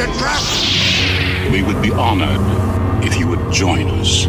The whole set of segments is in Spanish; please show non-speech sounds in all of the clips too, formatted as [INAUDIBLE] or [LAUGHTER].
It's a trap! We would be honored if you would join us.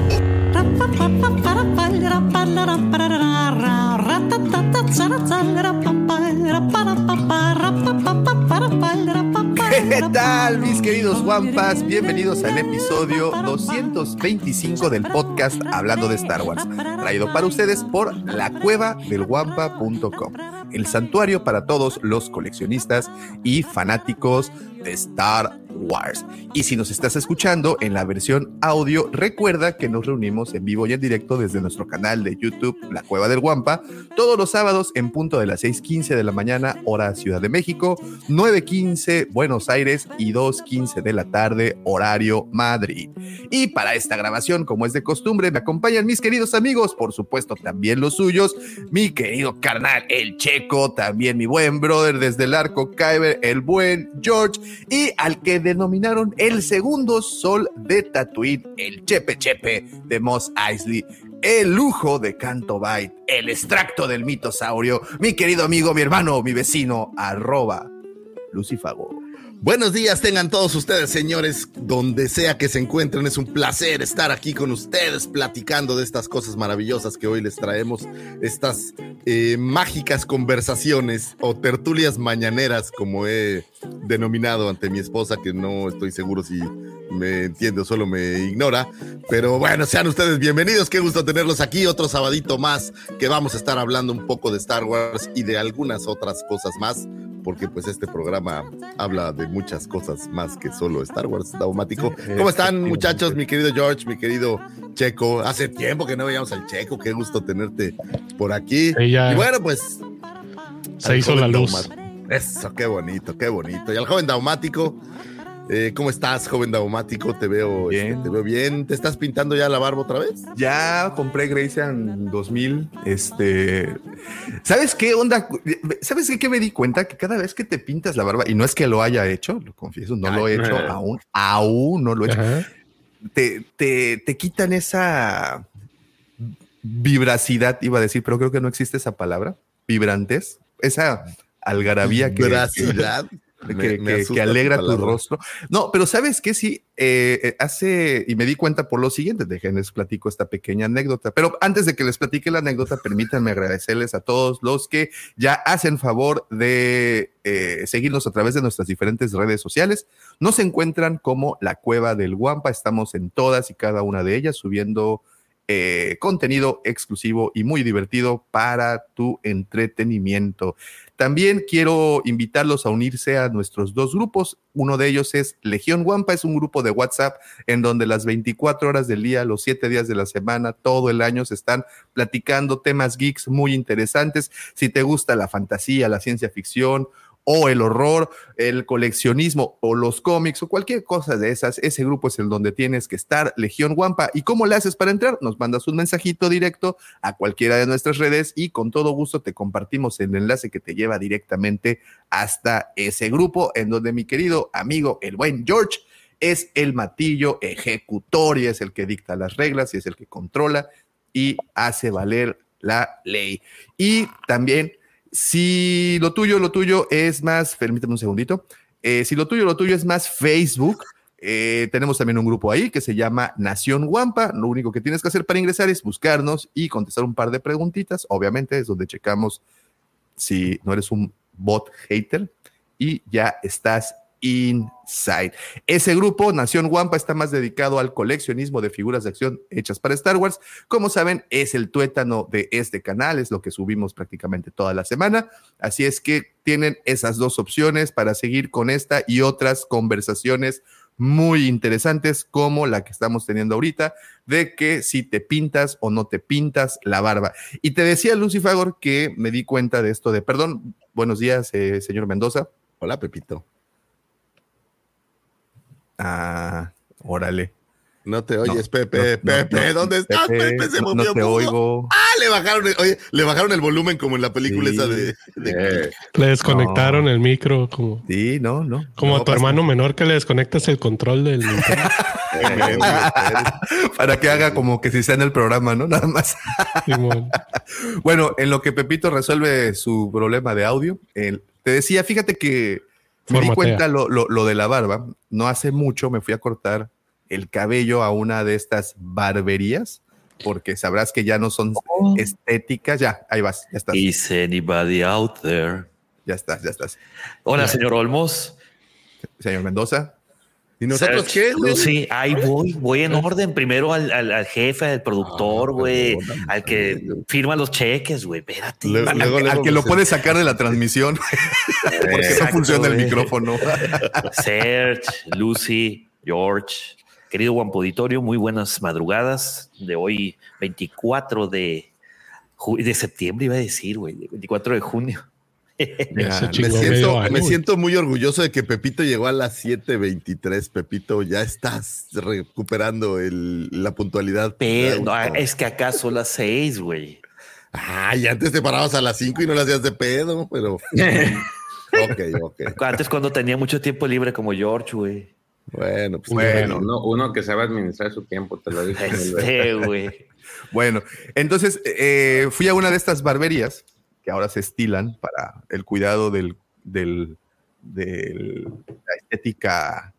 ¿Qué tal, mis queridos Wampas? Bienvenidos al episodio 225 del podcast Hablando de Star Wars, traído para ustedes por lacuevadelwampa.com, el santuario para todos los coleccionistas y fanáticos de Star Wars. Y si nos estás escuchando en la versión audio, recuerda que nos reunimos en vivo y en directo desde nuestro canal de YouTube, La Cueva del Guampa, todos los sábados en punto de las 6:15 de la mañana, hora Ciudad de México, 9:15 Buenos Aires y 2:15 de la tarde, horario Madrid. Y para esta grabación, como es de costumbre, me acompañan mis queridos amigos, por supuesto también los suyos, mi querido carnal, el Checo, también mi buen brother desde el arco Kyber, el buen George, y al que denominaron el segundo sol de Tatooine, el Chepe Chepe de Moss Eisley, el lujo de Canto Byte, el extracto del mitosaurio, mi querido amigo, mi hermano, mi vecino, arroba Lucifago. Buenos días, tengan todos ustedes, señores, donde sea que se encuentren. Es un placer estar aquí con ustedes platicando de estas cosas maravillosas que hoy les traemos, estas eh, mágicas conversaciones o tertulias mañaneras, como he denominado ante mi esposa, que no estoy seguro si me entiende o solo me ignora. Pero bueno, sean ustedes bienvenidos, qué gusto tenerlos aquí. Otro sabadito más que vamos a estar hablando un poco de Star Wars y de algunas otras cosas más porque pues este programa habla de muchas cosas más que solo Star Wars daumático. ¿Cómo están muchachos? Mi querido George, mi querido Checo. Hace tiempo que no veíamos al Checo, qué gusto tenerte por aquí. Y bueno, pues... Se hizo la luz. daumático. Eso, qué bonito, qué bonito. Y al joven daumático, eh, ¿cómo estás, joven daumático? Te veo este, Bien. te veo bien. ¿Te estás pintando ya la barba otra vez? Ya compré Grayson 2000. Este, ¿sabes qué onda? ¿Sabes qué, qué me di cuenta? Que cada vez que te pintas la barba, y no es que lo haya hecho, lo confieso, no lo he hecho [LAUGHS] aún, aún no lo he hecho. Ajá. Te, te, te quitan esa vibracidad, iba a decir, pero creo que no existe esa palabra, vibrantes, esa algarabía que, que-. Que, Me- me que- alegra tu rostro. No, pero sabes que sí, eh, eh, hace, y me di cuenta por lo siguiente, déjenles platico esta pequeña anécdota, pero antes de que les platique la anécdota, permítanme agradecerles a todos los que ya hacen favor de eh, seguirnos a través de nuestras diferentes redes sociales. Nos encuentran como la Cueva del Guampa, estamos en todas y cada una de ellas subiendo eh, contenido exclusivo y muy divertido para tu entretenimiento. También quiero invitarlos a unirse a nuestros dos grupos. Uno de ellos es Legión Guampa, es un grupo de WhatsApp en donde las 24 horas del día, los 7 días de la semana, todo el año se están platicando temas geeks muy interesantes. Si te gusta la fantasía, la ciencia ficción o el horror, el coleccionismo o los cómics o cualquier cosa de esas, ese grupo es el donde tienes que estar, Legión Guampa. ¿Y cómo le haces para entrar? Nos mandas un mensajito directo a cualquiera de nuestras redes y con todo gusto te compartimos el enlace que te lleva directamente hasta ese grupo en donde mi querido amigo, el buen George, es el matillo ejecutor y es el que dicta las reglas y es el que controla y hace valer la ley. Y también, si lo tuyo, lo tuyo es más, permíteme un segundito, eh, si lo tuyo, lo tuyo es más Facebook, eh, tenemos también un grupo ahí que se llama Nación Guampa. Lo único que tienes que hacer para ingresar es buscarnos y contestar un par de preguntitas. Obviamente es donde checamos si no eres un bot hater y ya estás inside. Ese grupo, Nación Guampa, está más dedicado al coleccionismo de figuras de acción hechas para Star Wars. Como saben, es el tuétano de este canal, es lo que subimos prácticamente toda la semana. Así es que tienen esas dos opciones para seguir con esta y otras conversaciones muy interesantes como la que estamos teniendo ahorita, de que si te pintas o no te pintas la barba. Y te decía, Lucifagor, que me di cuenta de esto de, perdón, buenos días, eh, señor Mendoza. Hola, Pepito. Ah, órale. No te oyes, No, Pepe. no, Pepe, no, ¿dónde estás? Pepe, Pepe se movió no te mudo. oigo. Ah, le bajaron, el, oye, le bajaron el volumen como en la película Sí. esa de. de- Eh, Le desconectaron el micro, como, Sí, no, no. como No, a tu hermano menor que le desconectas el control del. [LAUGHS] [LAUGHS] Para que haga como que si está en el programa, ¿no? [LAUGHS] Nada más. Bueno, en lo que Pepito resuelve su problema de audio, el- te decía, fíjate que me di cuenta lo, lo- lo de la barba. No hace mucho me fui a cortar el cabello a una de estas barberías, porque sabrás que ya no son estéticas. Ya, ahí vas, ya estás, Is anybody out there? ya estás, ya estás. Hola, señor Olmos. Señor Mendoza, ¿Y nosotros Serge, qué, güey? Sí, ahí voy, voy en orden. Primero al, al- al jefe, al productor, Ah, güey, al que firma los cheques, güey. Espérate. Al, luego- al luego que lo puede sacar de la transmisión, [LAUGHS] porque no Exacto, funciona el micrófono. [LAUGHS] Serge, Lucy, George, querido Guampoditorio, muy buenas madrugadas de hoy, 24 de, de septiembre, iba a decir, güey, 24 de junio. Ya, Me siento, me muy orgulloso de que Pepito llegó a las 7:23. Pepito, ya estás recuperando el- la puntualidad. Pero no, es que acá son las 6, güey. Ay, antes te parabas a las 5 y no las hacías de pedo, pero. [LAUGHS] ok, ok. Antes cuando tenía mucho tiempo libre como George, güey. Bueno, pues Bueno, uno, uno que sabe administrar su tiempo, te lo veces. [LAUGHS] Este, güey. Bueno, entonces eh, fui a una de estas barberías que ahora se estilan para el cuidado del, del, del- la estética.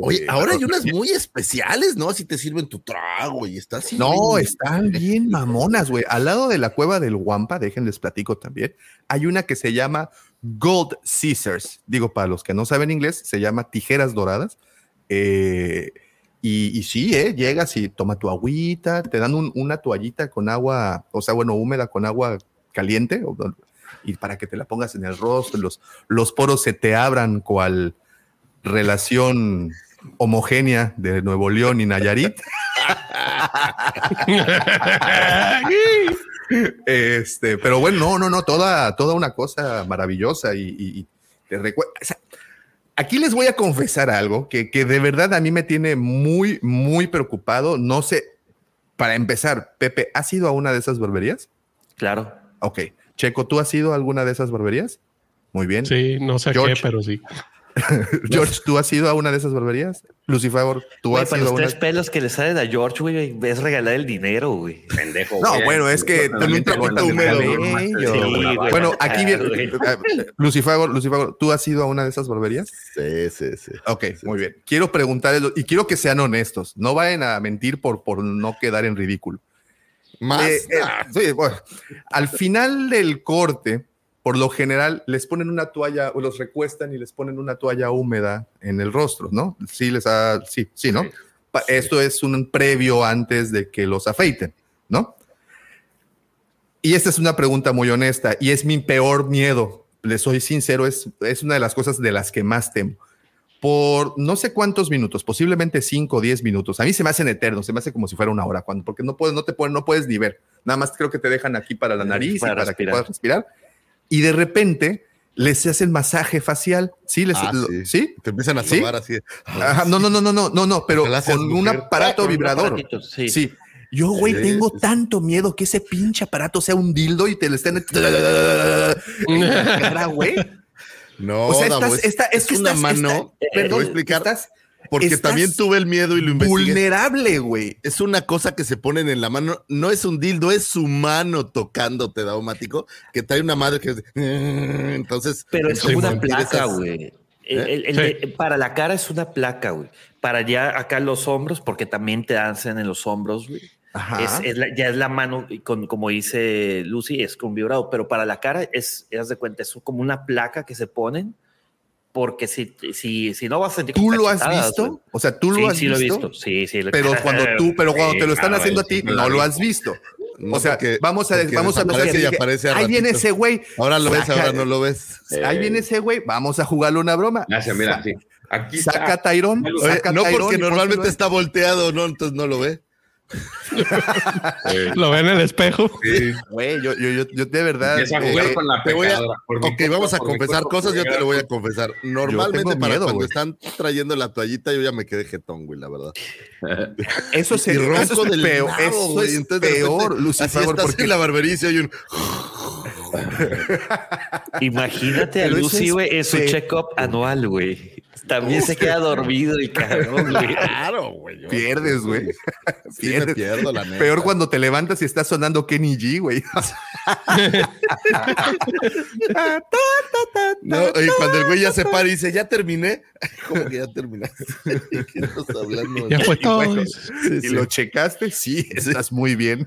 Oye, de- ahora hay unas muy especiales, ¿no? Así te sirven tu trago y estás. No, están bien [LAUGHS] mamonas, güey. Al lado de la cueva del Guampa, déjenles platico también, hay una que se llama Gold Scissors. Digo, para los que no saben inglés, se llama tijeras doradas. Eh, y, y sí, eh, llegas y toma tu agüita, te dan un- una toallita con agua, o sea, bueno, húmeda con agua caliente, y para que te la pongas en el rostro, los, los poros se te abran cual relación homogénea de Nuevo León y Nayarit. Este, pero bueno, no, no, no, toda, toda una cosa maravillosa y te recuerda. o sea, aquí les voy a confesar algo que, que de verdad a mí me tiene muy, muy preocupado. No sé, para empezar, Pepe, ¿has ido a una de esas barberías? Claro. Ok. Checo, ¿tú has ido a alguna de esas barberías? Muy bien. Sí, no sé George. qué, pero sí. [LAUGHS] George, ¿tú has ido a una de esas barberías? Lucifer, ¿tú Güey, has ido a los una? tres pelos que le salen a George, güey, es regalar el dinero, güey. Pendejo. No, güey. bueno, es que También te el húmedo. Bueno, aquí viene. eh, Lucifago, Lucifago, ¿tú has ido a una de esas barberías? Sí, sí, sí. Ok, muy bien. Quiero preguntarles, y quiero que sean honestos. No vayan a mentir por, por no quedar en ridículo. Más. Eh, eh, ah, sí, bueno, al final del corte, por lo general, les ponen una toalla, o los recuestan y les ponen una toalla húmeda en el rostro, ¿no? Sí, les ha, sí, sí, ¿no? Esto es un previo antes de que los afeiten, ¿no? Y esta es una pregunta muy honesta y es mi peor miedo. Les soy sincero, es, es una de las cosas de las que más temo. Por no sé cuántos minutos, posiblemente 5 o 10 minutos. A mí se me hacen eternos, se me hace como si fuera una hora, cuando, porque no puedes, no te pueden, no puedes ni ver. Nada más creo que te dejan aquí para la nariz Para y para que respirar. puedas respirar. Y de repente les hacen masaje facial. Sí, les, ah, lo- sí. ¿sí? Te empiezan a ¿Sí? así. Ajá, no, no, no, no, no, no, no, pero con un mujer. aparato un vibrador. aparatito, sí. Sí. Yo, güey, tengo tanto miedo que ese pinche aparato sea un dildo y te le estén [LAUGHS] en la cara, güey. No, O sea, Davo, estás, es, esta- es es que una estás- mano. está- te perdón, voy a explicar. estás porque estás también tuve el miedo y lo investigué. vulnerable, güey. Es una cosa que se ponen en la mano. No es un dildo, es su mano tocándote, Daumático, que trae una madre que. [LAUGHS] Entonces. Pero es eso como una placa, güey. El- ¿Eh? el- el- Sí. el- para la cara es una placa, güey. Para allá, acá los hombros, porque también te hacen en los hombros, güey. Ajá. Es, es la- ya es la mano, con, como dice Lucy, es con vibrado, pero para la cara es, haz de cuenta, es como una placa que se ponen, porque si, si, si no vas a sentir ¿Tú lo has visto? O sea, tú lo sí, has sí lo he visto. visto. Sí, sí. Pero [LAUGHS] cuando tú, pero cuando Sí, te lo están claro, haciendo a sí, ti, no lo has visto. No, o sea, porque- vamos a, vamos a y dije, aparece Ahí viene ese güey. Ahora lo ves, ahora no lo ves. Ahí viene ese güey. Vamos a jugarle una broma. Hace, mira, sí. Aquí Saca a no Tyrone porque y normalmente está volteado, no, entonces no lo ve. [LAUGHS] Lo ve en el espejo. Sí, güey, yo, yo, yo, yo de verdad. Empieza a jugar eh, con la Te voy a- ok, culpa, vamos a confesar cosas, yo te lo voy a confesar. Normalmente para miedo, cuando están trayendo la toallita, yo ya me quedé jetón, güey, la verdad. [LAUGHS] Eso, ronco es del peor, eso es Entonces, peor, Lucifer, así estás porque en la barbería y hay un... [LAUGHS] Imagínate a Lucy, es güey, en su check-up anual, güey. También se queda dormido el cabrón, güey. Claro, güey. Pierdes, güey. Sí me Pierdes. pierdo, la neta. Peor cuando te levantas y está sonando Kenny G, güey. [LAUGHS] No, y cuando el güey ya se para y dice, ya terminé, [LAUGHS] como que ya terminaste. [LAUGHS] ¿Qué estás hablando? Ya fue Y todo. bueno, dice. ¿Y lo checaste? Sí, estás muy bien.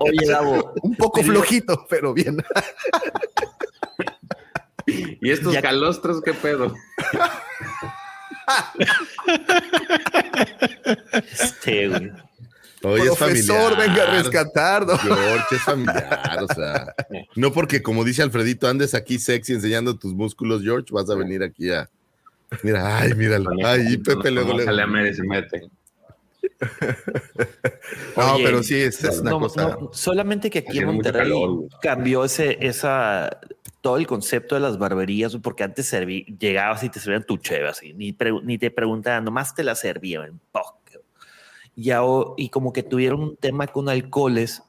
Oye, Davo, Un poco flojito, pero bien. Y estos Ya- calostros, ¿qué pedo? este, güey. Oye, es Profesor, familiar. venga a rescatarnos. George, es familiar, o sea, no porque como dice Alfredito, andes aquí sexy enseñando tus músculos, George, vas a venir aquí a... Mira, ay, míralo, ay, y Pepe y se mete. [LAUGHS] No, Oye, pero sí, es, es una No, cosa. no, solamente que aquí en Monterrey calor, cambió ese, esa, todo el concepto de las barberías, porque antes serví, llegabas y te servían tu cheve así, ni, ni te preguntaban, nomás te la servían. Y, y como que tuvieron un tema con alcoholes,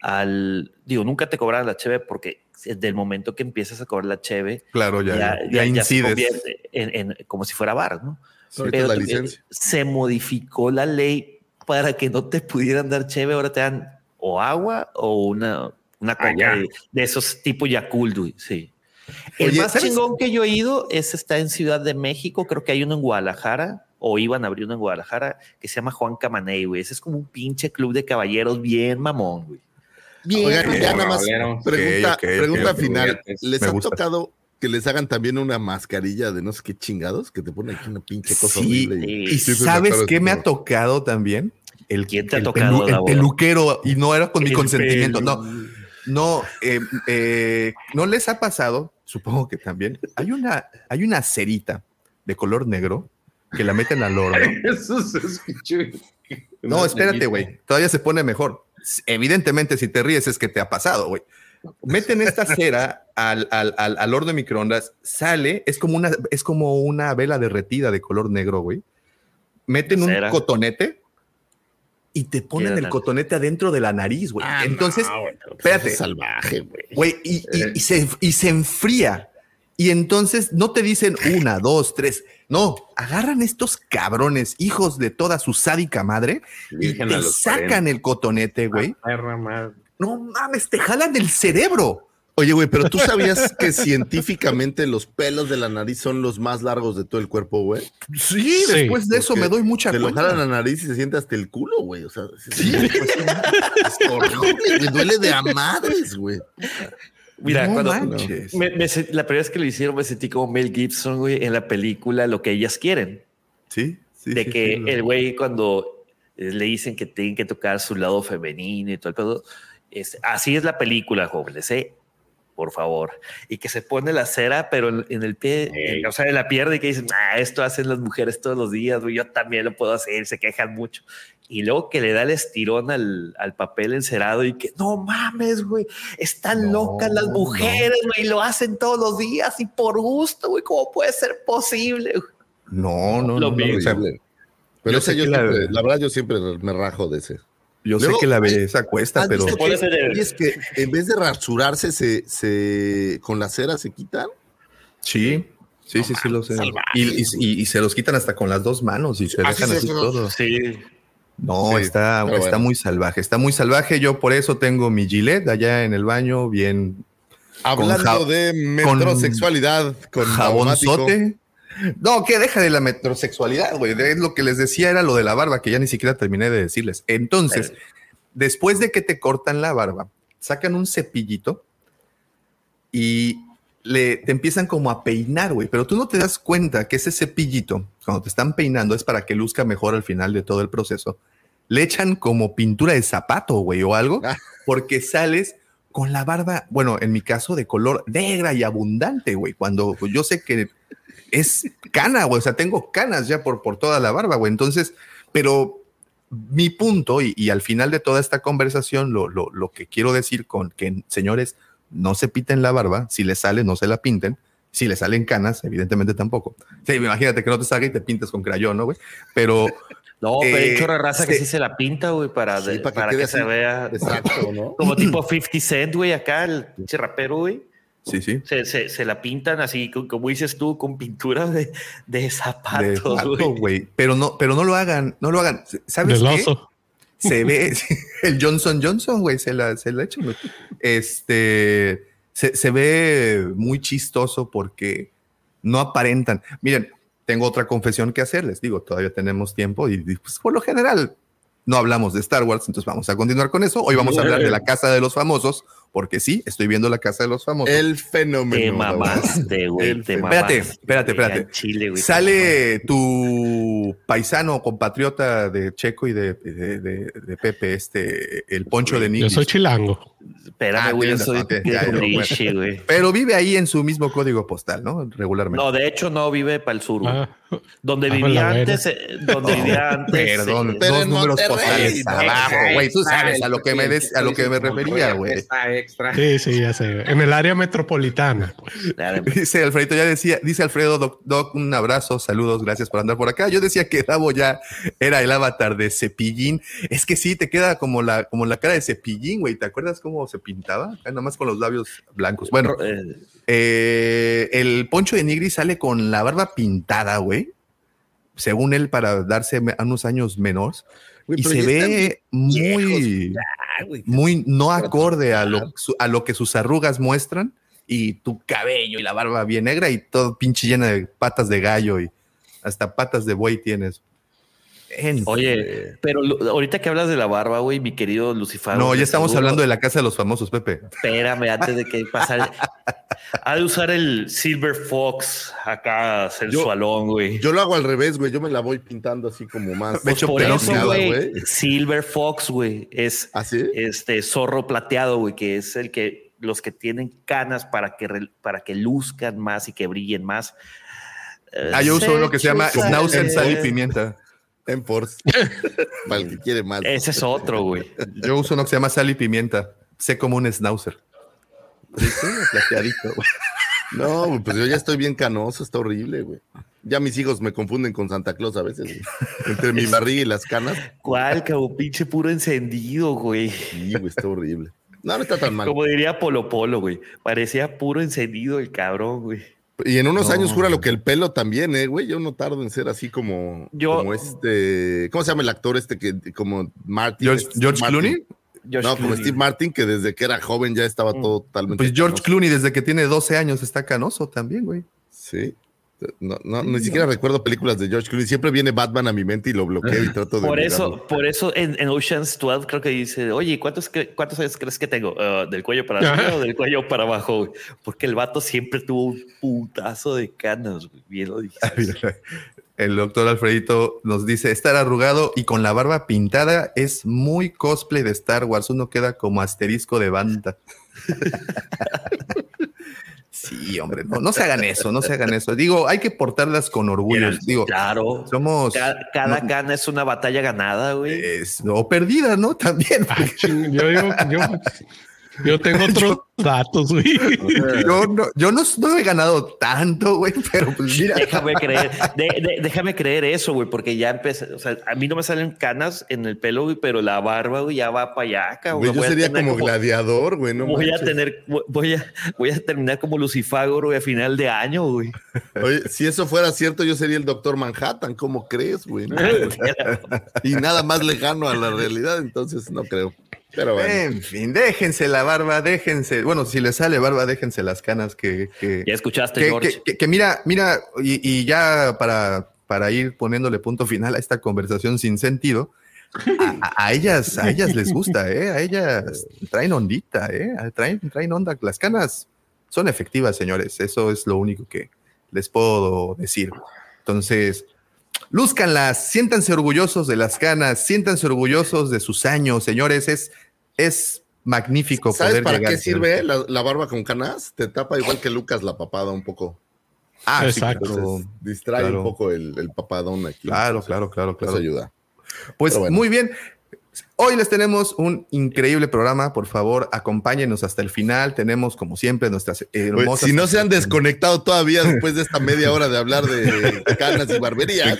al, digo, nunca te cobraban la cheve porque desde el momento que empiezas a cobrar la cheve, Claro, ya, ya, ya, ya- se incides. convierte en, en- como si fuera bar, ¿no? Pero la licencia. se modificó la ley para que no te pudieran dar cheve, ahora te dan o agua o una, una coca Ah, de, de esos tipo Yakult, sí. El Oye, más ¿sabes? chingón que yo he ido es está en Ciudad de México, creo que hay uno en Guadalajara, o iban a abrir uno en Guadalajara, que se llama Juan Camaney, güey. Ese es como un pinche club de caballeros bien mamón, güey. Bien, Oigan, ya nada más, pregunta, pregunta final, ¿les ha tocado que les hagan también una mascarilla de no sé qué chingados? Que te ponen aquí una pinche cosa Sí, horrible. y Sí, ¿sabes qué me ha tocado también? El, ¿Quién te ha el tocado, el Davo? peluquero, y no era con mi El consentimiento, pelu- no. No, eh, eh, no les ha pasado, supongo que también. Hay una, hay una cerita de color negro que la meten al horno. [LAUGHS] Eso se escuchó. No, espérate, güey. Todavía se pone mejor. Evidentemente, si te ríes es que te ha pasado, güey. Meten esta cera al, al, al, al horno de microondas, sale, es como una, es como una vela derretida de color negro, güey. Meten un cotonete y te ponen el cotonete adentro de la nariz, güey. Ah, Entonces, no, pero espérate. es salvaje, güey. güey, y, y- y se, y se enfría. Y entonces no te dicen una, dos, tres. No, agarran estos cabrones, hijos de toda su sádica madre, y Virgen te sacan 40. el cotonete, güey. Madre. No mames, te jalan el cerebro. Oye, güey, pero tú sabías que científicamente los pelos de la nariz son los más largos de todo el cuerpo, güey. Sí, Sí, después de eso me doy mucha Te lo cuenta. jalan la nariz y se siente hasta el culo, güey. O sea, sí. es horrible, güey. Duele de a madres, güey. Mira, No cuando manches. me- me la primera vez que lo hicieron me sentí como Mel Gibson, güey, en la película Lo que ellas quieren. Sí, sí. de sí, que sí, lo- el güey cuando eh, le dicen que tienen que tocar su lado femenino y todo el pedo, es, así es la película, jóvenes, ¿eh? Por favor. Y que se pone la cera, pero en, en el pie, Ey. en- o sea, en la pierna y que dicen, ah, esto hacen las mujeres todos los días, yo también lo puedo hacer, se quejan mucho. Y luego que le da el estirón al, al papel encerado y que, no mames, güey, están No, locas las no. mujeres, güey, lo hacen todos los días y por gusto, güey, ¿cómo puede ser posible? güey? No, no, Lo no. no, o sea, Horrible. Pero yo ese sé yo la- siempre- la verdad, yo siempre me rajo de ese. Yo Luego, sé que la belleza cuesta, ¿Has pero que- y es que en vez de rasurarse, se, se con la cera se quitan? sí, sí, sí, sí lo sé. salvaje, Y, y- y- y se los quitan hasta con las dos manos y se Así dejan se- así todo. Sí. No, Sí, está, está bueno. muy salvaje, está muy salvaje. Yo por eso tengo mi gilet allá en el baño, bien Hablando de metrosexualidad con jabonzote. No, que deja de la metrosexualidad, güey. Es lo que les decía era lo de la barba, que ya ni siquiera terminé de decirles. Entonces, después de que te cortan la barba, sacan un cepillito y le, te empiezan como a peinar, güey. Pero tú no te das cuenta que ese cepillito, cuando te están peinando, es para que luzca mejor al final de todo el proceso. Le echan como pintura de zapato, güey, o algo, Ah. porque sales con la barba, bueno, en mi caso, de color negra y abundante, güey. Cuando yo sé que es cana, güey. O sea, tengo canas ya por, por toda la barba, güey. Entonces, pero mi punto, y, y al final de toda esta conversación, lo, lo, lo que quiero decir con que, señores, no se pinten la barba, si les sale, no se la pinten. Si le salen canas, evidentemente tampoco. Sí, imagínate que no te salga y te pintes con crayón, ¿no, güey? Pero [LAUGHS] No, pero hay Eh, chorra de raza que se- sí se la pinta, güey, para, Sí, de- para que para que, se vea Exacto, ¿no? [LAUGHS] como tipo 50 Cent, güey, acá, el pinche rapero, güey. Sí, sí. Se, se, se la pintan así, co- como dices tú, con pintura de, de zapatos, pato, güey. Pero no, pero no lo hagan, no lo hagan. ¿Sabes Del qué? oso. se ve [LAUGHS] el Johnson Johnson, güey, se la, se la echan. Este se, se ve muy chistoso porque no aparentan. Miren, tengo otra confesión que hacerles. Digo, todavía tenemos tiempo y y, pues, por lo general no hablamos de Star Wars, entonces vamos a continuar con eso. Hoy vamos a hablar de la casa de los famosos, porque sí, estoy viendo la casa de los famosos. El fenómeno. Te mamaste, güey. El Te mamaste. Espérate, espérate, espérate. Chile, güey. Sale tu paisano compatriota de Checo y de, de, de- de Pepe, este, el Poncho de Yo Nigris. soy chilango. Espérame, Ah, güey. Yo soy ya, güey. Pero vive ahí en su mismo código postal, ¿no? Regularmente. No, de hecho, no vive para el sur, güey. Ah, Donde Ah, vivía la vera. antes, eh, donde vivía [LAUGHS] antes. Perdón, eh, Pero dos números Monterrey, postales abajo, güey. Tú sabes a lo que me des, a lo que me refería, güey. Extra. sí, sí, ya sé. En el área metropolitana. pues. Dice Alfredo, ya decía, dice Alfredo, Doc, Doc, un abrazo, saludos, gracias por andar por acá. Yo decía que Davo ya era el avatar de Cepillín. Es que sí, te queda como la, como la cara de Cepillín, güey. ¿Te acuerdas cómo se pintaba? Nada más con los labios blancos. Bueno, eh, eh, el Poncho de Nigri sale con la barba pintada, güey. Según él, para darse a unos años menores. Y se ve muy, muy no acorde a lo, a lo que sus arrugas muestran y tu cabello y la barba bien negra y todo pinche llena de patas de gallo y hasta patas de buey tienes. Oye, pero ahorita que hablas de la barba, güey, mi querido Lucifer. no, ya estamos seguro- hablando de la casa de los famosos, Pepe. Espérame, antes de que pasara. [LAUGHS] Ha de usar el Silver Fox acá sensualón, güey. Yo lo hago al revés, güey. Yo me la voy pintando así como más. Me echo Por eso, güey, Silver Fox, güey, es ¿Ah, sí? este zorro plateado, güey, que es el que los que tienen canas para que para que luzcan más y que brillen más. Ah, yo uso lo que se llama Schnauzer, sal y pimienta. En Force. [LAUGHS] Para el que quiere más. Ese es otro, güey. Yo uso uno que se llama sal y pimienta. Sé como un schnauzer. ¿Viste? Plateadito, güey. No, güey, pues yo ya estoy bien canoso, está horrible, güey. Ya mis hijos me confunden con Santa Claus a veces, güey. Entre mi barriga y las canas. ¿Cuál, cabrón? Pinche puro encendido, güey. Sí, güey, está horrible. No, no está tan mal. Como diría Polo Polo, güey. Parecía puro encendido el cabrón, güey. Y en unos No. años jura lo que el pelo también, eh, güey. Yo no tardo en ser así como, Yo- como este. ¿Cómo se llama el actor este que como Martin? George, Steve George Martin? Clooney. George no, como. Steve Martin, que desde que era joven ya estaba todo totalmente. Pues George canoso. Clooney desde que tiene 12 años está canoso también, güey. Sí. No, no, ni siquiera recuerdo películas de George Clooney. Siempre viene Batman a mi mente y lo bloqueo y trato de. Por eso, por eso en, en Ocean's 12 creo que dice, oye, ¿cuántos, cre- cuántos años crees que tengo? Ah, ¿Del cuello para arriba o del cuello para abajo? güey? Porque el vato siempre tuvo un putazo de canas, güey. Bien lo dijiste. [LAUGHS] El doctor Alfredito nos dice, estar arrugado y con la barba pintada es muy cosplay de Star Wars. Uno queda como asterisco de banda. [LAUGHS] sí, hombre, no, no se hagan eso, no se hagan eso. Digo, hay que portarlas con orgullo. Mira, Digo, claro. somos... Cada, cada no- cana es una batalla ganada, güey. es- o perdida, ¿no? [LAUGHS] También. Ah, yo, digo, yo, yo tengo otros datos, güey. [LAUGHS] Yo no, yo no, no he ganado tanto, güey, pero pues [LAUGHS] mira. Déjame creer, de- de- déjame creer eso, güey, porque ya empecé, o sea, a mí no me salen canas en el pelo, güey, pero la barba, güey, ya va para allá, cabrón. Güey, yo sería como, gladiador, güey. No voy a tener, voy a, voy a terminar como Lucifagor, güey, a final de año, güey. Oye, si eso fuera cierto, yo sería el doctor Manhattan. ¿Cómo crees, güey? No, [LAUGHS] y nada más lejano a la realidad, entonces no creo. Pero bueno. En fin, déjense la barba, déjense. Bueno, si les sale barba, déjense las canas que. que Ya escuchaste, que, George. que- que- que mira, mira, y, y ya para, para ir poniéndole punto final a esta conversación sin sentido, a, a- a ellas, a ellas les gusta, ¿eh? A ellas traen ondita, ¿eh? Traen, traen onda. Las canas son efectivas, señores. Eso es lo único que les puedo decir. Entonces, lúzcanlas, siéntanse orgullosos de las canas, siéntanse orgullosos de sus años, señores. Es, es magnífico ¿Sabes poder para llegar qué sirve la, la barba con canas? Te tapa igual que Lucas la papada un poco. Ah, sí, Exacto. claro. Entonces, distrae claro. un poco el, el papadón aquí. Claro, Entonces, claro, claro, Eso claro. ayuda. Pues bueno. muy bien. Hoy les tenemos un increíble programa. Por favor, acompáñenos hasta el final. Tenemos, como siempre, nuestras hermosas. si no se han [LAUGHS] desconectado todavía después de esta media hora de hablar de [LAUGHS] canas y barberías.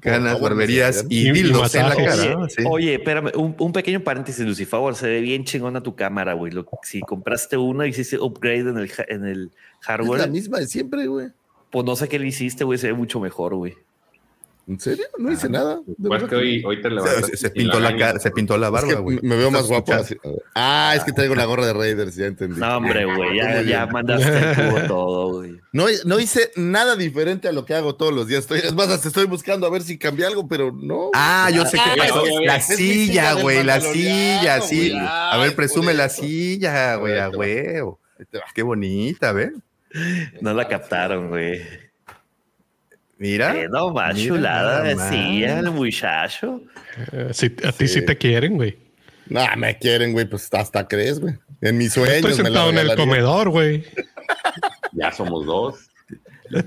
favor, barberías y Y- en la cara. Oye, Sí. oye, espérame, un, un pequeño paréntesis, Lucy, favor, se ve bien chingona tu cámara, güey. Lo- Si compraste una y hiciste upgrade en el, en el Es la hardware, misma de siempre, güey. pues no sé qué le hiciste, güey, se ve mucho mejor, güey. ¿En serio? No hice nada. De Pues que hoy, hoy te Se, levantas. se- se pintó la se pintó la Es barba, que güey. me veo más guapo. así. Ah, es que traigo la gorra de Raiders, ya entendí. No, hombre, güey, ya, mandaste el [LAUGHS] todo, güey. No, no hice nada diferente a lo que hago todos los días. Estoy, es más, hasta estoy buscando a ver si cambié algo, pero no. Ah, yo sé Ah, qué pasó. La silla güey, la silla, sí. A ver, presume la silla, güey, a huevo. Qué bonita, ¿ves? No la captaron, güey. Mira. Eh, no, más Mira chulada decía el muchacho. Eh, si- a ti sí. te quieren, güey. No, me quieren, güey, pues hasta crees, güey. En mis sueños. Estoy me la sentado en el comedor, güey. Ya somos dos.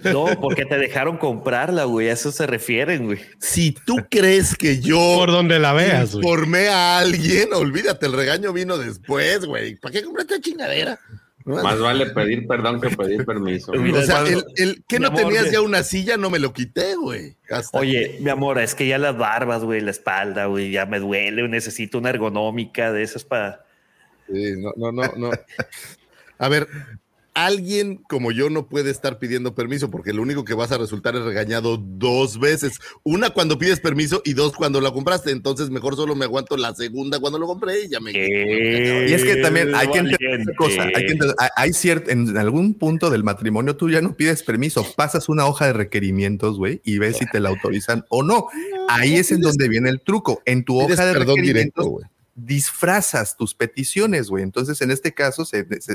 No, porque te dejaron comprarla, güey. A eso se refieren, güey. Si tú crees que yo Por donde la veas, güey. informé a alguien, [LAUGHS] olvídate, el regaño vino después, güey. ¿Para qué compraste chingadera? Más vale pedir perdón que pedir permiso. [LAUGHS] Mira, o sea, el, el que no amor, tenías ya una silla, no me lo quité, güey. Hasta Oye, mi amor, es que ya las barbas, güey, la espalda, güey, ya me duele, necesito una ergonómica de esas para. Sí, no, no, no, no. A ver, alguien como yo no puede estar pidiendo permiso porque lo único que vas a resultar es regañado dos veces. Una cuando pides permiso y dos cuando la compraste. Entonces mejor solo me aguanto la segunda cuando lo compré y ya me... Y es que también hay que entender una cosa, hay que entender- hay- cierto, en algún punto del matrimonio tú ya no pides permiso, pasas una hoja de requerimientos, güey, y ves si te la autorizan o no. Ahí es en donde viene el truco. En tu hoja de perdón requerimientos directo, güey. Disfrazas tus peticiones, güey. Entonces, en este caso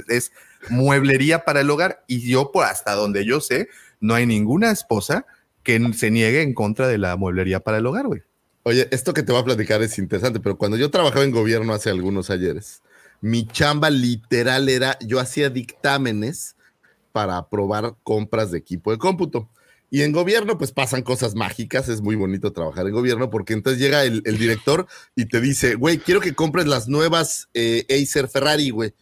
es mueblería para el hogar y yo, por hasta donde yo sé, no hay ninguna esposa que se niegue en contra de la mueblería para el hogar, güey. Oye, esto que te voy a platicar es interesante, pero cuando yo trabajaba en gobierno hace algunos ayeres, mi chamba literal era, yo hacía dictámenes para aprobar compras de equipo de cómputo. Y en gobierno, pues pasan cosas mágicas, es muy bonito trabajar en gobierno, porque entonces llega el, director y te dice, güey, quiero que compres las nuevas eh, Acer Ferrari, güey.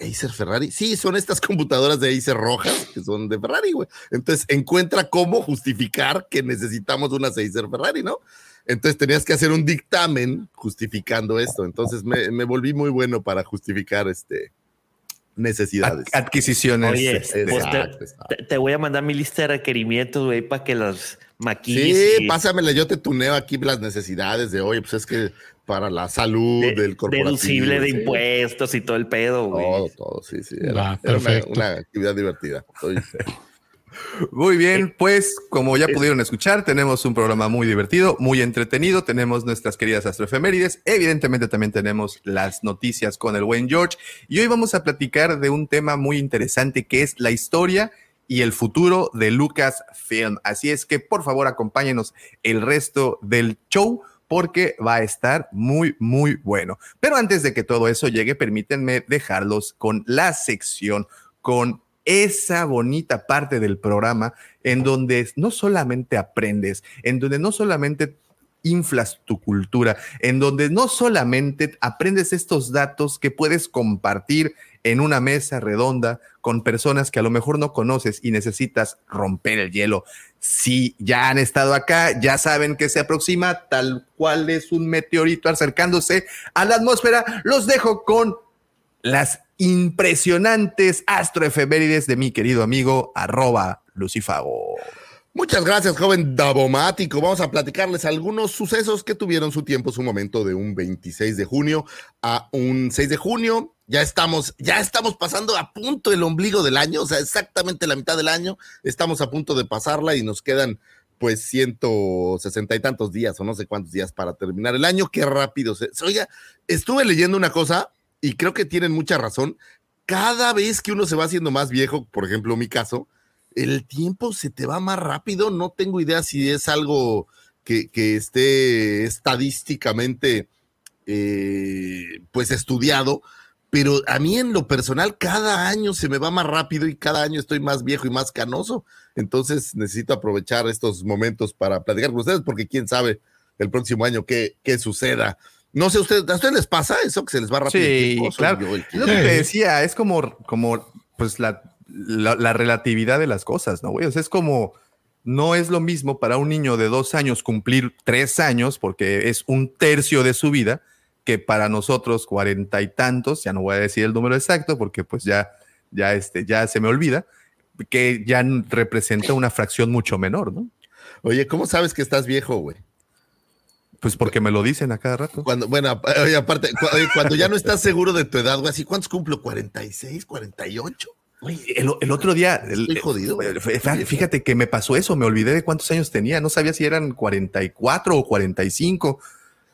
Acer Ferrari, sí, son estas [LAUGHS] computadoras de Acer rojas que son de Ferrari, güey. Entonces encuentra cómo justificar que necesitamos unas Acer Ferrari, ¿no? Entonces tenías que hacer un dictamen justificando esto. Entonces me, me volví muy bueno para justificar este necesidades. Ad- adquisiciones. Oye, este, pues te, exacto, exacto. voy a mandar mi lista de requerimientos, güey, para que las maquilles. Sí, y- pásamela, yo te tuneo aquí las necesidades de, oye, pues es que para la salud de- del corporativo. deducible de sí. impuestos y todo el pedo, güey. Todo, todo, sí, sí. Era, era una, perfecto. una actividad divertida. Muy bien, pues como ya pudieron escuchar, tenemos un programa muy divertido, muy entretenido, tenemos nuestras queridas astroefemérides, evidentemente también tenemos las noticias con el buen George y hoy vamos a platicar de un tema muy interesante que es la historia y el futuro de Lucasfilm. Así es que por favor acompáñenos el resto del show porque va a estar muy, muy bueno. Pero antes de que todo eso llegue, permítanme dejarlos con la sección, con esa bonita parte del programa en donde no solamente aprendes, en donde no solamente inflas tu cultura, en donde no solamente aprendes estos datos que puedes compartir en una mesa redonda con personas que a lo mejor no conoces y necesitas romper el hielo. Si ya han estado acá, ya saben que se aproxima tal cual es un meteorito acercándose a la atmósfera. Los dejo con las impresionantes astroefemérides de mi querido amigo arroba Lucifago. Muchas gracias, joven Davomático. Vamos a platicarles algunos sucesos que tuvieron su tiempo, su momento de un 26 de junio a un 6 de junio. Ya estamos, ya estamos pasando a punto el ombligo del año, o sea, exactamente la mitad del año. Estamos a punto de pasarla y nos quedan pues 160 y tantos días o no sé cuántos días para terminar el año. Qué rápido se. Oiga, estuve leyendo una cosa y creo que tienen mucha razón. Cada vez que uno se va haciendo más viejo, por ejemplo, mi caso, el tiempo se te va más rápido. No tengo idea si es algo que, esté estadísticamente eh, pues estudiado, pero a mí en lo personal cada año se me va más rápido y cada año estoy más viejo y más canoso. Entonces necesito aprovechar estos momentos para platicar con ustedes porque quién sabe el próximo año qué, qué suceda. No sé, ¿usted, ¿a ustedes les pasa eso que se les va rápido? Sí, claro. yo el que- Es lo que te decía, es como, como pues la, la, la relatividad de las cosas, ¿no, güey? O sea, es como, no es lo mismo para un niño de dos años cumplir tres años, porque es un tercio de su vida, que para nosotros cuarenta y tantos, ya no voy a decir el número exacto, porque pues ya, ya, este, ya se me olvida, que ya representa una fracción mucho menor, ¿no? Oye, ¿cómo sabes que estás viejo, güey? Pues porque me lo dicen a cada rato. Cuando, bueno, oye, aparte, cu- oye, cuando ya no estás seguro de tu edad, güey, así, ¿cuántos cumplo? ¿46, 48? Oye, El, el otro día, el- Estoy jodido. fí- fíjate que me pasó eso, me olvidé de cuántos años tenía, no sabía si eran 44 o 45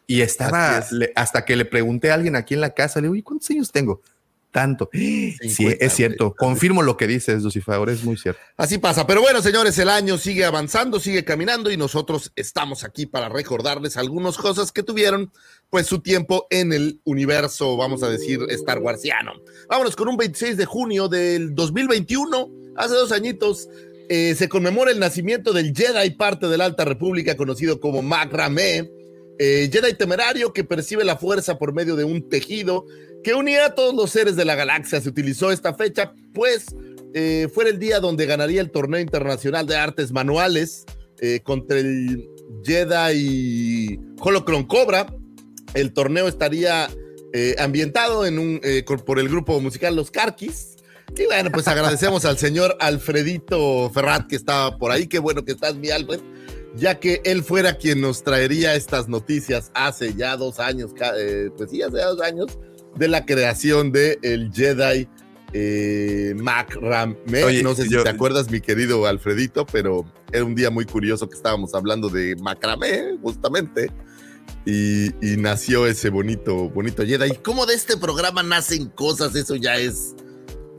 y estaba, es. le- hasta que le pregunté a alguien aquí en la casa, le digo, ¿y cuántos años tengo? Tanto. Sí, 50, es cierto, confirmo lo que dices, Lucifer, es muy cierto. Así pasa. Pero bueno, señores, el año sigue avanzando, sigue caminando y nosotros estamos aquí para recordarles algunas cosas que tuvieron pues su tiempo en el universo, vamos a decir, Star Warsiano. Vámonos con un 26 de junio del 2021, hace dos añitos, eh, se conmemora el nacimiento del Jedi, parte de la Alta República, conocido como Macramé. Eh, Jedi temerario que percibe la fuerza por medio de un tejido que unía a todos los seres de la galaxia. Se utilizó esta fecha, pues eh, fue el día donde ganaría el torneo internacional de artes manuales eh, contra el Jedi Holocron Cobra. El torneo estaría eh, ambientado en un, eh, por el grupo musical Los Carquis. Y bueno, pues agradecemos al señor Alfredito Ferrat que estaba por ahí. Qué bueno que estás, mi Alfred, ya que él fuera quien nos traería estas noticias hace ya dos años, eh, pues sí, hace dos años, de la creación de el Jedi eh. Oye, no sé si yo- te acuerdas, mi querido Alfredito, pero era un día muy curioso que estábamos hablando de Macramé, justamente. Y, y nació ese bonito, bonito Jedi. Cómo de este programa nacen cosas, eso ya es,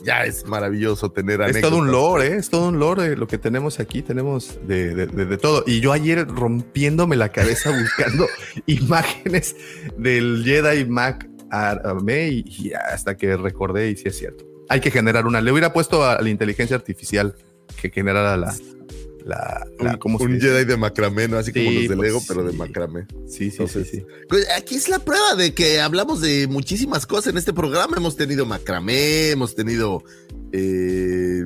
ya es maravilloso tener Es todo un anécdotas. lore, ¿eh? es todo un lore lo que tenemos aquí, tenemos de, de- de- de todo. Y yo ayer rompiéndome la cabeza [LAUGHS] buscando imágenes del Jedi Mac Arame y, y hasta que recordé y sí es cierto. Hay que generar una, le hubiera puesto a la inteligencia artificial que generara la... la, la- Un, ¿cómo se un dice? Jedi de macramé, ¿no? Así como los de pues, Lego, pero de macramé. Sí, sí, Entonces, sí, sí. Pues, Aquí es la prueba de que hablamos de muchísimas cosas en este programa. Hemos tenido macramé, hemos tenido eh,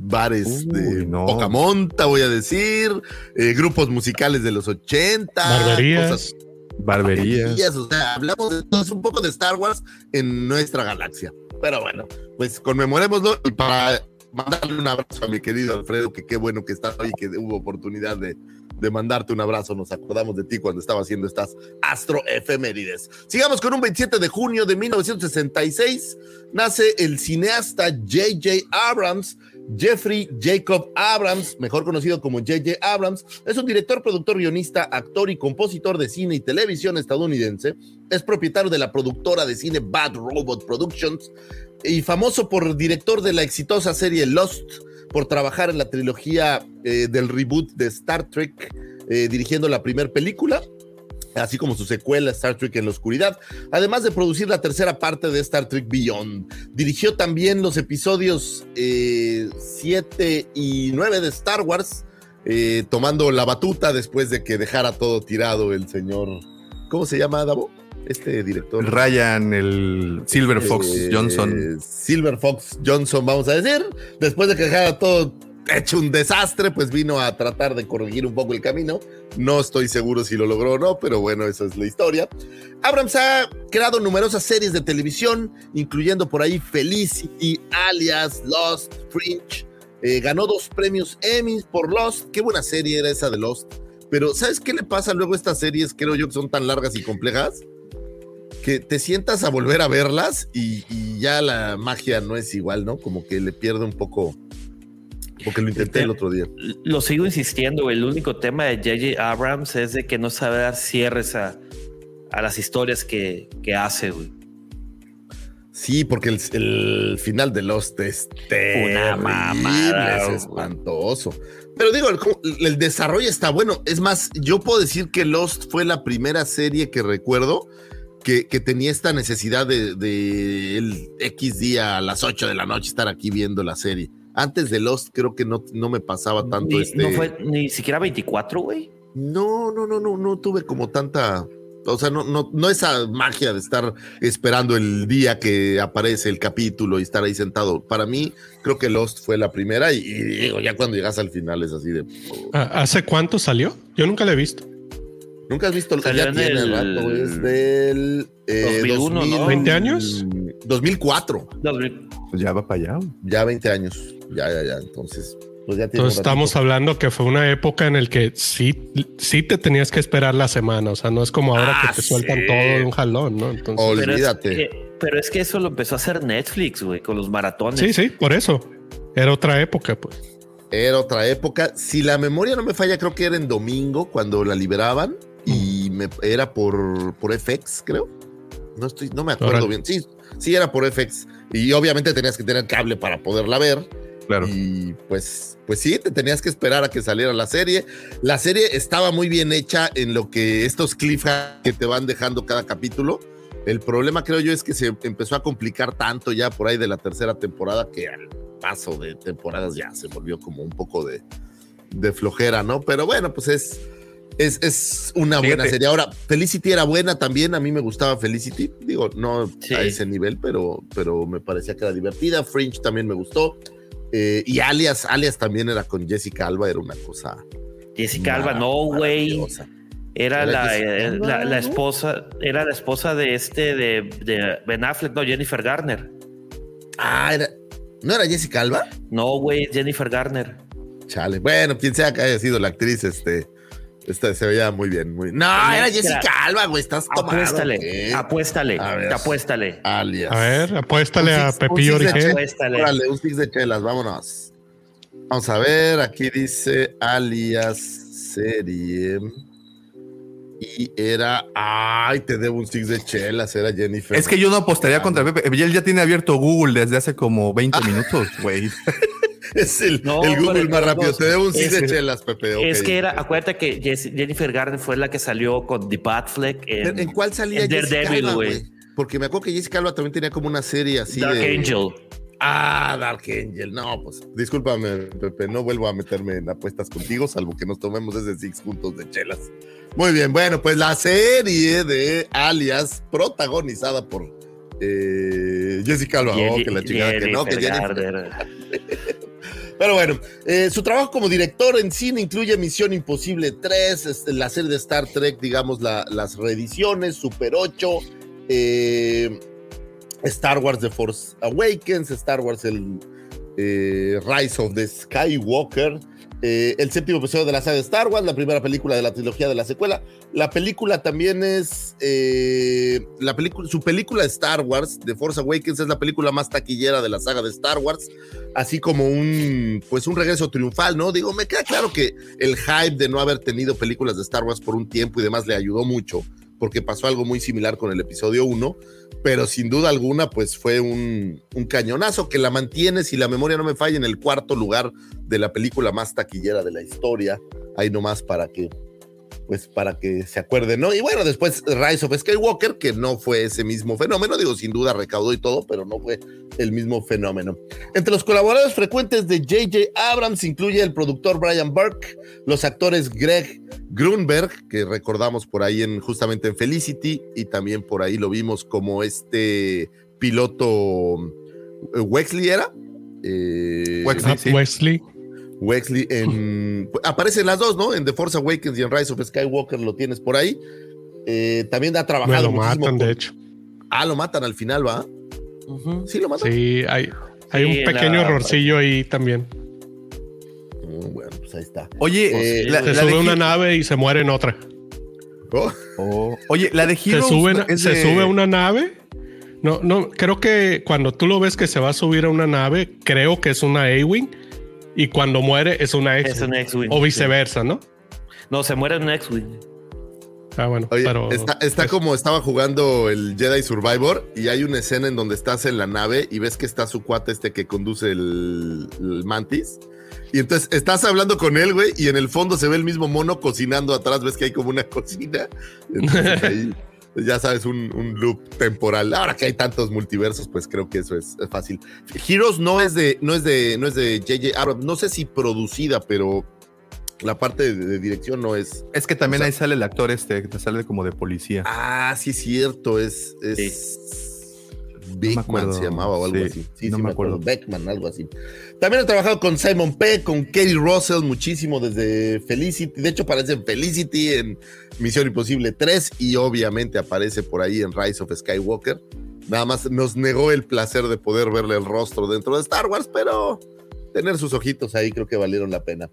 bares Uy, de no. poca monta, voy a decir, eh, grupos musicales de los 80, Barberías. cosas- Barberías. barberías, o sea, hablamos de un poco de Star Wars en nuestra galaxia. Pero bueno, pues conmemorémoslo y para mandarle un abrazo a mi querido Alfredo, que qué bueno que está hoy, que hubo oportunidad de, de mandarte un abrazo. Nos acordamos de ti cuando estaba haciendo estas astroefemérides. Sigamos con un 27 de junio de 1966. Nace el cineasta J.J. Abrams. Jeffrey Jacob Abrams, mejor conocido como J.J. Abrams, es un director, productor, guionista, actor y compositor de cine y televisión estadounidense. Es propietario de la productora de cine Bad Robot Productions y famoso por director de la exitosa serie Lost, por trabajar en la trilogía eh, del reboot de Star Trek, eh, dirigiendo la primera película, así como su secuela Star Trek en la oscuridad, además de producir la tercera parte de Star Trek Beyond. Dirigió también los episodios 7 y 9 de Star Wars, eh, tomando la batuta después de que dejara todo tirado el señor, ¿cómo se llama, Davo? Este director. Ryan, el Silver Fox Eh, Johnson. Silver Fox Johnson, vamos a decir. Después de que dejara todo hecho un desastre, pues vino a tratar de corregir un poco el camino. No estoy seguro si lo logró o no, pero bueno, esa es la historia. Abrams ha creado numerosas series de televisión, incluyendo por ahí Felicity, Alias, Lost, Fringe. Eh, ganó dos premios Emmy por Lost. Qué buena serie era esa de Lost. Pero ¿sabes qué le pasa luego a estas series? Creo yo que son tan largas y complejas que te sientas a volver a verlas y, y ya la magia no es igual, ¿no? Como que le pierde un poco, porque lo intenté el otro día. Lo sigo insistiendo. El único tema de J.J. Abrams es de que no sabe dar cierres a, a las historias que, que hace, güey. Sí, porque el, el final de Lost es Una mamada, terrible, es espantoso. Pero digo, el, el desarrollo está bueno. Es más, yo puedo decir que Lost fue la primera serie que recuerdo que, que tenía esta necesidad de, de el X día a las 8 de la noche estar aquí viendo la serie. Antes de Lost creo que no, no me pasaba tanto Ni, este... No fue ni siquiera 24, güey. No, no, no, no, no tuve como tanta. O sea, no, no, no esa magia de estar esperando el día que aparece el capítulo y estar ahí sentado. Para mí, creo que Lost fue la primera y, y digo, ya cuando llegas al final es así de. Ah, ¿Hace cuánto salió? Yo nunca la he visto. Nunca has visto Salió ya en tiene el- rato, es del eh, 2001, ¿no? ¿20 años? 2004. Pues ya va para allá. Ya 20 años. Ya, ya, ya. Entonces, pues ya. Entonces estamos hablando que fue una época en el que sí, sí te tenías que esperar la semana. O sea, no es como ahora Ah, que te sueltan sí. todo de un jalón, ¿no? Entonces, Pero es, Olvídate. que, pero es que eso lo empezó a hacer Netflix, güey, con los maratones. sí, sí, por eso. Era otra época, pues. Era otra época. Si la memoria no me falla, creo que era en domingo cuando la liberaban y me, era por, por FX, creo. No estoy, no me acuerdo bien. Sí, sí era por FX. Y obviamente tenías que tener cable para poderla ver. Claro. Y pues, pues sí, te tenías que esperar a que saliera la serie. La serie estaba muy bien hecha en lo que estos cliffhangers que te van dejando cada capítulo. El problema creo yo es que se empezó a complicar tanto ya por ahí de la tercera temporada que al paso de temporadas ya se volvió como un poco de, de flojera, ¿no? Pero bueno, pues es, es, es una buena Fíjate. serie. Ahora, Felicity era buena también, a mí me gustaba Felicity, digo, no Sí. a ese nivel, pero, pero me parecía que era divertida. Fringe también me gustó. Eh, y Alias, Alias también era con Jessica Alba, era una cosa. Jessica Alba, no, güey. Era Era la, eh, la, esposa, era la esposa de este de, de Ben Affleck, no, Jennifer Garner. Ah, era, ¿no era Jessica Alba? No, güey, Jennifer Garner. Chale. Bueno, quien sea que haya sido la actriz, este, este se veía muy bien. Muy... No, era Jessica Alba, güey. Estás tomado. Apuéstale, ¿qué? apuéstale, A ver. apuéstale. Alias. A ver, apuéstale Un a six- un Pepillo Origel. Órale, un six de chelas, vámonos. Vamos a ver, aquí dice alias serie. Y era, ay, te debo un six de chelas, era Jennifer. Es que yo no apostaría contra Pepe. Él ya tiene abierto Google desde hace como 20 [LAUGHS] minutos, güey. [LAUGHS] es el, No, el Google pero- más rápido. te debo un es- de chelas, Pepe. Es que era, acuérdate que Jennifer Garner fue la que salió con The Batfleck en, ¿En cuál salía en Daredevil, güey. Porque me acuerdo que Jessica Alba también tenía como una serie así Dark de... Angel. Ah, Dark Angel. No, pues discúlpame, Pepe, no vuelvo a meterme en apuestas contigo, salvo que nos tomemos ese six juntos de chelas. Muy bien, bueno, pues la serie de Alias, protagonizada por eh, Jessica Alba. Oh, que la chingada, que no, que Jennifer. [LAUGHS] Pero bueno, eh, su trabajo como director en cine incluye Misión Imposible 3, este, la serie de Star Trek, digamos, la- las reediciones, Super 8, eh, Star Wars The Force Awakens, Star Wars el eh, Rise of the Skywalker, eh, el séptimo episodio de la saga de Star Wars, la primera película de la trilogía de la secuela. La película también es eh, la película, su película Star Wars, The Force Awakens, es la película más taquillera de la saga de Star Wars, así como un pues un regreso triunfal, ¿no? Digo, me queda claro que el hype de no haber tenido películas de Star Wars por un tiempo y demás le ayudó mucho, porque pasó algo muy similar con el episodio 1, pero sin duda alguna, pues fue un, un cañonazo que la mantiene, si la memoria no me falla, en el cuarto lugar de la película más taquillera de la historia. Ahí nomás para que, pues para que se acuerden, ¿no? Y bueno, después Rise of Skywalker, que no fue ese mismo fenómeno, digo, sin duda recaudó y todo, pero no fue el mismo fenómeno. Entre los colaboradores frecuentes de J.J. Abrams incluye el productor Brian Burke, los actores Greg Grunberg, que recordamos por ahí en justamente en Felicity, y también por ahí lo vimos como este piloto eh, Wexley era. Eh, Wexley, Ah, Wesley. Wexley en. Aparecen las dos, ¿no? En The Force Awakens y en Rise of Skywalker lo tienes por ahí. Eh, también ha Me trabajado lo muchísimo matan, con- de hecho. Ah, lo matan al final, ¿va? Sí, lo matan. Sí, hay, hay Sí, un pequeño la- errorcillo ahí también. Mm, Bueno, pues ahí está. Oye, Eh, la, Se la sube de una nave y se muere en otra. Oh, Oh, Oye, la de Se Heroes sube, es se de- sube a una nave. No, no, creo que cuando tú lo ves que se va a subir a una nave, creo que es una A-Wing. Y cuando muere es una Es un X-Wing. X-Wing. O viceversa, ¿no? No, se muere en un X-Wing. Ah, bueno, Oye, pero. está, está es- como estaba jugando el Jedi Survivor y hay una escena en donde estás en la nave y ves que está su cuate este que conduce el, el mantis. Y entonces estás hablando con él, güey, y en el fondo se ve el mismo mono cocinando atrás, ves que hay como una cocina. [LAUGHS] Entonces ahí, ya sabes, un, un loop temporal. Ahora que hay tantos multiversos, pues creo que eso es, es fácil. Heroes no es de, no es de, no es de JJ Abrams, no sé si producida, pero La parte de, de dirección no es. Es que también O sea- ahí sale el actor este, que te sale como de policía. Ah, sí, es cierto. Es. es Beckman acuerdo. se llamaba o algo Sí, así. Sí, no sí, me me acuerdo. acuerdo. Beckman, algo así. También ha trabajado con Simon Peck, con Katie Russell, muchísimo desde Felicity. De hecho, aparece en Felicity, en Misión Imposible 3 y obviamente aparece por ahí en Rise of Skywalker. Nada más nos negó el placer de poder verle el rostro dentro de Star Wars, pero tener sus ojitos ahí creo que valieron la pena.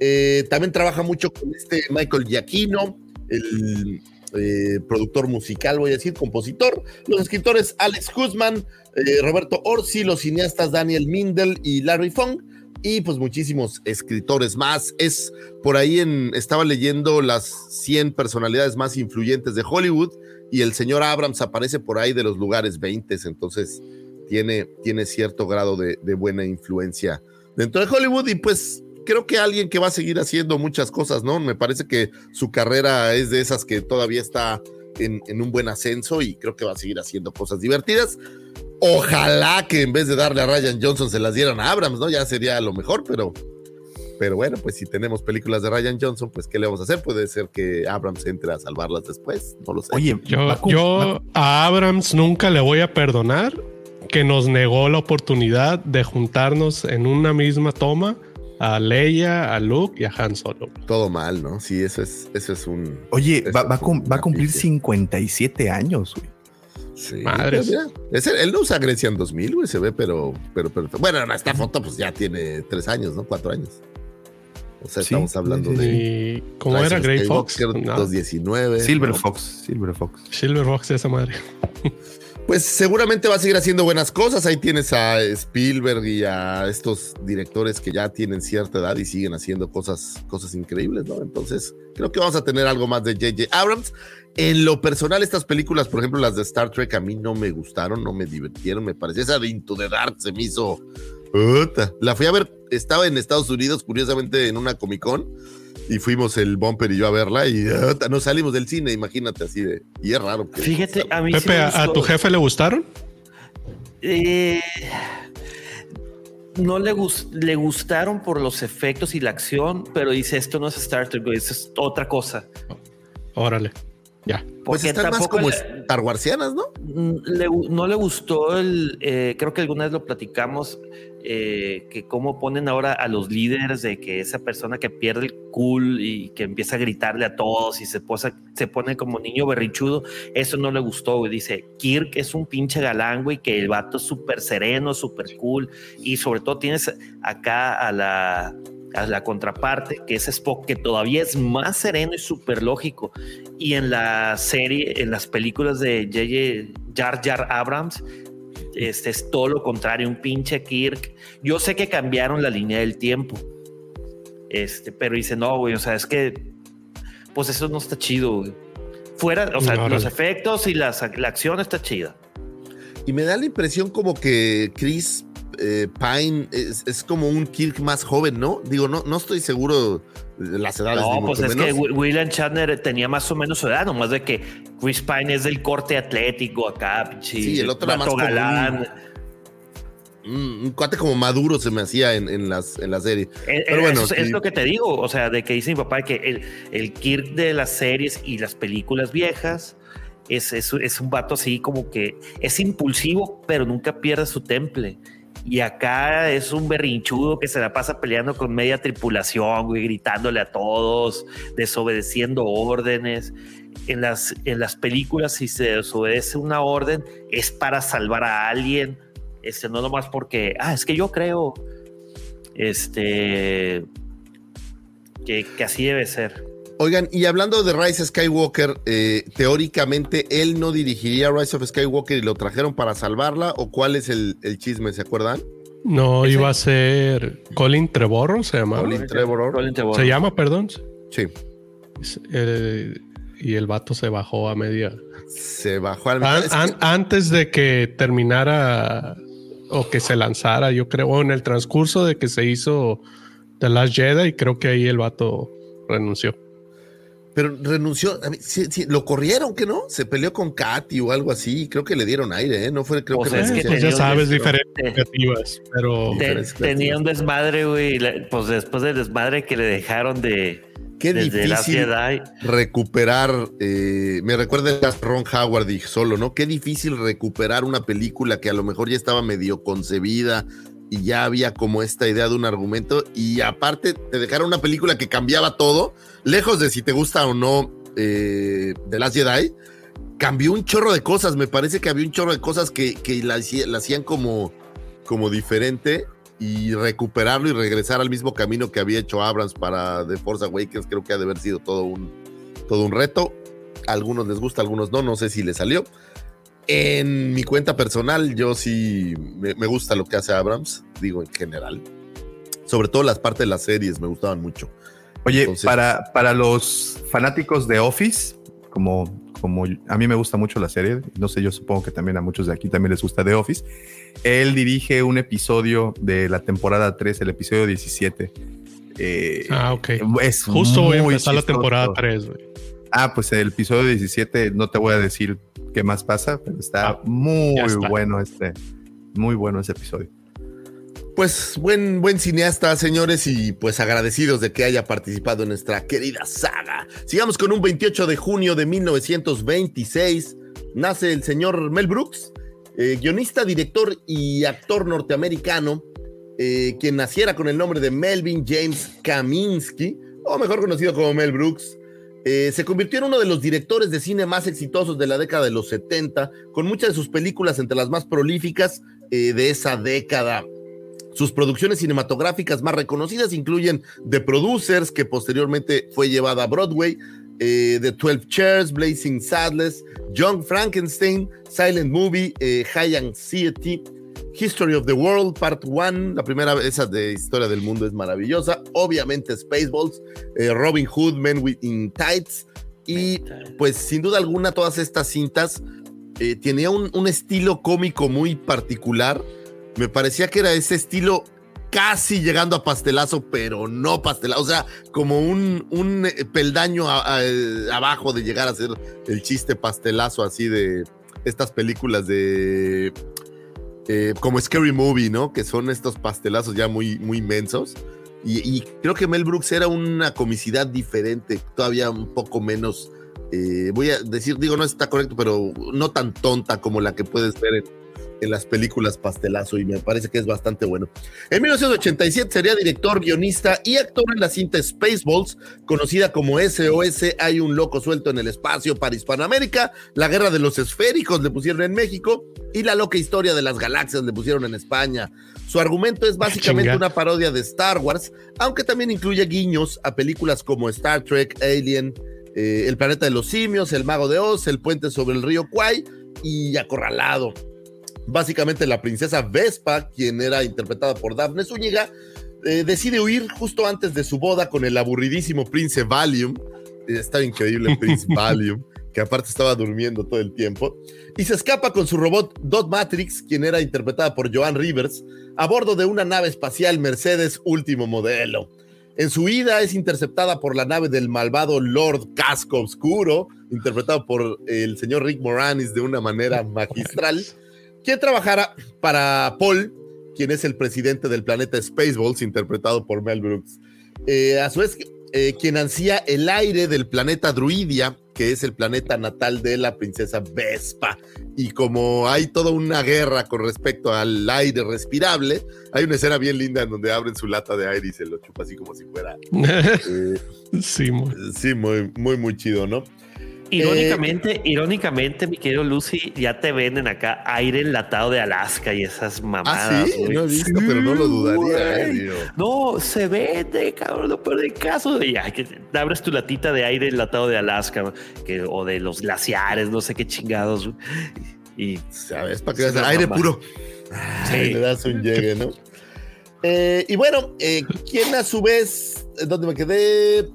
Eh, también trabaja mucho con este Michael Giacchino, el eh, productor musical, voy a decir, compositor. Los escritores Alex Guzman, eh, Roberto Orsi, los cineastas Daniel Mindel y Larry Fong. Y pues muchísimos escritores más. Es por ahí en, estaba leyendo las 100 personalidades más influyentes de Hollywood y el señor Abrams aparece por ahí de los lugares 20, entonces tiene, tiene cierto grado de, de buena influencia dentro de Hollywood y pues creo que alguien que va a seguir haciendo muchas cosas, ¿no? Me parece que su carrera es de esas que todavía está en, en un buen ascenso y creo que va a seguir haciendo cosas divertidas. Ojalá que en vez de darle a Ryan Johnson se las dieran a Abrams, ¿no? Ya sería lo mejor, pero, pero bueno, pues si tenemos películas de Ryan Johnson, pues ¿qué le vamos a hacer? Puede ser que Abrams entre a salvarlas después, no lo sé. Oye, Yo, yo a Abrams nunca le voy a perdonar que nos negó la oportunidad de juntarnos en una misma toma a Leia, a Luke y a Han Solo. todo mal, ¿no? Sí, eso es, eso es un... Oye, eso va, va un va a cumplir capricho. 57 años, güey. Sí, ese- él no usa Grecian 2000, güey, se ve, pero, pero, pero, bueno, en esta foto pues ya tiene tres años, ¿no? Cuatro años. O sea, Sí, estamos hablando sí, sí. de... ¿Y cómo Rise era Grey Fox? No, 219. Silver ¿no? Fox, Silver Fox. Silver Fox, esa madre. Pues seguramente va a seguir haciendo buenas cosas. Ahí tienes a Spielberg y a estos directores que ya tienen cierta edad y siguen haciendo cosas, cosas increíbles, ¿no? Entonces, creo que vamos a tener algo más de J.J. Abrams. En lo personal, estas películas, por ejemplo, las de Star Trek, a mí no me gustaron, no me divirtieron, me pareció esa de Into the Dark se me hizo. La fui a ver, estaba en Estados Unidos, curiosamente, en una Comic Con. Y fuimos el Bumper y yo a verla y [LAUGHS] puta, no salimos del cine, imagínate así de. Y es raro. que- Fíjate, a mí sí Pepe, me ¿a, tu jefe le gustaron? Eh, no le, gus- le gustaron por los efectos y la acción, pero dice esto no es Star Trek, esto es otra cosa. Órale. Ya. Pues Porque están más como le- Star Warsianas, ¿no? Mm, le no le gustó el, eh, creo que alguna vez lo platicamos, eh, que cómo ponen ahora a los líderes de que esa persona que pierde el cool y que empieza a gritarle a todos y se, se pone como niño berrinchudo, eso no le gustó, güey. Dice, Kirk es un pinche galán, güey, que el vato es súper sereno, súper cool y sobre todo tienes acá a la... A la contraparte, que es Spock, que todavía es más sereno y súper lógico. Y en la serie, en las películas de J.J. Jar Jar Abrams, este es todo lo contrario, un pinche Kirk. Yo sé que cambiaron la línea del tiempo, este, pero dice, no, güey, o sea, es que, pues eso no está chido, güey. Fuera, o sea, Órale. los efectos y las- la acción está chida. Y me da la impresión como que Chris eh, Pine es, es como un Kirk más joven, ¿no? Digo, no, no estoy seguro de las edades. No, pues es que menos. William Shatner tenía más o menos su edad, nomás de que Chris Pine es del corte atlético acá, pinche. Sí, el otro era más un- galán. Mm, un cuate como maduro se me hacía en, en las, en la serie. Eh, Pero eh, bueno, es, sí. lo que te digo, o sea, de que dice mi papá que el, el Kirk de las series y las películas viejas es, es, es un vato así como que es impulsivo, pero nunca pierde su temple. Y acá es un berrinchudo que se la pasa peleando con media tripulación, güey, gritándole a todos, desobedeciendo órdenes. En las, en las películas, si se desobedece una orden, es para salvar a alguien. Este, no nomás porque, ah, es que yo creo, este, que, que así debe ser. Oigan, y hablando de Rise Skywalker, eh, teóricamente él no dirigiría Rise of Skywalker y lo trajeron para salvarla, o cuál es el, el chisme, ¿se acuerdan? No, iba a ser Colin Trevorrow, se llamaba. Colin Trevorrow. Colin Trevorrow. Se llama, perdón. Sí. Eh, y el vato se bajó a media. Se bajó al An- que- antes de que terminara o que se lanzara, yo creo, o en el transcurso de que se hizo The Last Jedi, creo que ahí el vato renunció. Pero renunció. a mí, sí, sí, lo corrieron, ¿que no? Se peleó con Katy o algo así. Creo que le dieron aire, ¿eh? No fue, creo O que sea, es que renunció. Pues ya sabes, diferentes pero Te- Diferentes tenía un desmadre, güey. Pues después del desmadre que le dejaron de. Qué desde difícil recuperar. eh, me recuerda a Ron Howard y solo, ¿no? Qué difícil recuperar una película que a lo mejor ya estaba medio concebida y ya había como esta idea de un argumento. Y aparte, te dejaron una película que cambiaba todo, lejos de si te gusta o no eh, The Last Jedi. Cambió un chorro de cosas. Me parece que había un chorro de cosas que, que la, hacía- la hacían como, como diferente y recuperarlo y regresar al mismo camino que había hecho Abrams para The Force Awakens, creo que ha de haber sido todo un, todo un reto. Algunos les gusta, algunos no, no sé si le salió. En mi cuenta personal, yo sí me, me gusta lo que hace Abrams, digo en general. Sobre todo las partes de las series me gustaban mucho. Oye, Entonces- para, para los fanáticos de Office, como, como a mí me gusta mucho la serie, no sé, yo supongo que también a muchos de aquí también les gusta The Office, él dirige un episodio de la temporada 3, el episodio 17. Eh, Ah, ok. Es justo voy a la temporada 3, güey. Ah, pues el episodio 17, no te voy a decir qué más pasa, pero está Ah, muy está. bueno este, muy bueno ese episodio. Pues buen, buen cineasta, señores, y pues agradecidos de que haya participado en nuestra querida saga. Sigamos con un 28 de junio de 1926. Nace el señor Mel Brooks, eh, guionista, director y actor norteamericano, eh, quien naciera con el nombre de Melvin James Kaminsky, o mejor conocido como Mel Brooks. Eh, se convirtió en uno de los directores de cine más exitosos de la década de los 70, con muchas de sus películas entre las más prolíficas eh, de esa década. Sus producciones cinematográficas más reconocidas incluyen The Producers, que posteriormente fue llevada a Broadway, eh, The 12 Chairs, Blazing Saddles, Young Frankenstein, Silent Movie, High Anxiety, History of the World, Part 1, la primera, esa de Historia del Mundo es maravillosa, obviamente Spaceballs, eh, Robin Hood, Men with in Tights, y pues sin duda alguna todas estas cintas eh, tenía un, un estilo cómico muy particular. Me parecía que era ese estilo casi llegando a pastelazo, pero no pastelazo. O sea, como un, un eh, peldaño a- a- eh, abajo de llegar a ser el chiste pastelazo así de estas películas de... eh, como Scary Movie, ¿no? Que son estos pastelazos ya muy, muy inmensos. Y, y creo que Mel Brooks era una comicidad diferente, todavía un poco menos, eh, voy a decir, digo, no está correcto, pero no tan tonta como la que puedes ver en, en las películas pastelazo y me parece que es bastante bueno. En 1987 sería director, guionista y actor en la cinta Spaceballs, conocida como SOS, hay un loco suelto en el espacio para Hispanoamérica, la guerra de los esféricos le pusieron en México y la loca historia de las galaxias le pusieron en España. Su argumento es básicamente Chinga. una parodia de Star Wars, aunque también incluye guiños a películas como Star Trek, Alien, eh, El planeta de los simios, El mago de Oz, El puente sobre el río Kwai y Acorralado. Básicamente la princesa Vespa, quien era interpretada por Daphne Zúñiga, eh, decide huir justo antes de su boda con el aburridísimo Prince Valium. Está increíble Prince [LAUGHS] Valium, que aparte estaba durmiendo todo el tiempo. Y se escapa con su robot Dot Matrix, quien era interpretada por Joan Rivers, a bordo de una nave espacial Mercedes último modelo. En su ida es interceptada por la nave del malvado Lord Casco Oscuro, interpretado por el señor Rick Moranis de una manera [LAUGHS] magistral, quien trabajará para Paul, quien es el presidente del planeta Spaceballs, interpretado por Mel Brooks. Eh, a su vez, eh, quien ansía el aire del planeta Druidia, que es el planeta natal de la princesa Vespa. Y como hay toda una guerra con respecto al aire respirable, hay una escena bien linda en donde abren su lata de aire y se lo chupa así como si fuera. [LAUGHS] eh, sí, muy. sí, muy, muy, muy chido, ¿no? Irónicamente, irónicamente, mi querido Lucy, ya te venden acá aire enlatado de Alaska y esas Ah, mamadas. sí, güey. no he visto, pero no lo dudaría. eh. No, se vende, cabrón, lo peor del caso. Y, ay, que te abres tu latita de aire enlatado de Alaska ¿no? que, o de los glaciares, no sé qué chingados. Y ¿Sabes? Para que Sí, veas, no, aire mamá. puro. Sí. Ay, le das un llegue, ¿no? Eh, y bueno, eh, quien a su vez, eh, ¿dónde me quedé?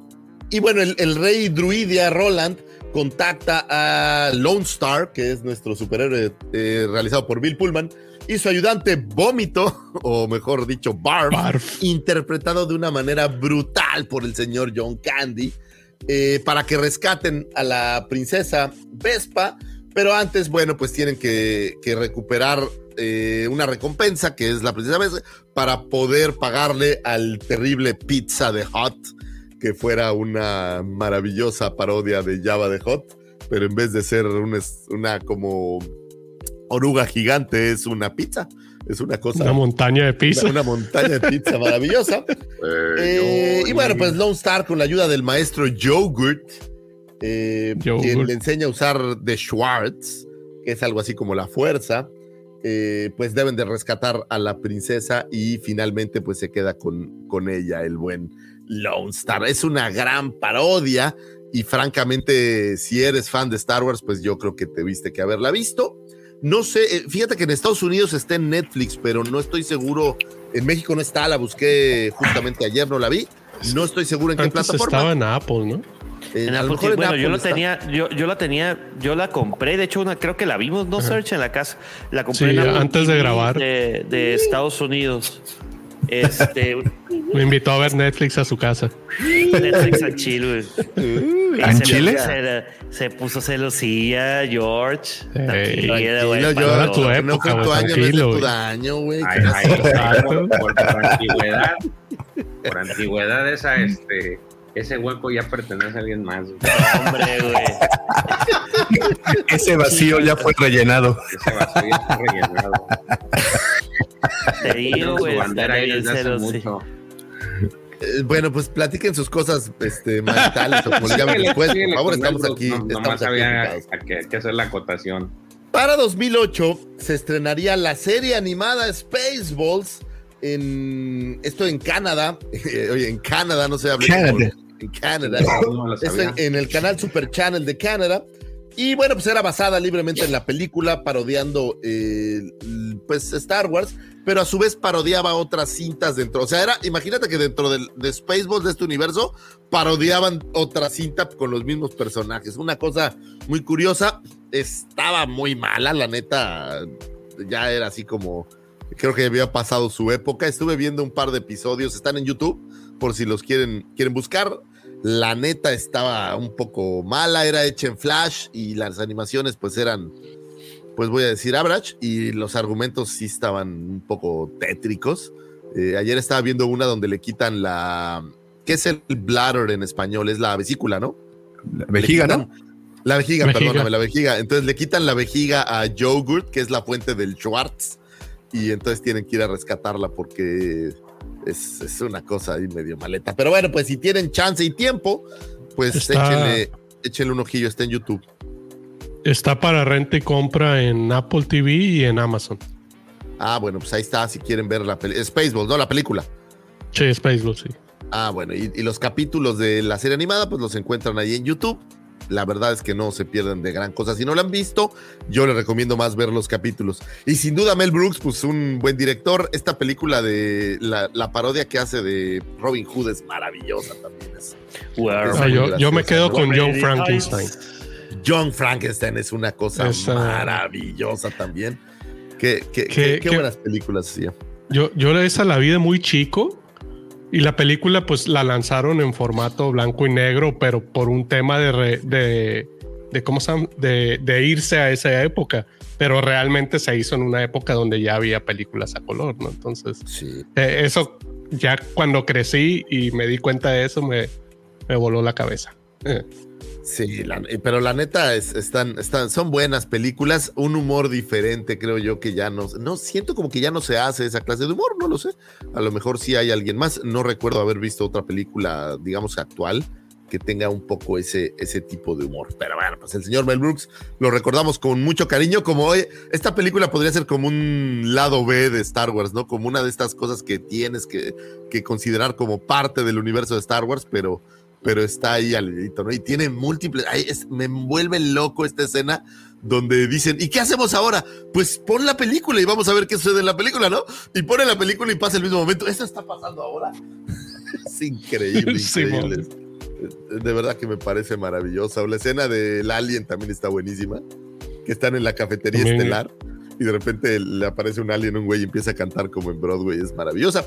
Y bueno, el, el rey druidia Roland contacta a Lone Star, que es nuestro superhéroe eh, realizado por Bill Pullman, y su ayudante Vómito, [LAUGHS] o mejor dicho, Barf, Barf. interpretado de una manera brutal por el señor John Candy. eh, para que rescaten a la princesa Vespa, pero antes, bueno, pues tienen que, que recuperar eh, una recompensa que es la princesa Vespa para poder pagarle al terrible Pizza de Hot, que fuera una maravillosa parodia de Java de Hot, pero en vez de ser una, una como oruga gigante, es una pizza. Es una cosa. Una montaña de pizza. Una, una montaña de pizza [LAUGHS] maravillosa. Eh, y bueno, pues Lone Star con la ayuda del maestro Yogurt, eh, quien le enseña a usar de Schwartz, que es algo así como la fuerza, eh, pues deben de rescatar a la princesa y finalmente pues se queda con, con ella el buen Lone Star. Es una gran parodia y francamente si eres fan de Star Wars pues yo creo que te viste que haberla visto. No sé, eh, fíjate que en Estados Unidos está en Netflix, pero no estoy seguro. En México no está, la busqué justamente ayer, no la vi. No estoy seguro en qué Antes plataforma. estaba en Apple, ¿no? Eh, En lo Apple en bueno, yo Apple lo está. tenía, yo, yo la tenía, yo la compré, de hecho una creo que la vimos, no search en la casa, la compré Sí, en antes de grabar. de, de Estados Unidos. Este Me invitó a ver Netflix a su casa. Netflix al chile, güey. Y ¿En se Chile? puso celo- Se puso celosilla, George. Ey, Tranquilo, para tu no época, fue tu año, no tranquilo, tu güey. daño, güey. Ay, ¿qué ay, Exacto. por, por antigüedad, por [LAUGHS] antigüedad esa, este, ese hueco ya pertenece a alguien más. güey. Hombre, güey. Ese vacío ya fue rellenado. Ese vacío ya está rellenado. Te digo, güey. su bandera está ahí bien desde hace celoso. mucho. Eh, bueno, pues platiquen sus cosas este, maritales o [LAUGHS] poligámicas después. Por favor, estamos aquí. No- estamos aquí había que, que hacer la acotación. Para 2008 se estrenaría la serie animada Spaceballs en esto en Canadá. [LAUGHS] Oye, en Canadá no se habla Canadá. en Canadá. No sabía. en, en el canal Super Channel de Canadá. Y bueno, pues era basada libremente en la película, parodiando eh, pues Star Wars, pero a su vez parodiaba otras cintas dentro. O sea, era, imagínate que dentro del, de Spaceballs de este universo, parodiaban otra cinta con los mismos personajes. Una cosa muy curiosa. Estaba muy mala, la neta. Ya era así como. Creo que había pasado su época. Estuve viendo un par de episodios. Están en YouTube, por si los quieren, quieren buscar. La neta estaba un poco mala, era hecha en Flash y las animaciones pues eran, pues voy a decir average y los argumentos sí estaban un poco tétricos. Eh, ayer estaba viendo una donde le quitan la, ¿qué es el bladder en español? Es la vesícula, ¿no? La vejiga, ¿no? La vejiga, Vejiga. perdóname, la vejiga. Entonces le quitan la vejiga a Yogurt, que es la fuente del Schwartz, y entonces tienen que ir a rescatarla porque es, es una cosa ahí medio maleta. Pero bueno, pues si tienen chance y tiempo, pues Está- échenle, échenle un ojillo, está en YouTube. Está para renta y compra en Apple TV y en Amazon. Ah, bueno, pues ahí está, si quieren ver la película. Spaceballs, ¿no? La película. Sí, Spaceballs, sí. Ah, bueno, y, y los capítulos de la serie animada, pues los encuentran ahí en YouTube. La verdad es que no se pierden de gran cosa. Si no lo han visto, yo les recomiendo más ver los capítulos. Y sin duda, Mel Brooks, pues un buen director. Esta película de la, la parodia que hace de Robin Hood es maravillosa también. Es. Es Ah, yo, yo me quedo con John Frankenstein. John Frankenstein es una cosa Esa- maravillosa también. Qué, qué, ¿Qué- qué- qué qué- buenas películas hacía. Yo, yo esa la vi de muy chico y la película pues la lanzaron en formato blanco y negro, pero por un tema de, re- de, de cómo se de, de irse a esa época. Pero realmente se hizo en una época donde ya había películas a color, ¿no? Entonces, Sí. eh, eso ya cuando crecí y me di cuenta de eso, me, me voló la cabeza. Eh. Sí, la- pero la neta es- están, están, son buenas películas, un humor diferente, creo yo que ya no, no siento como que ya no se hace esa clase de humor, no lo sé. A lo mejor sí hay alguien más. No recuerdo haber visto otra película, digamos, actual que tenga un poco ese, ese tipo de humor. Pero bueno, pues el señor Mel Brooks lo recordamos con mucho cariño, como hoy, esta película podría ser como un lado B de Star Wars, ¿no? Como una de estas cosas que tienes que, que considerar como parte del universo de Star Wars, pero pero está ahí al dedito, ¿no? Y tiene múltiples. ay, es- me envuelve loco esta escena donde dicen, ¿y qué hacemos ahora? Pues pon la película y vamos a ver qué sucede en la película, ¿no? Y pone la película y pasa el mismo momento. ¿Esto está pasando ahora? [LAUGHS] es increíble, [LAUGHS] Sí, increíble. de verdad que me parece maravillosa. La escena del Alien también está buenísima. Que están en la cafetería También. estelar y de repente le aparece un alien, un güey y empieza a cantar como en Broadway. Es maravillosa.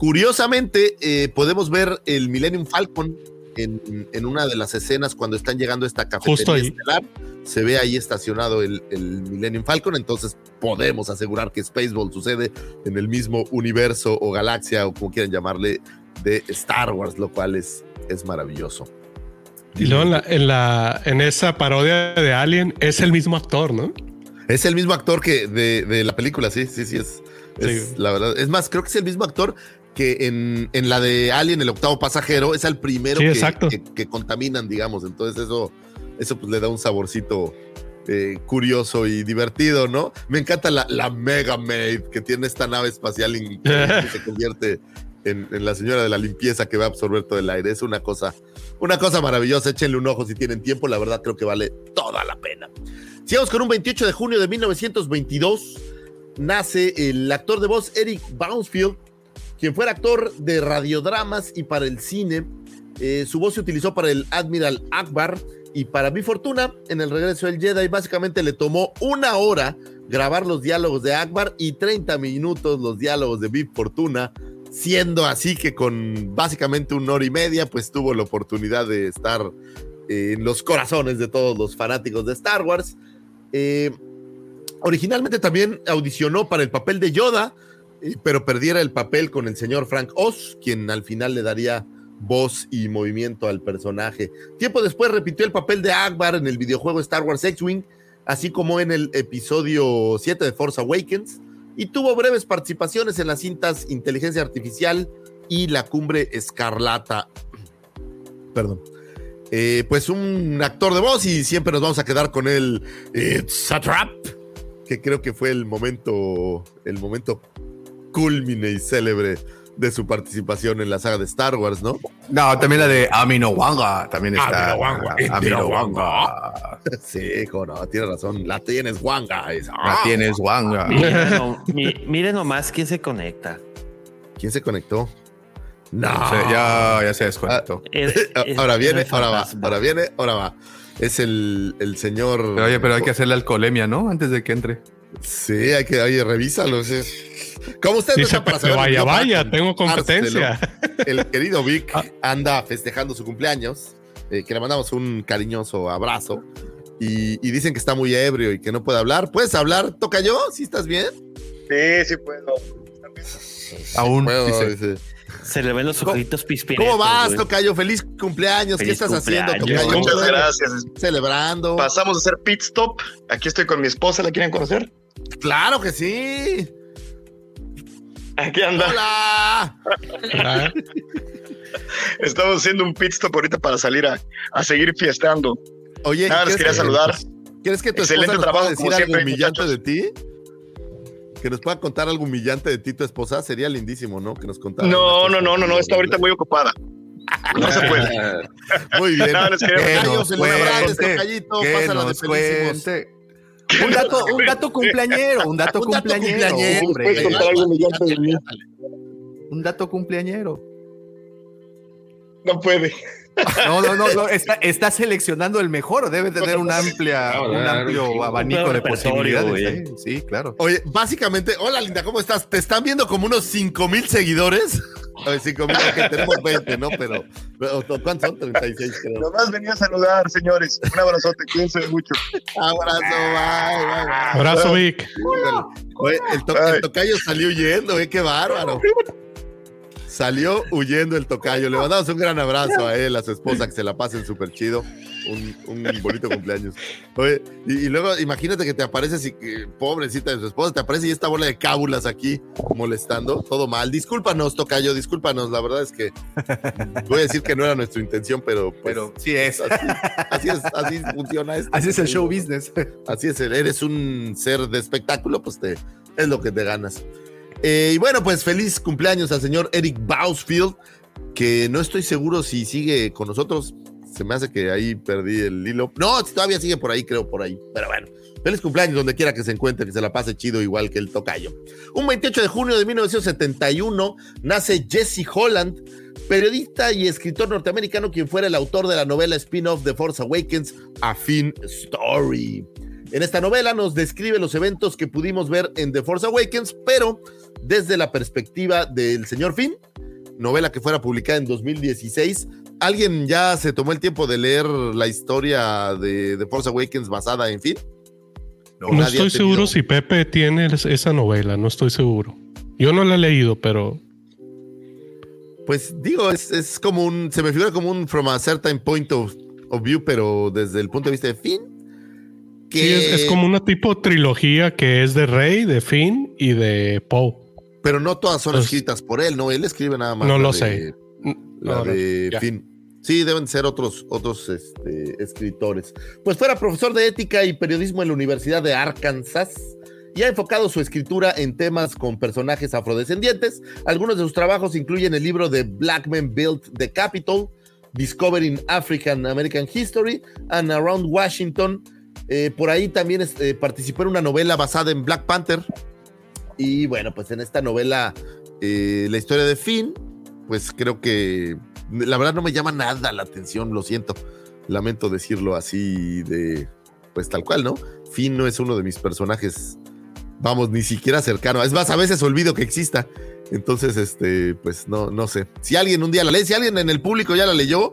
Curiosamente, eh, podemos ver el Millennium Falcon en, en una de las escenas cuando están llegando a esta Justo cafetería ahí. estelar, se ve ahí estacionado el, el Millennium Falcon, entonces podemos asegurar que Spaceball sucede en el mismo universo o galaxia o como quieran llamarle de Star Wars, lo cual es, es maravilloso. Y luego en, la, en, la, en esa parodia de Alien es el mismo actor, ¿no? Es el mismo actor que de, de la película, sí, sí, sí, es, es Sí. la verdad. Es más, creo que es el mismo actor que en, en la de Alien, el octavo pasajero, es el primero Sí, que, que- que contaminan, digamos. Entonces eso, eso pues le da un saborcito eh, curioso y divertido, ¿no? Me encanta la, la Mega Maid que tiene esta nave espacial y que [LAUGHS] se convierte en, en la señora de la limpieza que va a absorber todo el aire. Es una cosa, una cosa maravillosa. Échenle un ojo si tienen tiempo. La verdad creo que vale toda la pena. Sigamos con un 28 de junio de 1922. Nace el actor de voz Eric Bouncefield, quien fuera actor de radiodramas y para el cine. Eh, su voz se utilizó para el Admiral Akbar y para Mi Fortuna en el regreso del Jedi. Básicamente le tomó una hora grabar los diálogos de Akbar y 30 minutos los diálogos de Bib Fortuna, siendo así que con básicamente una hora y media, pues tuvo la oportunidad de estar eh, en los corazones de todos los fanáticos de Star Wars. Eh, originalmente también audicionó para el papel de Yoda, pero perdiera el papel con el señor Frank Oz, quien al final le daría voz y movimiento al personaje. Tiempo después repitió el papel de Akbar en el videojuego Star Wars X-Wing, así como en el episodio 7 de Force Awakens, y tuvo breves participaciones en las cintas Inteligencia Artificial y La Cumbre Escarlata. [CLEARS THROAT] Perdón. Eh, pues un actor de voz y siempre nos vamos a quedar con el It's a Trap, que creo que fue el momento, el momento culmine y célebre de su participación en la saga de Star Wars, ¿no? No, también la de Amino Wanga. También está. Amino Wanga, Amino Wanga. Wanga. [LAUGHS] Sí, no, tienes razón. La tienes, Wanga. Es- La ¡Ah! tienes Wanga. [LAUGHS] Miren, no- mi- miren nomás quién se conecta. ¿Quién se conectó? No. O sea, ya, ya se desconectó. Es- [LAUGHS] es- ahora viene, ahora va. Ahora viene, ahora va. Es el, el señor. Pero oye, pero hay que hacer la alcoholemia, ¿no? Antes de que entre. Sí, hay que, oye, revísalo. sí. Como usted no Dice, está para vaya, vaya, tengo competencia. [LAUGHS] El querido Vic anda festejando su cumpleaños, eh, que le mandamos un cariñoso abrazo. Y, y dicen que está muy ebrio y que no puede hablar. ¿Puedes hablar? ¿Toca yo? ¿Sí estás bien? Sí, sí puedo. Aún. Puedo, dice. dice. Se le ven los ojitos pispiretos. ¿Cómo vas. Tocayo? Feliz cumpleaños. Feliz ¿Qué estás haciendo. Tocayo? Muchas gracias. Celebrando. Pasamos a hacer pit stop. Aquí estoy con mi esposa. ¿La quieren conocer? Claro que sí. Aquí anda. Hola. Ah, Estamos haciendo un pit stop ahorita para salir a, a seguir fiestando. Oye, Nada, les ¿quieres quería que- saludar. ¿Quieres que tu Excelente esposa nos pueda como decir algo siempre, humillante de ti? Que nos pueda contar algo humillante de ti, tu esposa. Sería lindísimo, ¿no? Que nos contara. No, no, no, no, no. Está ahorita muy ocupada. No se puede. Muy [LAUGHS] bien. No, les quería- Que nos cuente, que pásala de nos cuente. Un dato, un dato cumpleañero, un dato Un dato cumpleañero, cumpleañero, hombre. ¿Puedes contar algo humillante de mí? Un dato cumpleañero. No puede. No, no, no, no, está, está seleccionando el mejor, debe tener un amplia, Claro, un claro, amplio abanico de posibilidades. ¿eh? Sí, claro. Oye, básicamente, hola Linda, ¿cómo estás? ¿Te están viendo como unos 5 mil seguidores? A ver, 5 mil, ok, tenemos 20, ¿no? Pero, pero, ¿cuántos son? 36, creo. Nomás venía a saludar, señores. Un abrazote. Cuídense mucho. Abrazo, bye, bye, bye. abrazo, Vic. Oye, el, to- el tocayo salió huyendo, ¿eh? Qué bárbaro. Salió huyendo el tocayo. Le mandamos un gran abrazo a él, a su esposa, que se la pasen súper chido. Un, un bonito cumpleaños. Oye, y, y luego imagínate que te apareces y que, pobrecita de su esposa, te aparece y esta bola de cábulas aquí molestando. Todo mal. Discúlpanos, tocayo, discúlpanos. La verdad es que voy a decir que no era nuestra intención, pero, pues, Pero sí es. así, así es, así funciona esto. Así es el show business. Así es, eres un ser de espectáculo, pues te, es lo que te ganas. Eh, y bueno, pues feliz cumpleaños al señor Eric Bausfield, que no estoy seguro si sigue con nosotros. Se me hace que ahí perdí el hilo. No, todavía sigue por ahí, creo, por ahí. Pero bueno, feliz cumpleaños donde quiera que se encuentre, que se la pase chido igual que el tocayo. Un 28 de junio de 1971 nace Jesse Holland, periodista y escritor norteamericano, quien fuera el autor de la novela spin-off The Force Awakens, A Fin Story. En esta novela nos describe los eventos que pudimos ver en The Force Awakens, pero desde la perspectiva del señor Finn, novela que fuera publicada en 2016, ¿Alguien ya se tomó el tiempo de leer la historia de, de Force Awakens basada en Finn? No, estoy tenido- seguro si Pepe tiene es- esa novela, no estoy seguro. Yo no la he leído, pero Pues digo, es, es como un, se me figura como un from a certain point of, of view, pero desde el punto de vista de Finn. Que sí, es, es como una tipo trilogía que es de Rey, de Finn y de Poe. Pero no todas son Pues- escritas por él, ¿no? Él escribe nada más. No lo de- sé. La No, de. Finn. Sí, deben ser otros, otros este, escritores. Pues fuera profesor de ética y periodismo en la Universidad de Arkansas y ha enfocado su escritura en temas con personajes afrodescendientes. Algunos de sus trabajos incluyen el libro de Black Men Built the Capitol, Discovering African American History and Around Washington. Eh, por ahí también este, participó en una novela basada en Black Panther. Y bueno, pues en esta novela, eh, la historia de Finn, pues creo que la verdad no me llama nada la atención, lo siento. Lamento decirlo así de, pues tal cual, ¿no? Finn no es uno de mis personajes, vamos, ni siquiera cercano. Es más, a veces olvido que exista. Entonces, este, pues no, no sé. Si alguien un día la lee, si alguien en el público ya la leyó,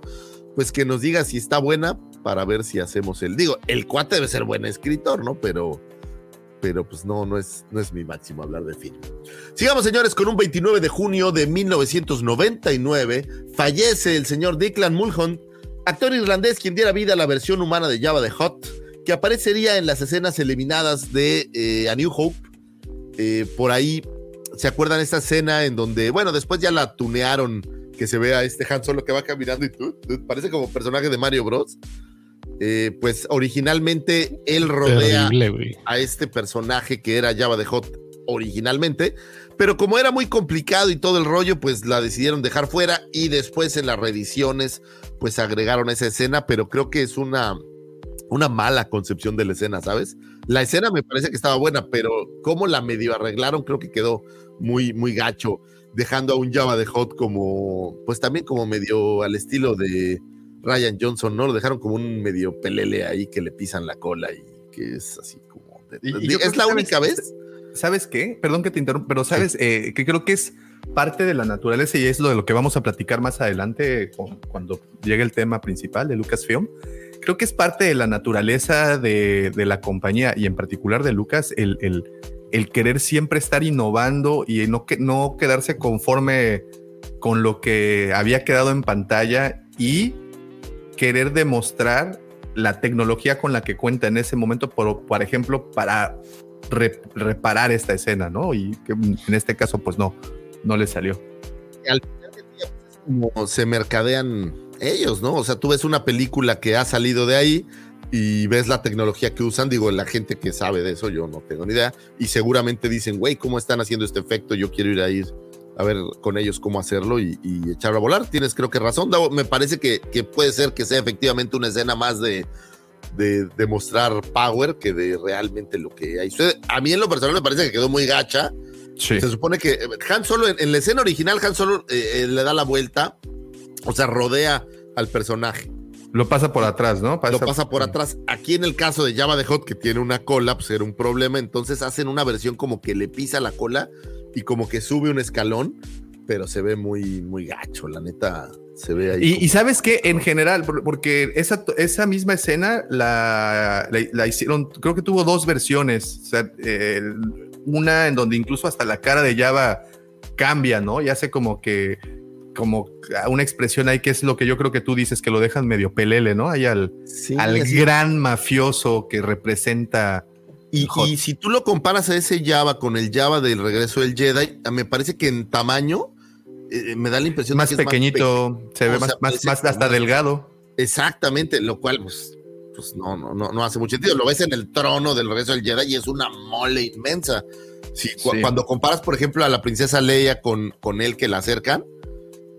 pues que nos diga si está buena para ver si hacemos el. Digo, el cuate debe ser buen escritor, ¿no? Pero, pero pues no, no es, no es mi máximo hablar de Finn. Sigamos, señores, con un 29 de junio de 1999 fallece el señor Declan Mulholland, actor irlandés quien diera vida a la versión humana de Java de Hot, que aparecería en las escenas eliminadas de eh, A New Hope. Eh, por ahí, ¿se acuerdan esta escena en donde, bueno, después ya la tunearon, que se ve a este Han Solo que va caminando y tú, parece como personaje de Mario Bros. Eh, pues originalmente él rodea Terrible, a este personaje que era Java de Hot originalmente, pero como era muy complicado y todo el rollo, pues la decidieron dejar fuera y después en las reediciones pues agregaron esa escena, pero creo que es una una mala concepción de la escena, ¿sabes? La escena me parece que estaba buena, pero como la medio arreglaron, creo que quedó muy muy gacho, dejando a un Java de Hot como pues también como medio al estilo de Ryan Johnson, ¿no? Lo dejaron como un medio pelele ahí que le pisan la cola y que es así como... de- Y- y es la sabes- única vez. ¿Sabes qué? Perdón que te interrumpa, pero sabes Eh, que creo que es parte de la naturaleza y es lo de lo que vamos a platicar más adelante cu- cuando llegue el tema principal de Lucasfilm. Creo que es parte de la naturaleza de, de la compañía y en particular de Lucas el, el- el querer siempre estar innovando y no, no quedarse conforme con lo que había quedado en pantalla y querer demostrar la tecnología con la que cuenta en ese momento, por, por ejemplo, para re- reparar esta escena, ¿no? Y que en este caso, pues no, no le salió. al final del día, pues, es como se mercadean ellos, ¿no? O sea, tú ves una película que ha salido de ahí y ves la tecnología que usan, digo, la gente que sabe de eso, yo no tengo ni idea, y seguramente dicen, güey, ¿cómo están haciendo este efecto? Yo quiero ir a ir a ver con ellos cómo hacerlo y, y echarlo a volar. Tienes creo que razón, Davo, me parece que, que puede ser que sea efectivamente una escena más de, de, de mostrar power que de realmente lo que hay. A mí en lo personal me parece que quedó muy gacha, Sí. se supone que eh, Han Solo, en, en la escena original, Han Solo eh, eh, le da la vuelta, o sea, rodea al personaje, Lo pasa por atrás, ¿no? lo pasa por atrás. Aquí en el caso de Java de Hot, que tiene una cola, pues era un problema, entonces hacen una versión como que le pisa la cola y como que sube un escalón, pero se ve muy, muy gacho, la neta, se ve ahí. Y, y sabes que en general, por- porque esa, esa misma escena la, la, la hicieron, creo que tuvo dos versiones. O sea, eh, una en donde incluso hasta la cara de Java cambia, ¿no? Y hace como que, como una expresión ahí que es lo que yo creo que tú dices, que lo dejan medio pelele, ¿no? Ahí al, Sí, al gran mafioso que representa. Y, si tú lo comparas a ese Java con el Java del regreso del Jedi, me parece que en tamaño eh, me da la impresión Más de que es pequeñito, se o ve sea, más, más, parece más hasta delgado. Exactamente, lo cual, pues, pues no, no, no, no hace mucho sentido. Lo ves en el trono del regreso del Jedi y es una mole inmensa. Cu- Sí. Cuando comparas, por ejemplo, a la princesa Leia con, con él que la acercan,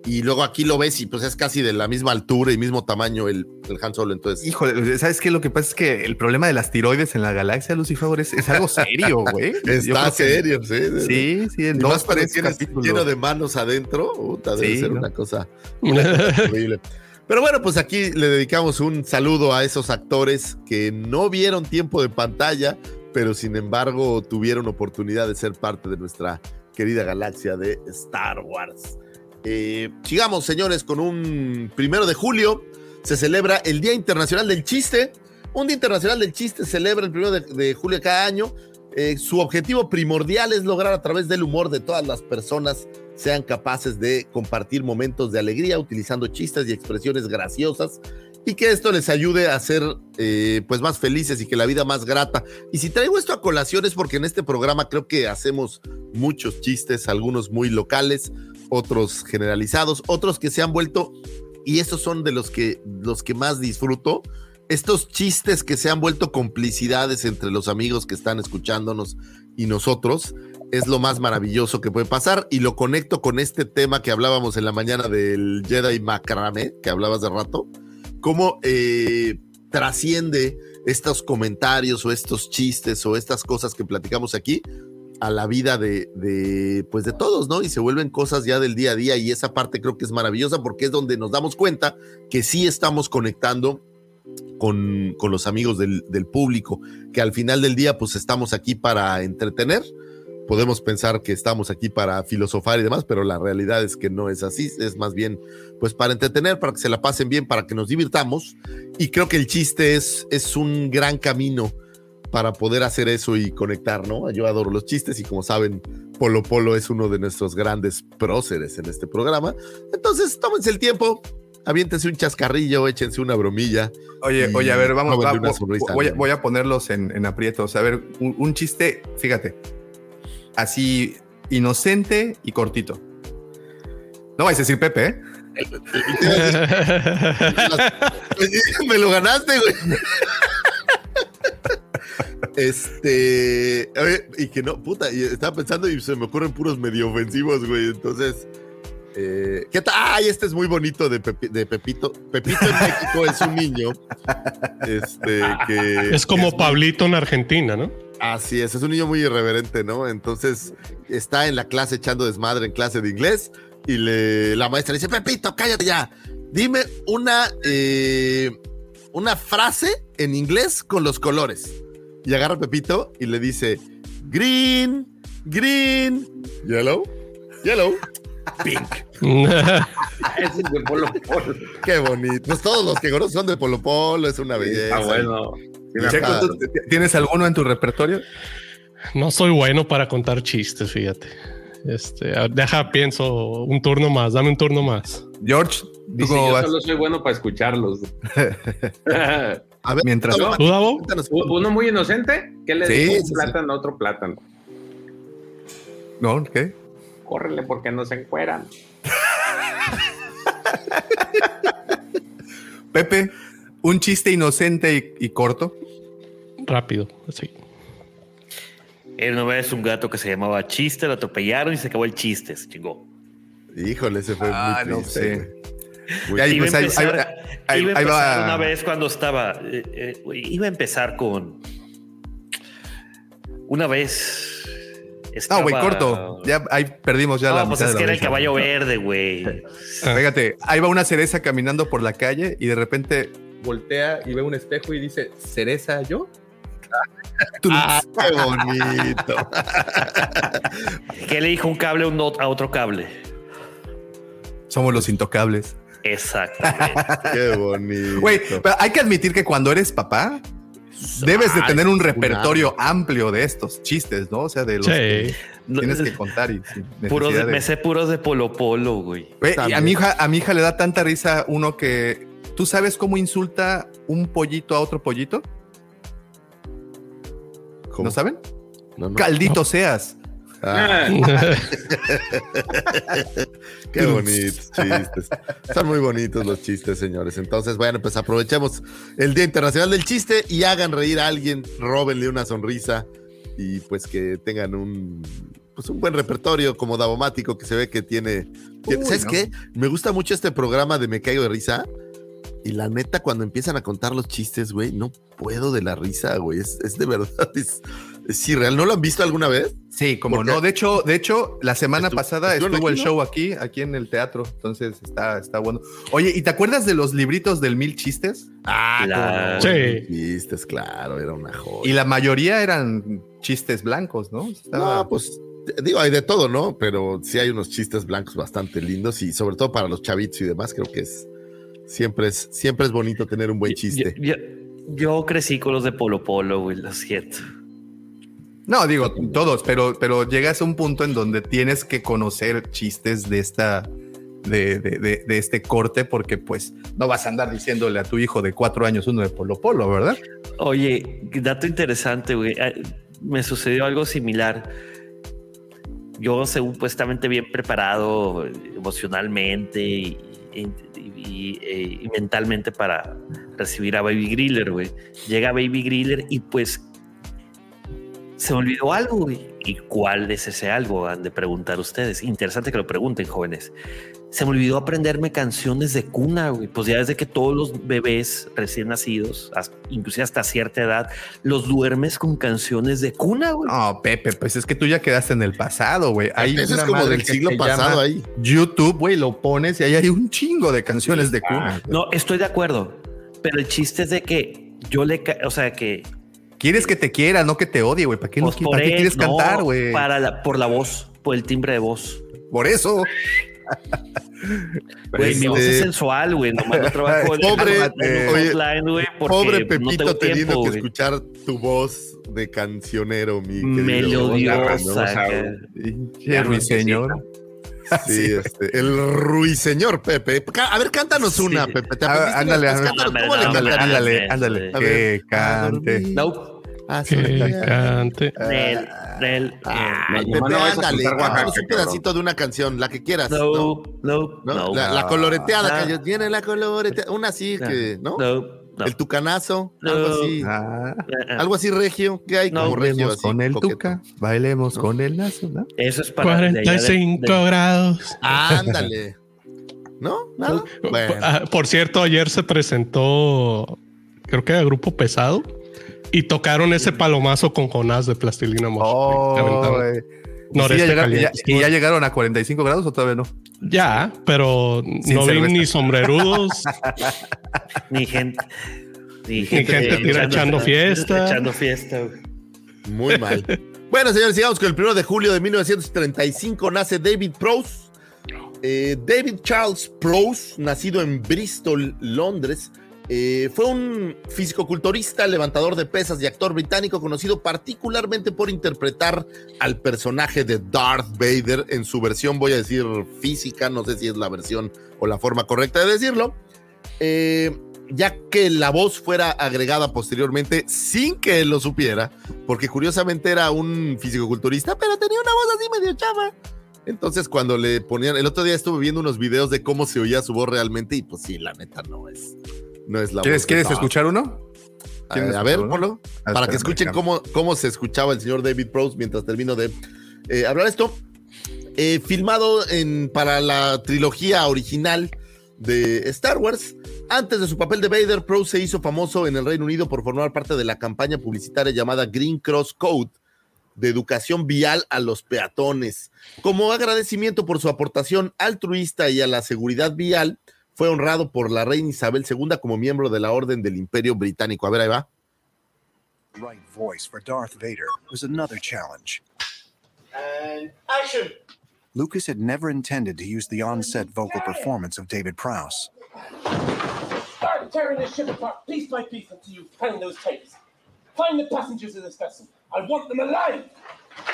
y luego aquí lo ves y pues es casi de la misma altura y mismo tamaño el, el Han Solo. Entonces, Híjole, ¿sabes qué? Lo que pasa es que el problema de las tiroides en la galaxia, Lucifer, es, es algo serio, [LAUGHS] güey. Está serio, sí. sí, sí. En Y dos, más capítulos. lleno de manos adentro, puta, debe Sí, ser ¿no? una cosa [LAUGHS] horrible. Pero bueno, pues aquí le dedicamos un saludo a esos actores que no vieron tiempo de pantalla, pero sin embargo tuvieron oportunidad de ser parte de nuestra querida galaxia de Star Wars. Eh, sigamos, señores, con un primero de julio. Se celebra el Día Internacional del Chiste. Un Día Internacional del Chiste celebra el primero de, de julio cada año. Eh, su objetivo primordial es lograr a través del humor de todas las personas sean capaces de compartir momentos de alegría utilizando chistes y expresiones graciosas y que esto les ayude a ser eh, pues más felices y que la vida más grata. Y si traigo esto a colación es porque en este programa creo que hacemos muchos chistes, algunos muy locales, otros generalizados, otros que se han vuelto y estos son de los que los que más disfruto. Estos chistes que se han vuelto complicidades entre los amigos que están escuchándonos y nosotros es lo más maravilloso que puede pasar y lo conecto con este tema que hablábamos en la mañana del Jedi Macrame, que hablabas de rato, cómo eh, trasciende estos comentarios o estos chistes o estas cosas que platicamos aquí a la vida de, de, pues de todos, ¿no? Y se vuelven cosas ya del día a día y esa parte creo que es maravillosa porque es donde nos damos cuenta que sí estamos conectando con, con los amigos del, del público, que al final del día pues estamos aquí para entretener, podemos pensar que estamos aquí para filosofar y demás, pero la realidad es que no es así, es más bien pues para entretener, para que se la pasen bien, para que nos divirtamos. Y creo que el chiste es, es un gran camino para poder hacer eso y conectar, ¿no? Yo adoro los chistes y como saben, Polo Polo es uno de nuestros grandes próceres en este programa. Entonces, tómense el tiempo, aviéntense un chascarrillo, échense una bromilla. Oye, oye, a ver, vamos, va- una sonrisa, voy, a, ¿no? voy a ponerlos en, en aprietos. A ver, un, un chiste, fíjate, así inocente y cortito. No vais a decir Pepe, ¿eh? [LAUGHS] [LAUGHS] Me lo ganaste, güey. Este, y que no, puta, y estaba pensando y se me ocurren puros medio ofensivos, güey. Entonces, eh, ¿qué tal? Ay, este es muy bonito de, Pepi- de Pepito. Pepito en México es un niño, este, que Es como Pablito en Argentina, ¿no? Así es, es un niño muy irreverente, ¿no? Entonces está en la clase echando desmadre en clase de inglés y le, la maestra le dice, Pepito, cállate ya, dime una, eh, una frase en inglés con los colores. Y agarra a Pepito y le dice, green, green, yellow, yellow, pink. [LAUGHS] Ese es de Polo Polo. Qué bonito. Pues todos los que conozco son de Polo Polo, es una belleza. Está bueno. Sí me Checo, acuerdo. ¿tú t- ¿tienes alguno en tu repertorio? No soy bueno para contar chistes, fíjate. Este, deja, pienso un turno más, dame un turno más. George, ¿tú Dice, cómo yo vas? solo soy bueno para escucharlos. [LAUGHS] A ver, Mientras- ¿Tú, cuéntanos. Uno muy inocente, ¿qué le Sí, dijo un sí. plátano a otro plátano? ¿No? ¿Qué? Córrele porque no se encueran. [LAUGHS] Pepe, un chiste inocente y, y corto. Rápido, así. Era una vez un gato que se llamaba Chiste, lo atropellaron y se acabó el chiste, se chingó. Híjole, ese fue Ah, muy no triste. sé. Iba pues, a ahí- empezar, ahí- ahí- iba a ahí empezar va. una vez cuando estaba. eh, eh, iba a empezar con. Una vez. No, estaba- güey, corto. Ya ahí perdimos ya No, la pues mitad es que era el caballo verde, güey. [LAUGHS] Fíjate, ahí va una cereza caminando por la calle y de repente voltea y ve un espejo y dice, ¿cereza yo? [LAUGHS] Ah, [LAUGHS] qué bonito. ¿Qué le dijo un cable a otro cable? Somos los intocables. Exactamente. [LAUGHS] Qué bonito. Güey, pero hay que admitir que cuando eres papá, debes de tener un repertorio amplio de estos chistes, ¿no? O sea, de los que tienes que contar y Puros de- Me sé puros de Polo Polo, güey. Güey, y a mi hija, a mi hija le da tanta risa uno que ¿tú sabes cómo insulta un pollito a otro pollito? ¿Cómo? ¿No saben? No, no. Caldito seas. Ah, [LAUGHS] qué bonitos chistes. Son muy bonitos los chistes, señores. Entonces, bueno, pues aprovechemos el Día Internacional del Chiste y hagan reír a alguien, róbenle una sonrisa y pues que tengan un pues un buen repertorio como Davomático que se ve que tiene. Uy, ¿Sabes no. qué? Me gusta mucho este programa de Me Caigo de Risa. Y la neta, cuando empiezan a contar los chistes, güey, no puedo de la risa, güey. Es, es de verdad, [LAUGHS] es, es irreal. ¿No lo han visto alguna vez? Sí, como Porque- no. De hecho, de hecho, la semana pasada ¿estuvieron estuvo el aquí, no? show aquí, aquí en el teatro. Entonces está, está bueno. Oye, ¿y te acuerdas de los libritos del mil chistes? Ah, Claro. Sí. Chistes, claro, era una joya. Y la mayoría eran chistes blancos, ¿no? Estaba- No, pues digo, hay de todo, ¿no? Pero sí hay unos chistes blancos bastante lindos y sobre todo para los chavitos y demás, creo que es siempre es, siempre es bonito tener un buen chiste. Yo, yo crecí con los de Polo Polo, güey, lo siento. No, digo todos, pero, pero llegas a un punto en donde tienes que conocer chistes de esta, de, de, de, este corte, porque pues no vas a andar diciéndole a tu hijo de cuatro años uno de Polo Polo, ¿verdad? Oye, dato interesante, güey. Ah, Me sucedió algo similar. Yo, supuestamente bien preparado emocionalmente y- eh, y mentalmente para recibir a Baby Griller, güey. Llega Baby Griller y pues se me olvidó algo, güey. ¿Y cuál es ese algo? Han de preguntar ustedes. Interesante que lo pregunten, jóvenes. Se me olvidó aprenderme canciones de cuna, güey. Pues ya desde que todos los bebés recién nacidos, as- inclusive hasta cierta edad, los duermes con canciones de cuna, güey. No, Pepe, pues es que tú ya quedaste en el pasado, güey. Hay Eso es una como madre del siglo pasado ahí. YouTube, güey, lo pones y ahí hay un chingo de canciones de cuna. No, estoy de acuerdo. Pero el chiste es de que yo le, o sea, que Quieres que te quiera, no que te odie, güey. ¿Para qué, pues, no, ¿para qué quieres no, cantar, güey? Por la voz, por el timbre de voz. Por eso. [LAUGHS] Güey, mi voz Este- es sensual, güey. Nomás no [LAUGHS] trabajo en Pobre, eh, güey, Pobre no Pepito tengo teniendo tiempo, que escuchar tu voz de cancionero, mi. Melodiosa. ruiseñor. Sí, este, el ruiseñor Pepe. A ver, cántanos una, Pepe. ¿Te Ah, ándale, ándale, cántanos, ¿Cómo le ándale, ándale, ándale. A Que Ah, Que soñar. cante. Ah, eh, Pepe, no ándale, cántanos un pedacito de una canción, la que quieras. ¿no? no, no, la, la coloreteada, Ah. que tiene la coloreteada. Una así que, ¿no? no, no. El tucanazo, No. algo así. Ah. Algo así regio. ¿Qué hay No, como regio así? con el coqueto? tuca, bailemos con el lazo, ¿no? Eso es para de allá de- 45 de- grados. Ándale. ¿No? ¿Nada? Bueno. Ah, Por cierto, ayer se presentó, creo que era Grupo Pesado, y tocaron ese palomazo con Jonás de Plastilina. Oh, Que aventaban. güey. ¿Y, Noreste sí ya llegaron, ya- y ya llegaron a 45 grados o todavía no? Ya, pero no vi ni sombrerudos. [LAUGHS] Ni gente. Ni gente tira echando fiesta. Echando fiesta, güey. Muy mal. [LAUGHS] bueno, señores, sigamos con el primero de julio de 1935 nace David Prowse. Eh, David Charles Prowse, nacido en Bristol, Londres, eh, fue un fisicoculturista, levantador de pesas y actor británico conocido particularmente por interpretar al personaje de Darth Vader en su versión, voy a decir física, no sé si es la versión o la forma correcta de decirlo. Eh, ya que la voz fuera agregada posteriormente sin que él lo supiera, porque curiosamente era un fisicoculturista, pero tenía una voz así medio chava. Entonces, cuando le ponían, el otro día estuve viendo unos videos de cómo se oía su voz realmente, y pues sí, la neta no es, no es la ¿Quieres, voz. de ¿quieres Darth. escuchar uno? A, ¿Quieres a ver? Polo, para que escuchen cómo, cómo se escuchaba el señor David Prowse mientras termino de eh, hablar esto. Eh, filmado en, para la trilogía original de Star Wars. Antes de su papel de Vader, Prowse se hizo famoso en el Reino Unido por formar parte de la campaña publicitaria llamada Green Cross Code de educación vial a los peatones. Como agradecimiento por su aportación altruista y a la seguridad vial, fue honrado por la reina Isabel II como miembro de la Orden del Imperio Británico. A ver, ahí va. Right voice for Darth Vader was another challenge. And action. Lucas had never intended to use the on-set vocal performance of David Prowse. Start tearing this ship apart piece by piece until you find those tapes. Find the passengers of this vessel. I want them alive.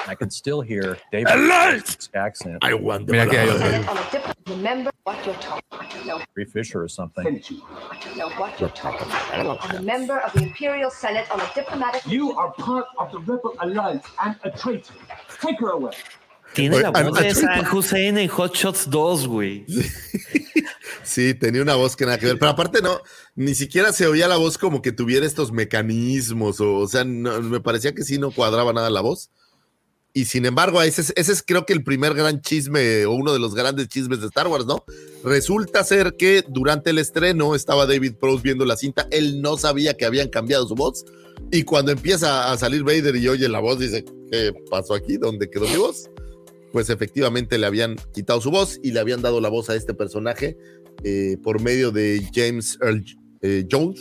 I can still hear David Alive! accent. I want hay otro. Remember what you're talking about. I don't know. Free Fisher or something. I don't know what you're talking about. I'm a member of the Imperial Senate on a diplomatic. You are part of the Rebel Alliance and a traitor. Take her away. Tiene la voz de San Hussein en Hot Shots 2, güey. [LAUGHS] Sí, tenía una voz que nada que ver, pero aparte no, ni siquiera se oía la voz como que tuviera estos mecanismos, o, o sea, no- me parecía que sí no cuadraba nada la voz. Y sin embargo, ese es, ese es creo que el primer gran chisme o uno de los grandes chismes de Star Wars, ¿no? Resulta ser que durante el estreno estaba David Prowse viendo la cinta, él no sabía que habían cambiado su voz y cuando empieza a salir Vader y oye la voz, dice, ¿qué pasó aquí? ¿Dónde quedó mi voz? Pues efectivamente le habían quitado su voz y le habían dado la voz a este personaje eh, por medio de James Earl eh, Jones,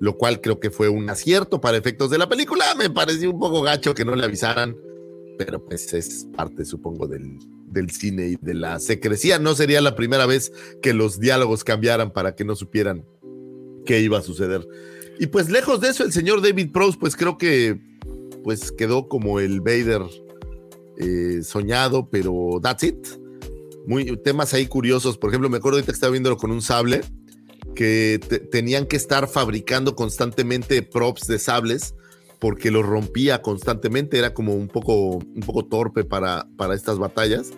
lo cual creo que fue un acierto para efectos de la película. Me pareció un poco gacho que no le avisaran, pero pues es parte, supongo, del, del cine y de la secrecía. No sería la primera vez que los diálogos cambiaran para que no supieran qué iba a suceder. Y pues lejos de eso, el señor David Prowse, pues creo que pues quedó como el Vader eh, soñado, pero that's it. Muy, temas ahí curiosos. Por ejemplo, me acuerdo ahorita que estaba viéndolo con un sable, que te- tenían que estar fabricando constantemente props de sables porque los rompía constantemente. Era como un poco, un poco torpe para, para estas batallas.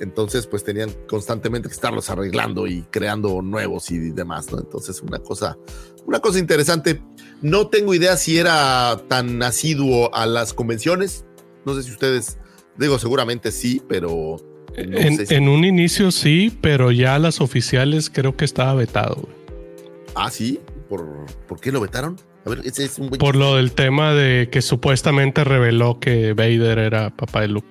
Entonces, pues tenían constantemente que estarlos arreglando y creando nuevos y demás, ¿no? Entonces, una cosa, una cosa interesante. No tengo idea si era tan asiduo a las convenciones. No sé si ustedes, digo, seguramente sí, pero no en, sé si- en un inicio sí, pero ya las oficiales creo que estaba vetado. Ah, sí. ¿Por, ¿Por qué lo vetaron? A ver, ese es un buen Por lo del tema de que supuestamente reveló que Vader era papá de Luke.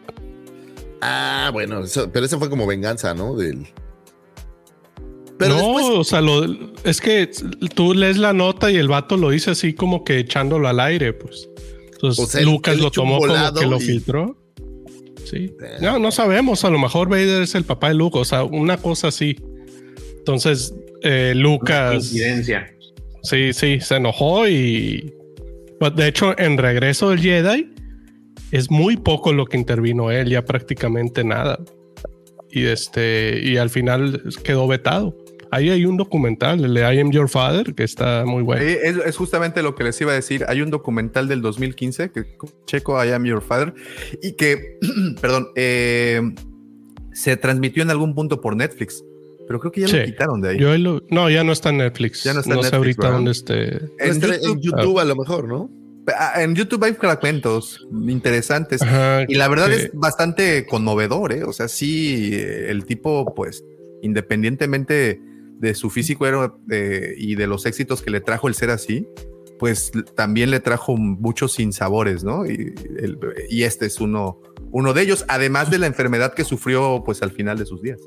Ah, bueno, eso- pero ese fue como venganza, ¿no? Del. no, o sea, lo, es que tú lees la nota y el vato lo dice así como que echándolo al aire, pues. Entonces O sea, él- Lucas lo tomó como que lo y- filtró. Sí. No, no sabemos. A lo mejor Vader es el papá de Luke. O sea, una cosa así. Entonces, eh, Lucas. Coincidencia. Sí, sí, se enojó y. pues, De hecho, en regreso del Jedi, es muy poco lo que intervino él, ya prácticamente nada. Y este, y al final quedó vetado. Ahí hay un documental, el de I Am Your Father, que está muy bueno. Es, es justamente lo que les iba a decir. Hay un documental del 2015 que checo I Am Your Father y que, [CLEARS THROAT] perdón, eh, se transmitió en algún punto por Netflix, pero creo que ya lo Sí. quitaron de ahí. Yo ahí lo- no, ya no está en Netflix. Ya no está en sé Netflix, ahorita ¿verdad? dónde esté. En en YouTube a lo mejor, ¿no? Ah, En YouTube hay fragmentos interesantes Ajá, y la verdad que- es bastante conmovedor, ¿eh? O sea, sí, eh, el tipo, pues, independientemente de su físico era, eh, y de los éxitos que le trajo el ser así, pues también le trajo muchos sinsabores, ¿no? Y, el- y este es uno, uno de ellos, además de la enfermedad que sufrió, pues, al final de sus días.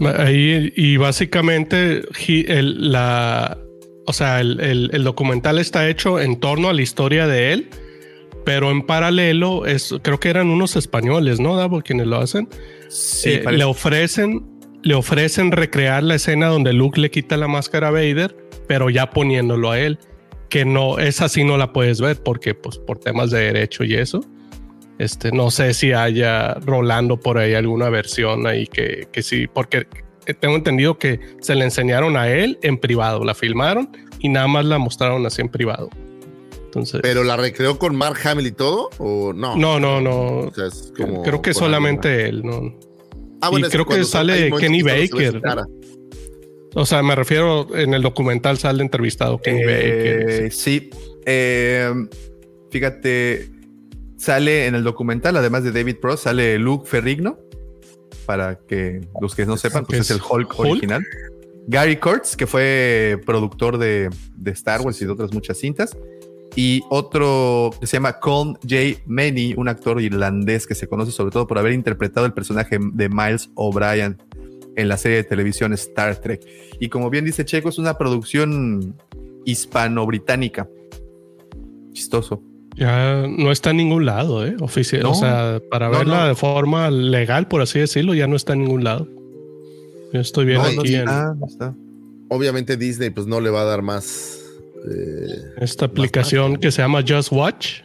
Ahí, y básicamente el, la, o sea, el, el- el documental está hecho en torno a la historia de él, pero en paralelo es, creo que eran unos españoles, ¿no? Davo, quienes lo hacen. Sí, Eh, le ofrecen, le ofrecen recrear la escena donde Luke le quita la máscara a Vader, pero ya poniéndolo a él, que no, esa sí no la puedes ver porque, pues, por temas de derecho y eso. Este, no sé si haya rolando por ahí alguna versión ahí que, que sí, porque tengo entendido que se le enseñaron a él en privado, la filmaron y nada más la mostraron así en privado. Entonces, ¿Pero la recreó con Mark Hamill y todo? ¿O no? no, no, no. O sea, es como creo que solamente él, ¿no? Ah, bueno, y creo que sale Kenny Baker. O sea, me refiero en el documental sale entrevistado Kenny Baker. Eh, sí, Eh, fíjate, sale en el documental, además de David Pro, sale Luke Ferrigno, para que los que no sepan, pues es el Hulk, Hulk? original. Gary Kurtz, que fue productor de, de Star Wars y de otras muchas cintas. Y otro que se llama Colm J. Maney, un actor irlandés que se conoce sobre todo por haber interpretado el personaje de Miles O'Brien en la serie de televisión Star Trek. Y como bien dice Checo, es una producción hispano-británica. Chistoso. Ya no está en ningún lado, ¿eh? Oficial. No. O sea, para No, verla no. de forma legal, por así decirlo, ya no está en ningún lado. Yo estoy viendo No, no aquí en no está. Obviamente Disney pues no le va a dar más. eh, esta aplicación que se llama Just Watch.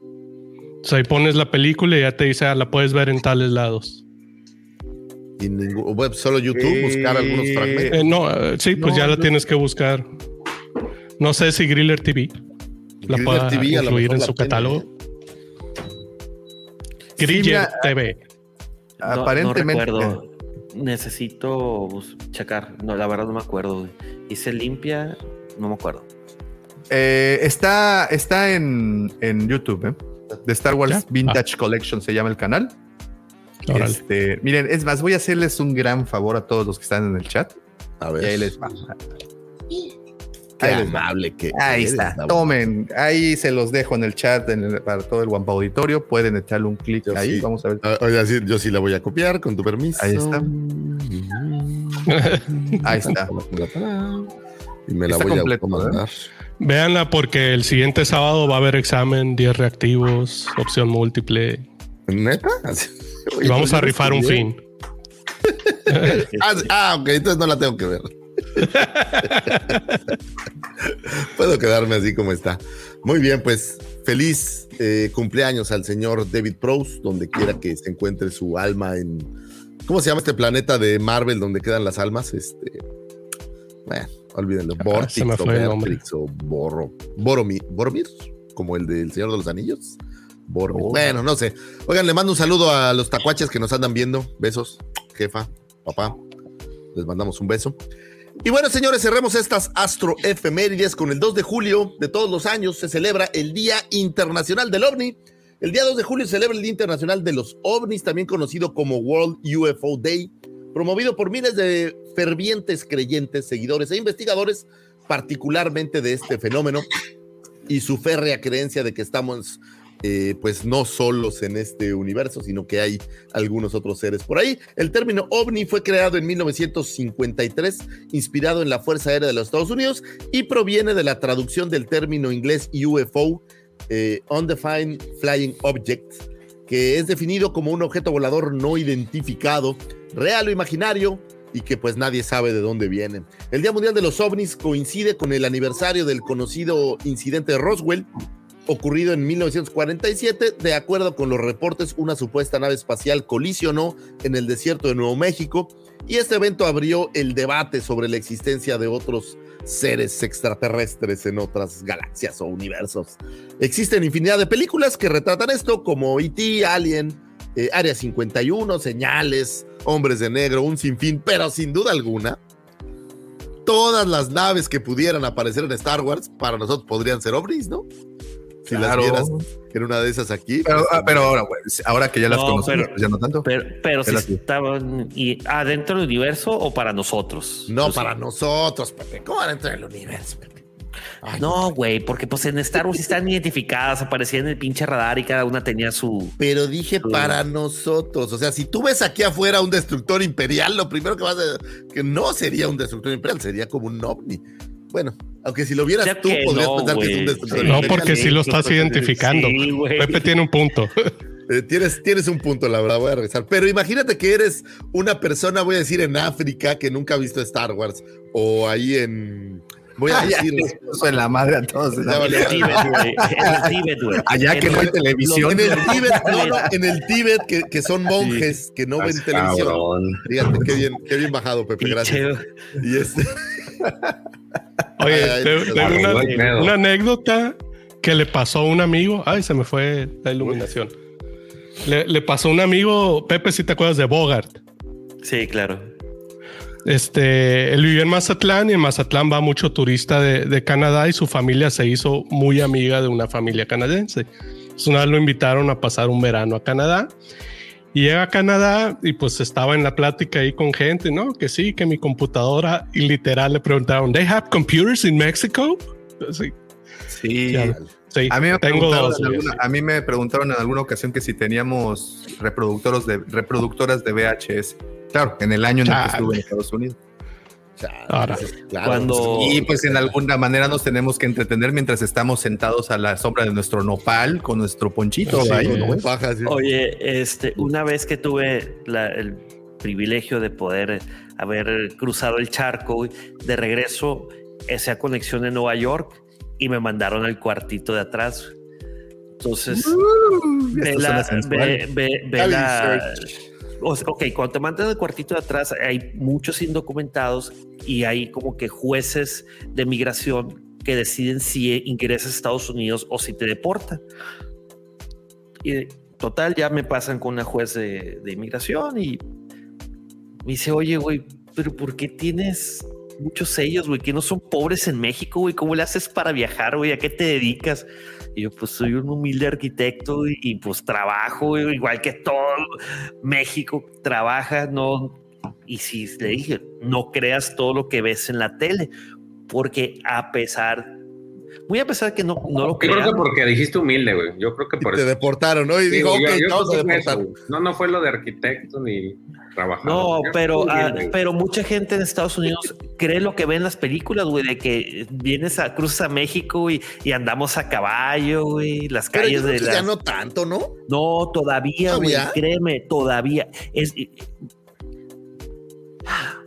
O sea, ahí pones la película y ya te dice, ah, la puedes ver en tales lados. y ningún, bueno, solo YouTube, buscar algunos fragmentos. Eh, no, eh, sí, pues No, ya la tienes que buscar. No sé si Griller TV la pueda TV a lo incluir mejor en la su tiene, catálogo. Sí, Griller mira, TV. No- Aparentemente. No, recuerdo. Necesito checar. No, la verdad no me acuerdo. güey. Hice limpia, no me acuerdo. Eh, está, está en, en YouTube, ¿eh? De Star Wars ¿Ya? Vintage Collection se llama el canal. Este, miren, es más, voy a hacerles un gran favor a todos los que están en el chat. A Y ver. ahí les va. Qué ahí amable que Ahí eres, está. Tomen, ahí se los dejo en el chat en el- para todo el Wampa Auditorio. Pueden echarle un clic ahí. sí. Vamos a ver. Ah, oye, así, yo sí la voy a copiar, con tu permiso. Ahí está. [LAUGHS] Ahí está. Y me la Está voy completo, a mandar. Véanla porque el siguiente sábado va a haber examen, 10 reactivos, opción múltiple. ¿Neta? [LAUGHS] Y vamos a rifar un fin. [LAUGHS] ah, ah, ok, entonces no la tengo que ver. [LAUGHS] Puedo quedarme así como está. Muy bien, pues feliz eh, cumpleaños al señor David Prowse, donde quiera que se encuentre su alma en. ¿Cómo se llama este planeta de Marvel donde quedan las almas? Este. Bueno, olvídenlo. Ah, Vortex o o Borro, Boromir, Boromir, como el del Señor de los Anillos. Boromir. Oh. Bueno, no sé. Oigan, le mando un saludo a los tacuaches que nos andan viendo. Besos, jefa, papá. Les mandamos un beso. Y bueno, señores, cerremos estas astro efemérides con el 2 de julio de todos los años. Se celebra el Día Internacional del OVNI. El día 2 de julio se celebra el Día Internacional de los OVNIs, también conocido como World UFO Day, promovido por miles de fervientes creyentes, seguidores e investigadores, particularmente de este fenómeno, y su férrea creencia de que estamos eh, pues no solos en este universo, sino que hay algunos otros seres por ahí. El término ovni fue creado en 1953, inspirado en la Fuerza Aérea de los Estados Unidos y proviene de la traducción del término inglés UFO, eh, Undefined Flying Object, que es definido como un objeto volador no identificado, real o imaginario, y que pues nadie sabe de dónde viene. El Día Mundial de los OVNIs coincide con el aniversario del conocido incidente de Roswell, ocurrido en 1947. De acuerdo con los reportes, una supuesta nave espacial colisionó en el desierto de Nuevo México y este evento abrió el debate sobre la existencia de otros seres extraterrestres en otras galaxias o universos. Existen infinidad de películas que retratan esto, como E.T., Alien, eh, Área 51, Señales, Hombres de Negro, un sinfín, pero sin duda alguna, todas las naves que pudieran aparecer en Star Wars para nosotros podrían ser ovnis, ¿no? Si Claro. las vieras en una de esas aquí. Pero, pues, ah, pero ahora, güey, ahora que ya las No, conocemos, pero- pues ya no tanto. Pero, pero si así. estaban y, adentro del universo o para nosotros. No, Pues, para nosotros, Pepe. ¿Cómo van a entrar en el universo, Pepe? No, güey, porque pues en Star Wars están identificadas, aparecían en el pinche radar y cada una tenía su. Pero dije para nosotros. O sea, si tú ves aquí afuera un destructor imperial, lo primero que vas a. que no sería un destructor imperial, sería como un ovni. Bueno, aunque si lo vieras tú, podrías no, pensar que es un destructor No, imperial. porque sí lo estás identificando. Sí. Pepe tiene un punto. [LAUGHS] Eh, tienes, tienes un punto, la verdad, voy a regresar. Pero imagínate que eres una persona, voy a decir, en África que nunca ha visto Star Wars. O ahí en. Voy a Ah, [LAUGHS] ya, decir. eso en la madre a todos. En el Tíbet, güey. En el Tíbet, güey. Allá En que no hay el- televisión. En el Tíbet, no, no, [LAUGHS] en el Tíbet, que, que son monjes, que no ven Estás televisión. Fíjate, qué bien, qué bien bajado, Pepe, gracias. Y este. [LAUGHS] Oye, Ay, te- una, anécdota que le pasó a un amigo. Ay, se me fue la iluminación. Le, le pasó a un amigo, Pepe, si te acuerdas de Bogart. Sí, claro. Este, él vivió en Mazatlán y en Mazatlán va mucho turista de, de Canadá y su familia se hizo muy amiga de una familia canadiense. Entonces, una vez lo invitaron a pasar un verano a Canadá y llega a Canadá y pues estaba en la plática ahí con gente, ¿no? Que sí, que mi computadora y literal le preguntaron, ¿They have computers in Mexico? Sí, Sí. ya, sí, A mí, me tengo preguntaron dos. alguna- sí. a mí me preguntaron en alguna ocasión que si teníamos reproductores de, reproductoras de VHS. Claro, en el año en el que estuve en Estados Unidos. Ahora. Claro, Cuando- Y pues en alguna manera nos tenemos que entretener mientras estamos sentados a la sombra de nuestro nopal con nuestro ponchito. Sí, ahí, güey. ¿no, güey? Baja, sí. Oye, este, una vez que tuve la- el privilegio de poder haber cruzado el charco, de regreso, esa conexión en Nueva York y me mandaron al cuartito de atrás. Entonces, ve la, sensual. ve, ve- ve la- sea, ok, cuando te mandan al cuartito de atrás, hay muchos indocumentados y hay como que jueces de migración que deciden si ingresas a Estados Unidos o si te deportan. Y total, ya me pasan con una juez de, de inmigración y me dice, oye, güey, pero ¿por qué tienes muchos sellos, güey? Que no son pobres en México, güey. ¿Cómo le haces para viajar, güey? ¿A qué te dedicas? Y yo, pues soy un humilde arquitecto y, pues trabajo, igual que todo México trabaja, no. Y si le dije, no creas todo lo que ves en la tele, porque a pesar Muy a pesar de que no, no lo Yo creo crean. que porque dijiste humilde, güey. Yo creo que por Te eso. deportaron, ¿no? Y Sí, dijo, güey, ok, te vamos a deportar. eso. No, no fue lo de arquitecto ni trabajador. No, pero, ah, pero mucha gente en Estados Unidos cree lo que ve en las películas, güey, de que vienes a cruzas a México y, y andamos a caballo, güey, las Pero calles yo creo de las... ya no tanto, ¿no? No, todavía, güey, créeme, todavía. Es,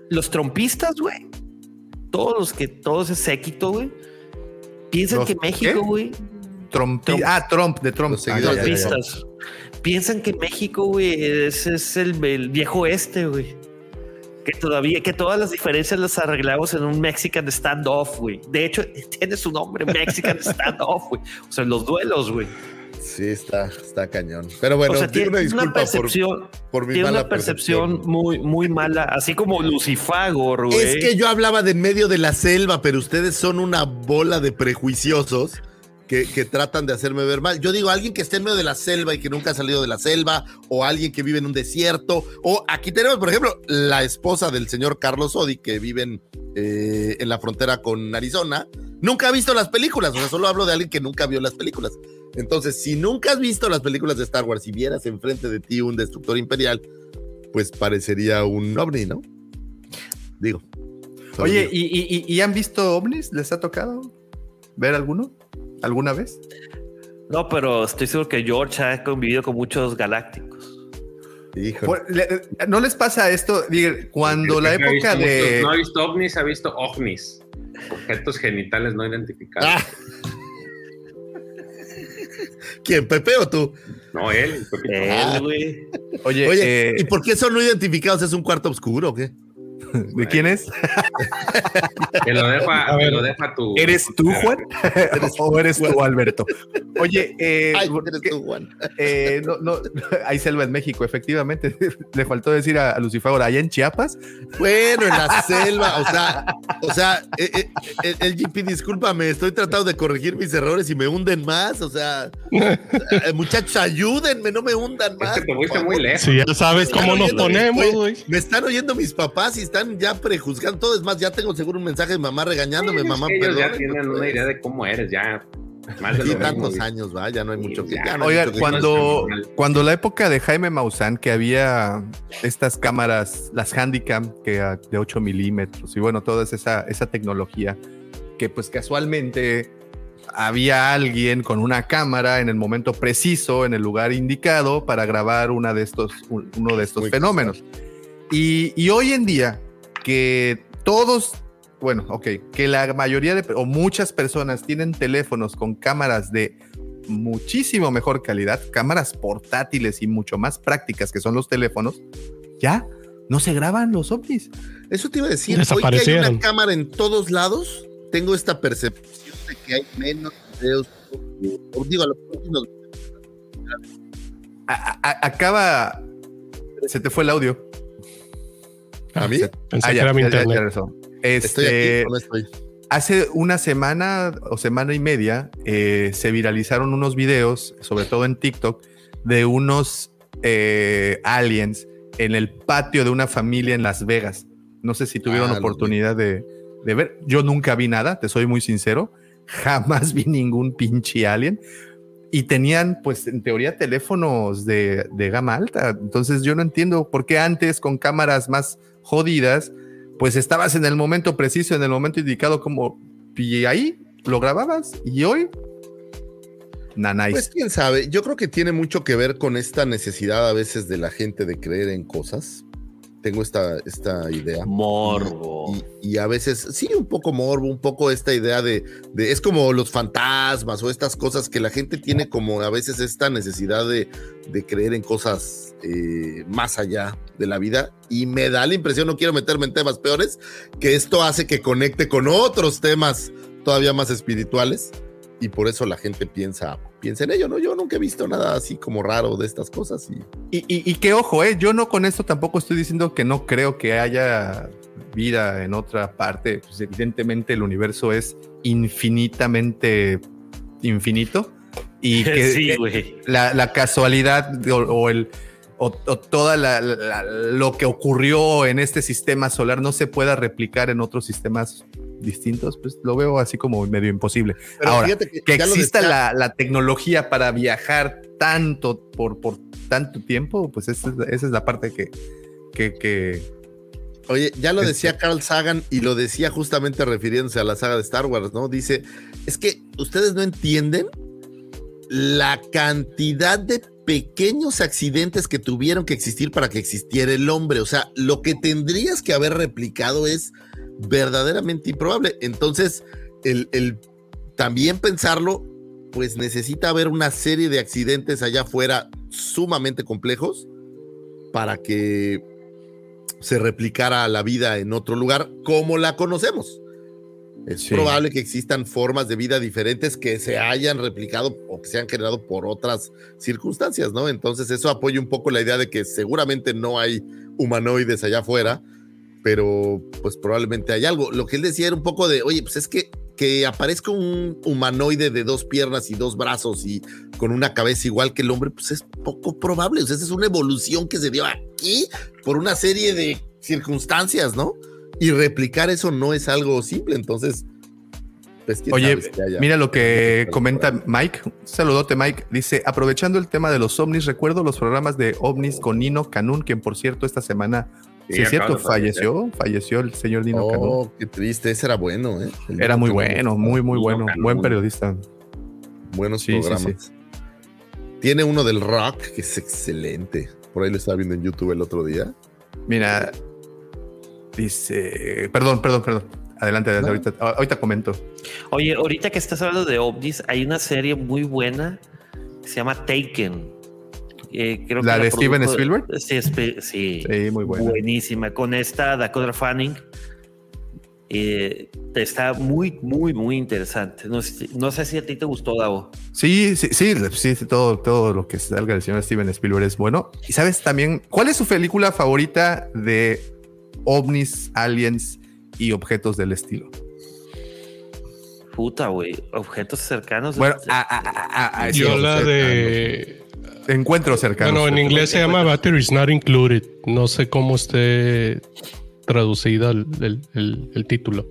los trompistas, güey, todos los que, todo ese séquito, güey, piensan ¿Los que México, güey, Trump, Trump. Ah, Trump, de Trump. Los seguidores Ah, ya, ya, ya. trompistas, piensan que México, güey, es, es el, el viejo este, güey. Que todavía, que todas las diferencias las arreglamos en un Mexican standoff, güey. De hecho, [LAUGHS] tiene su nombre, Mexican standoff, güey. O sea, en los duelos, güey. Sí, está, está cañón. Pero bueno, o sea, digo tiene una disculpa una por, por mi tiene mala una percepción, muy, muy mala, así como Lucifagor, güey. Es que yo hablaba de en medio de la selva, pero ustedes son una bola de prejuiciosos que, que tratan de hacerme ver mal. Yo digo, alguien que esté en medio de la selva y que nunca ha salido de la selva, o alguien que vive en un desierto, o aquí tenemos, por ejemplo, la esposa del señor Carlos Odi, que vive en, eh, en la frontera con Arizona, nunca ha visto las películas, o sea, solo hablo de alguien que nunca vio las películas. Entonces, si nunca has visto las películas de Star Wars y vieras enfrente de ti un destructor imperial, pues parecería un ovni, ¿no? Digo. Oye, digo. ¿y, y- y- y han visto ovnis? ¿Les ha tocado ver alguno? ¿Alguna vez? No, pero estoy seguro que George ha convivido con muchos galácticos. Híjole. Le- ¿No les pasa esto? Cuando la época de... muchos- No ha visto ovnis, ha visto ovnis. Objetos genitales no identificados. Ah. ¿Quién, Pepe o tú? No, él. Él, güey. Oye, Oye, eh, ¿y por qué son no identificados? ¿Es un cuarto oscuro o qué? [LAUGHS] ¿de quién es? [LAUGHS] Te lo deja, A ver, lo deja tu. ¿Eres tú, Juan? [LAUGHS] ¿O eres tú, Alberto? Oye, eh, Ay, eres tú, Juan. eh, no, no, hay selva en México, efectivamente. Le faltó decir a, a Lucifagor, allá en Chiapas. Bueno, en la selva, o sea, o sea, eh, eh, eh, el GP, discúlpame, estoy tratando de corregir mis errores y me hunden más, o sea, eh, muchachos, ayúdenme, no me hundan Es más. que te fuiste muy lejos. Si ya sabes cómo nos oyendo- ponemos, güey. Me están oyendo mis papás y están ya prejuzgando todo. Es más, ya tengo seguro un mensaje de mamá regañándome, Es mamá, que ellos ya perdóname, tienen no una idea de cómo eres, ya. Más de Sí, lo mismo, tantos güey. años, va, ya no hay mucho que ya. ya no mucho que- cuando, cuando la época de Jaime Maussan, que había estas cámaras, las Handicam, que de 8 milímetros, y bueno, toda esa, esa tecnología, que pues casualmente había alguien con una cámara en el momento preciso, en el lugar indicado, para grabar una de estos, un- uno de estos Muy fenómenos. Y, y hoy en día, que todos, bueno, ok, que la mayoría de, o muchas personas tienen teléfonos con cámaras de muchísimo mejor calidad, cámaras portátiles y mucho más prácticas que son los teléfonos, ya no se graban los ovnis. Eso te iba a decir, hoy que hay una cámara en todos lados, tengo esta percepción de que hay menos videos. Digo, a los últimos A- a- acaba, se te fue el audio. ¿A mí? Pensé Ah, que ya, era mi ya, ya, internet. ya regresó. Estoy Este, aquí no estoy. Hace una semana o semana y media eh, se viralizaron unos videos, sobre todo en TikTok, de unos eh, aliens en el patio de una familia en Las Vegas. No sé si tuvieron Ah, oportunidad de, de ver. Yo nunca vi nada, te soy muy sincero. Jamás vi ningún pinche alien. Y tenían, pues, en teoría, teléfonos de, de gama alta. Entonces yo no entiendo por qué antes con cámaras más jodidas, pues estabas en el momento preciso, en el momento indicado, como, y ahí lo grababas. Y hoy, nanáis. Pues quién sabe, yo creo que tiene mucho que ver con esta necesidad a veces de la gente de creer en cosas. Tengo esta, esta idea. Morbo. Y, y a veces, sí, un poco morbo, un poco esta idea de, de- es como los fantasmas o estas cosas que la gente tiene como a veces esta necesidad de, de creer en cosas eh, más allá de la vida. Y me da la impresión, no quiero meterme en temas peores, que esto hace que conecte con otros temas todavía más espirituales. Y por eso la gente piensa, piensa en ello, ¿no? Yo nunca he visto nada así como raro de estas cosas. Y Y, y, y que ojo, eh, yo no con esto tampoco estoy diciendo que no creo que haya vida en otra parte. Pues evidentemente el universo es infinitamente infinito y [LAUGHS] que Sí, eh, la, la casualidad o, o el o, o toda la- la- lo que ocurrió en este sistema solar no se pueda replicar en otros sistemas distintos, pues lo veo así como medio imposible. Pero Ahora, fíjate que que, exista la, la tecnología para viajar tanto por, por tanto tiempo, pues esa es, esa es la parte que, que, que Oye, ya lo decía Carl Sagan y lo decía justamente refiriéndose a la saga de Star Wars, ¿no? Dice, es que ustedes no entienden la cantidad de pequeños accidentes que tuvieron que existir para que existiera el hombre. O sea, lo que tendrías que haber replicado es verdaderamente improbable. Entonces, el, el también pensarlo, pues necesita haber una serie de accidentes allá afuera sumamente complejos para que se replicara la vida en otro lugar como la conocemos. Es Sí. probable que existan formas de vida diferentes que se hayan replicado o que se han generado por otras circunstancias, ¿no? Entonces eso apoya un poco la idea de que seguramente no hay humanoides allá afuera, pero pues probablemente hay algo. Lo que él decía era un poco de, oye, pues es que que aparezca un humanoide de dos piernas y dos brazos y con una cabeza igual que el hombre, pues es poco probable. O sea, esa es una evolución que se dio aquí por una serie de circunstancias, ¿no? Y replicar eso no es algo simple. Entonces, pues Oye, mira lo que comenta Mike. Un Saludote, Mike. Dice: Aprovechando el tema de los ovnis, recuerdo los programas de ovnis con Nino Canún, quien por cierto esta semana, Sí, si es cierto, falleció, falleció el señor Canún. Oh, qué triste. Ese era bueno, ¿eh? El Era muy bueno, muy, muy bueno. Buen periodista. Buenos Sí, sí, programas. Tiene uno del rock que es excelente. Por ahí lo estaba viendo en YouTube el otro día. Mira, dice: Perdón, perdón, perdón. Adelante, adelante. Ahorita, ahorita comento. Oye, ahorita que estás hablando de ovnis, hay una serie muy buena que se llama Taken. Eh, creo ¿La que de Steven Spielberg? Sí, sí, Sí, muy buena. buenísima. Con esta Dakota Fanning. Eh, está muy, muy, muy interesante. No sé, no sé si a ti te gustó, Davo. Sí, sí, sí, sí, todo, todo lo que salga del señor Steven Spielberg es bueno. Y sabes también, ¿cuál es su película favorita de ovnis, aliens y objetos del estilo? Puta, güey. Objetos cercanos. Bueno, a- a- a- a- Yo la de. Encuentros cercanos. Bueno, en inglés se llama Batteries Not Included. No sé cómo esté traducida el, el- el- el título.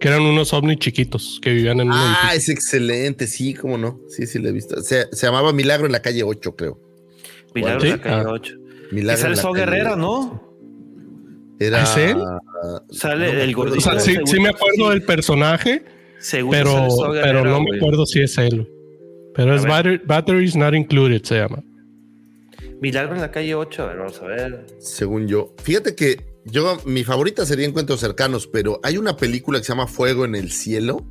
Que eran unos ovnis chiquitos que vivían en un Ah, es excelente. Sí, cómo no. Sí, sí, lo he visto. Se, se llamaba Milagro en la calle 8, creo. Milagro ¿Sí? en la calle Ah. 8. Milagro Y sale en la Saw calle Guerrera, 8. ¿no? Era. ¿Es él? Sale No el gordito. O sea, sí, sí me acuerdo del personaje, según pero, pero no me acuerdo si es él. Pero es batter- Batteries Not Included, se llama. Milagro en la calle 8. A ver, vamos a ver. Según yo. Fíjate que yo, mi favorita sería Encuentros Cercanos, pero hay una película que se llama Fuego en el Cielo,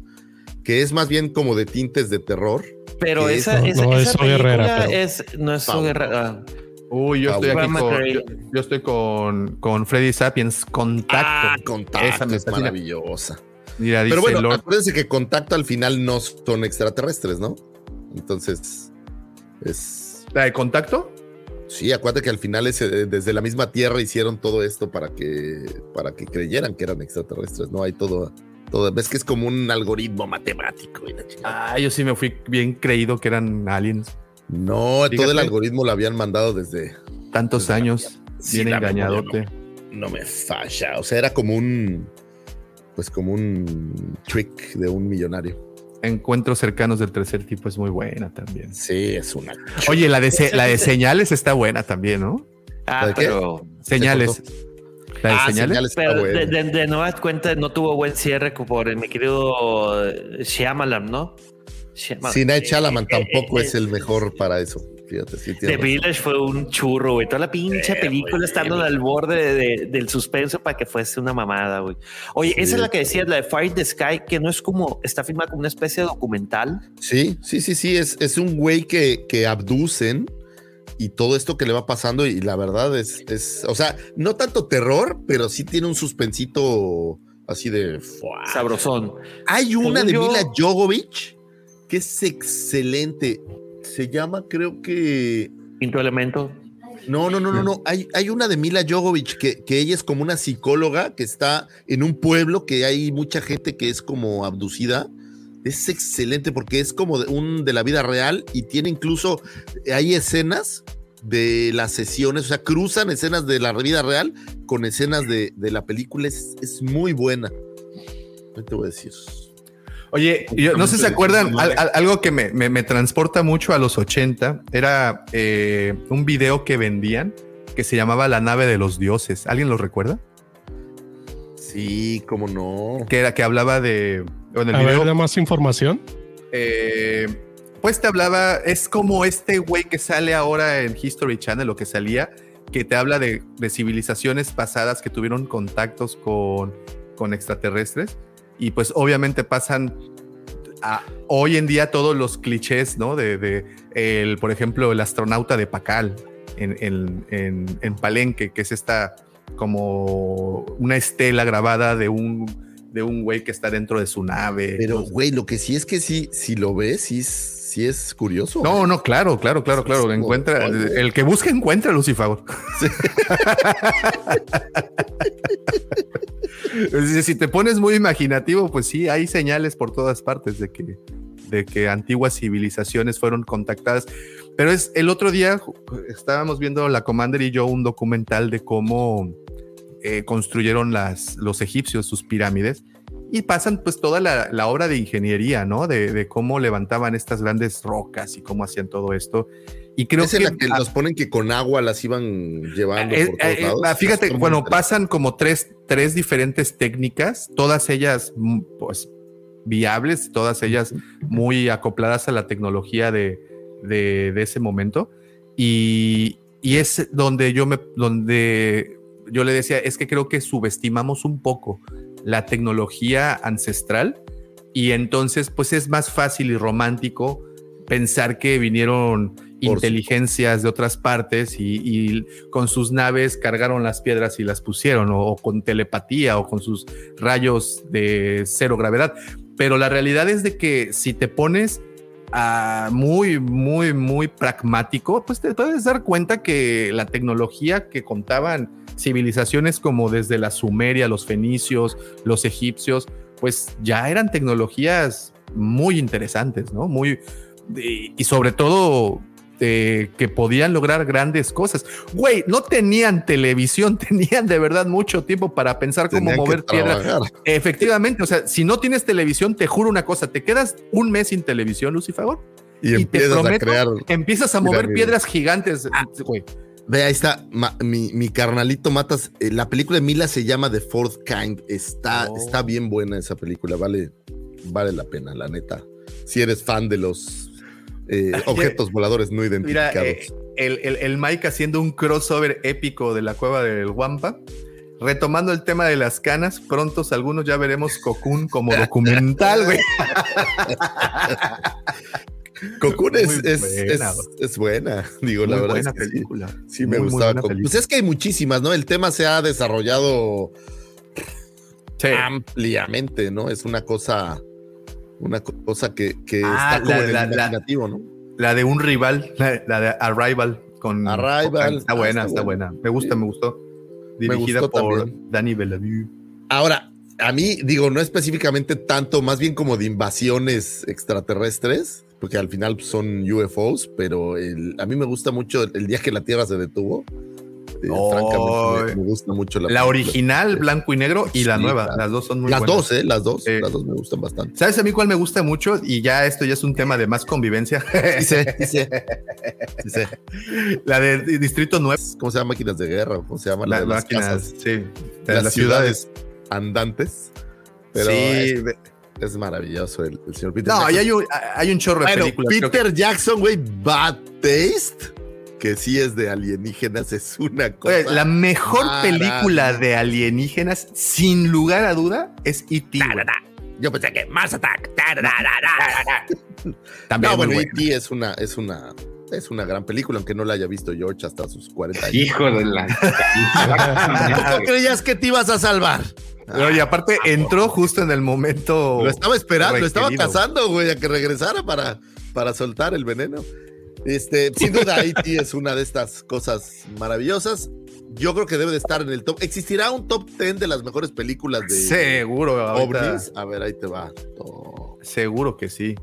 que es más bien como de tintes de terror. Pero esa, es- esa, No, esa película Guerrera, pero- es, no es Pau. Guerrera. ah. Uy, yo estoy aquí con, McRae. yo, yo estoy con, con Freddy Sapiens, Contacto. Ah, Contacto, Esa me es maravillosa. Mira, dice Pero bueno, Lord- acuérdense que Contacto al final no son extraterrestres, ¿no? Entonces, es... ¿La de Contacto? Sí, acuérdate que al final es, eh, desde la misma Tierra hicieron todo esto para que, para que creyeran que eran extraterrestres, ¿no? Hay todo, todo, ves que es como un algoritmo matemático. y la. Ah, yo sí me fui bien creído que eran aliens. No, todo el algoritmo lo habían mandado desde... Tantos años, Sí, bien memoria engañadote. No me falla, o sea, era como un... Pues como un trick de un millonario. Encuentros cercanos del tercer tipo es muy buena también. Sí, es una... Oye, la de, se- la de señales está buena también, ¿no? Ah, ¿De qué? pero. Señales. La de Ah, señales. señales está Pero buena. de, de, de nuevas cuentas no tuvo buen cierre por mi querido eh, Shyamalan, ¿no? Shyamalan. Sí, Night Shyamalan Eh, tampoco eh, es el mejor para eso. Fíjate, sí The razón. Village fue un churro, güey. Toda la pinche película estando al borde de- de- del suspenso para que fuese una mamada, güey. Oye, esa es la que decías, la de Fire in the Sky, que no es como, está filmada como una especie de documental. Sí, sí, sí, sí, es, es un güey que, que abducen y todo esto que le va pasando y la verdad es, es, o sea, no tanto terror, pero sí tiene un suspensito así de... ¡fua! Sabrosón. Hay una Según de yo- Mila Jovovich que es excelente. Se llama, creo que... Quinto elemento. No, no, no, no, no. Hay, hay una de Mila Jovovich que, que ella es como una psicóloga que está en un pueblo que hay mucha gente que es como abducida. Es excelente porque es como de, un de la vida real y tiene incluso, hay escenas de las sesiones, o sea, cruzan escenas de la vida real con escenas de, de la película. Es, es muy buena. ¿Qué te voy a decir? Oye, yo, no sé si se acuerdan, al- al- algo que me, me- me transporta mucho a los 80 era eh, un video que vendían que se llamaba La nave de los dioses. ¿Alguien lo recuerda? Sí, cómo no. Que era que hablaba de. Bueno, el A video, ver, da más información. eh, pues te hablaba, es como este güey que sale ahora en History Channel, lo que salía, que te habla de, de civilizaciones pasadas que tuvieron contactos con, con extraterrestres. Y pues obviamente pasan a- hoy en día todos los clichés, ¿no? De, de el, por ejemplo, el astronauta de Pacal en, en, en- en Palenque, que es esta como una estela grabada de un de un güey que está dentro de su nave. Pero, güey, lo que sí es que sí, si lo ves, sí, es- sí es curioso. No, no, claro, claro, claro, claro. Sí, Encuentra, sí. el que busca encuentra, Lucifer. [LAUGHS] si te pones muy imaginativo, pues sí, hay señales por todas partes de que, de que antiguas civilizaciones fueron contactadas. Pero es el otro día estábamos viendo la Commander y yo un documental de cómo eh, construyeron las, los egipcios sus pirámides y pasan pues toda la, la obra de ingeniería, ¿no? De, de cómo levantaban estas grandes rocas y cómo hacían todo esto. Y creo es en que, la que los ponen que con agua las iban llevando eh, por todos eh, lados. ah, fíjate, bueno, pasan como tres, tres diferentes técnicas, todas ellas mm, pues viables, todas ellas muy acopladas a la tecnología de, de- de ese momento. Y, y es donde yo me, donde yo le decía, es que creo que subestimamos un poco la tecnología ancestral y entonces pues es más fácil y romántico pensar que vinieron inteligencias de otras partes y, y con sus naves cargaron las piedras y las pusieron o, o con telepatía o con sus rayos de cero gravedad. Pero la realidad es de que si te pones a muy, muy, muy pragmático, pues te puedes dar cuenta que la tecnología que contaban civilizaciones como desde la Sumeria, los fenicios, los egipcios, pues ya eran tecnologías muy interesantes, ¿no? Muy, y, y sobre todo eh, que podían lograr grandes cosas. Güey, no tenían televisión, [LAUGHS] tenían de verdad mucho tiempo para pensar cómo Tenían mover piedras. trabajar. Efectivamente, o sea, si no tienes televisión, te juro una cosa, te quedas un mes sin televisión, Lucifer, Y, te empiezas a prometo, crear. empiezas a mover piedras gigantes, güey. Ve, ahí está, ma- mi, mi carnalito Matas. eh, la película de Mila se llama The Fourth Kind. Está, Oh. está bien buena esa película, vale, vale la pena, la neta. Si eres fan de los eh, [LAUGHS] objetos voladores no Mira, identificados. eh, el, el, el Mike haciendo un crossover épico de la cueva del Wampa. Retomando el tema de las canas, prontos algunos ya veremos Cocoon como documental, güey. [LAUGHS] Cocoon es, buena, es- es buena, digo, la verdad. buena es que sí. película. Sí, me Muy, gustaba. Pues es que hay muchísimas, ¿no? El tema se ha desarrollado ampliamente, ¿no? Es una cosa, una co- cosa que, que Ah, está como la- en el la- la- imaginativo, ¿no? La de un rival, la, la de Arrival con Arrival. Está Ah, buena, está está buena. buena. Me gusta, me gustó. Me Dirigida gustó por también. Danny Bellevue. Ahora, a mí, digo, no específicamente tanto, más bien como de invasiones extraterrestres, porque al final son UFOs, pero el- a mí me gusta mucho el, el día que la Tierra se detuvo. Eh, francamente, me, me gusta mucho la La original, blanco y negro, y la Sí, nueva. Las dos son muy Las buenas. dos, ¿eh? Las dos, Eh, las dos me gustan bastante. ¿Sabes a mí cuál me gusta mucho? Y ya esto ya es un tema de más convivencia. Dice, dice, dice. La de Distrito 9. ¿Cómo se llama? Máquinas de guerra, ¿cómo se llama? La Las de las máquinas, casas. sí. De las, las ciudades, andantes. Pero Sí, es, es maravilloso el, el señor Peter No, Jackson. hay un, hay un chorro de Bueno, películas. creo que- Peter Jackson, güey, Bad Taste, que sí es de alienígenas, es una cosa. Oye, la mejor maravillosa. película de alienígenas, sin lugar a duda, es E.T. Yo pensé que Mars Attack. [LAUGHS] También no, bueno. E.T. es una, es una, es una gran película, aunque no la haya visto George hasta sus 40 años. Hijo de la. [LAUGHS] ¿Cómo creías que te ibas a salvar? Pero, y aparte entró justo en el momento. Lo estaba esperando, lo estaba cazando, güey, a que regresara para, para soltar el veneno. Este, sin duda, [LAUGHS] E.T. es una de estas cosas maravillosas. Yo creo que debe de estar en el top. ¿Existirá un top 10 de las mejores películas de Seguro, ovnis? A ver, ahí te va. Oh, Seguro que sí.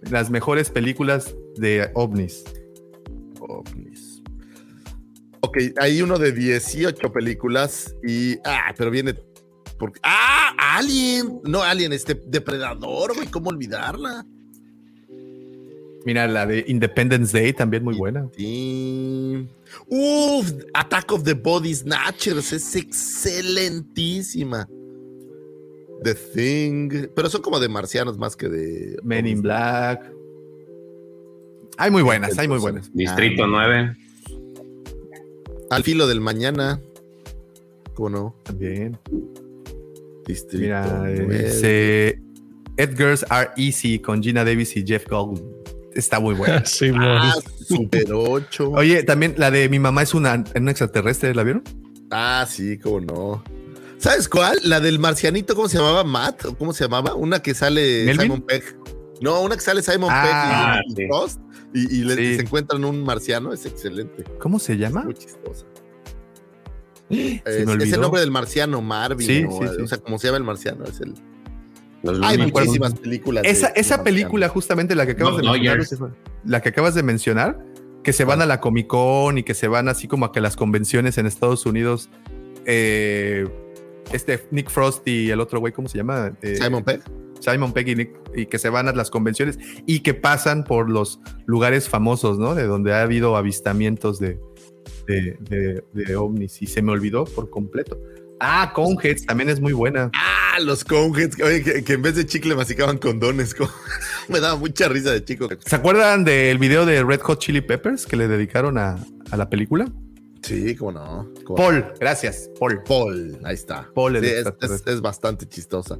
Las mejores películas de ovnis. Ovnis. Ok, hay uno de 18 películas y. Ah, pero viene. Porque, ¡Ah! Alien, no Alien, este Depredador, güey, ¿cómo olvidarla? Mira, la de Independence Day también muy buena. Sí. Uf, Attack of the Body Snatchers es excelentísima. The Thing, pero son como de marcianos más que de Men in Black. Hay muy buenas, hay muy buenas. Distrito 9. Al filo del mañana. ¿Cómo no? También. Distrito Mira, 9. dice Edgars Are Easy con Gina Davis y Jeff Goldblum. Está muy buena. [LAUGHS] Sí, Ah, Super 8. Oye, también la de mi mamá es una, un extraterrestre, ¿la vieron? Ah, sí, cómo no. ¿Sabes cuál? La del marcianito, ¿cómo se llamaba? Matt, ¿o cómo se llamaba? Una que sale ¿Melvin? Simon Pegg. No, una que sale Simon Ah, Pegg y, sí. y Frost y, y le- Sí. se encuentran un marciano, es excelente. ¿Cómo se llama? Muy chistosa. [GASPS] Se Es, me es el nombre del marciano, Marvin. Sí, o, sí, sí. o sea, como se llama el marciano, es el. Los Hay muchísimas películas. Esa, de esa película, justamente la que acabas de mencionar, la que acabas de mencionar, que se van a la Comic Con y que se van así como a que las convenciones en Estados Unidos. eh, este Nick Frost y el otro güey, ¿cómo se llama? Eh, Simon Pegg. Simon Pegg y, Nick- y que se van a las convenciones y que pasan por los lugares famosos, ¿no? De donde ha habido avistamientos de, de, de- de ovnis y se me olvidó por completo. Ah, Coneheads también es muy buena. Ah, los Coneheads, que, oye, que, que en vez de chicle masticaban condones. [LAUGHS] como- Me daba mucha risa de chico. ¿Se acuerdan del video de Red Hot Chili Peppers que le dedicaron a, a la película? Sí, cómo no. cómo Paul, gracias, Paul. Paul, ahí está. Paul el Sí, es, extraterrestre. es- es bastante chistosa.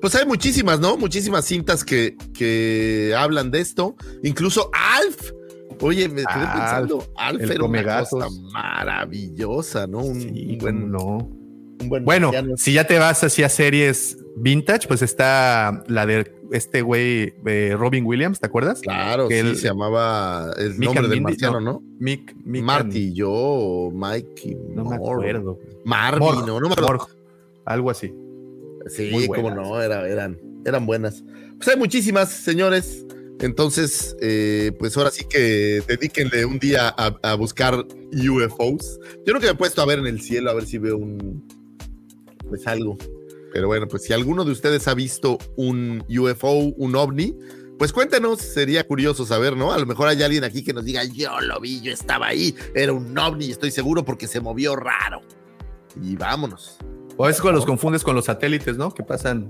Pues hay muchísimas, ¿no? Muchísimas cintas que, que hablan de esto. Incluso Alf. Oye, me quedé Alf, pensando, Alf el era una cosa maravillosa, ¿no? Un, Sí, un buen, no. un buen Bueno, marciano. si ya te vas hacia series vintage, pues está la de este güey eh, Robin Williams, ¿te acuerdas? Claro, que sí, él- se llamaba el Mick nombre del marciano, no. ¿no? Mick, Mick Marty yo, Mikey, No me acuerdo. Marvin, Morg, no, no me acuerdo. Morg, algo así. Sí, Muy cómo no, era- eran, eran buenas. Pues hay muchísimas, señores. Entonces, eh, pues ahora sí que dedíquenle un día a, a buscar UFOs. Yo nunca me he puesto a ver en el cielo a ver si veo un, pues algo. Pero bueno, pues si alguno de ustedes ha visto un UFO, un ovni, pues cuéntenos, sería curioso saber, ¿no? A lo mejor hay alguien aquí que nos diga, yo lo vi, yo estaba ahí, era un ovni, estoy seguro porque se movió raro. Y vámonos. O a veces cuando los confundes con los satélites, ¿no? Que pasan.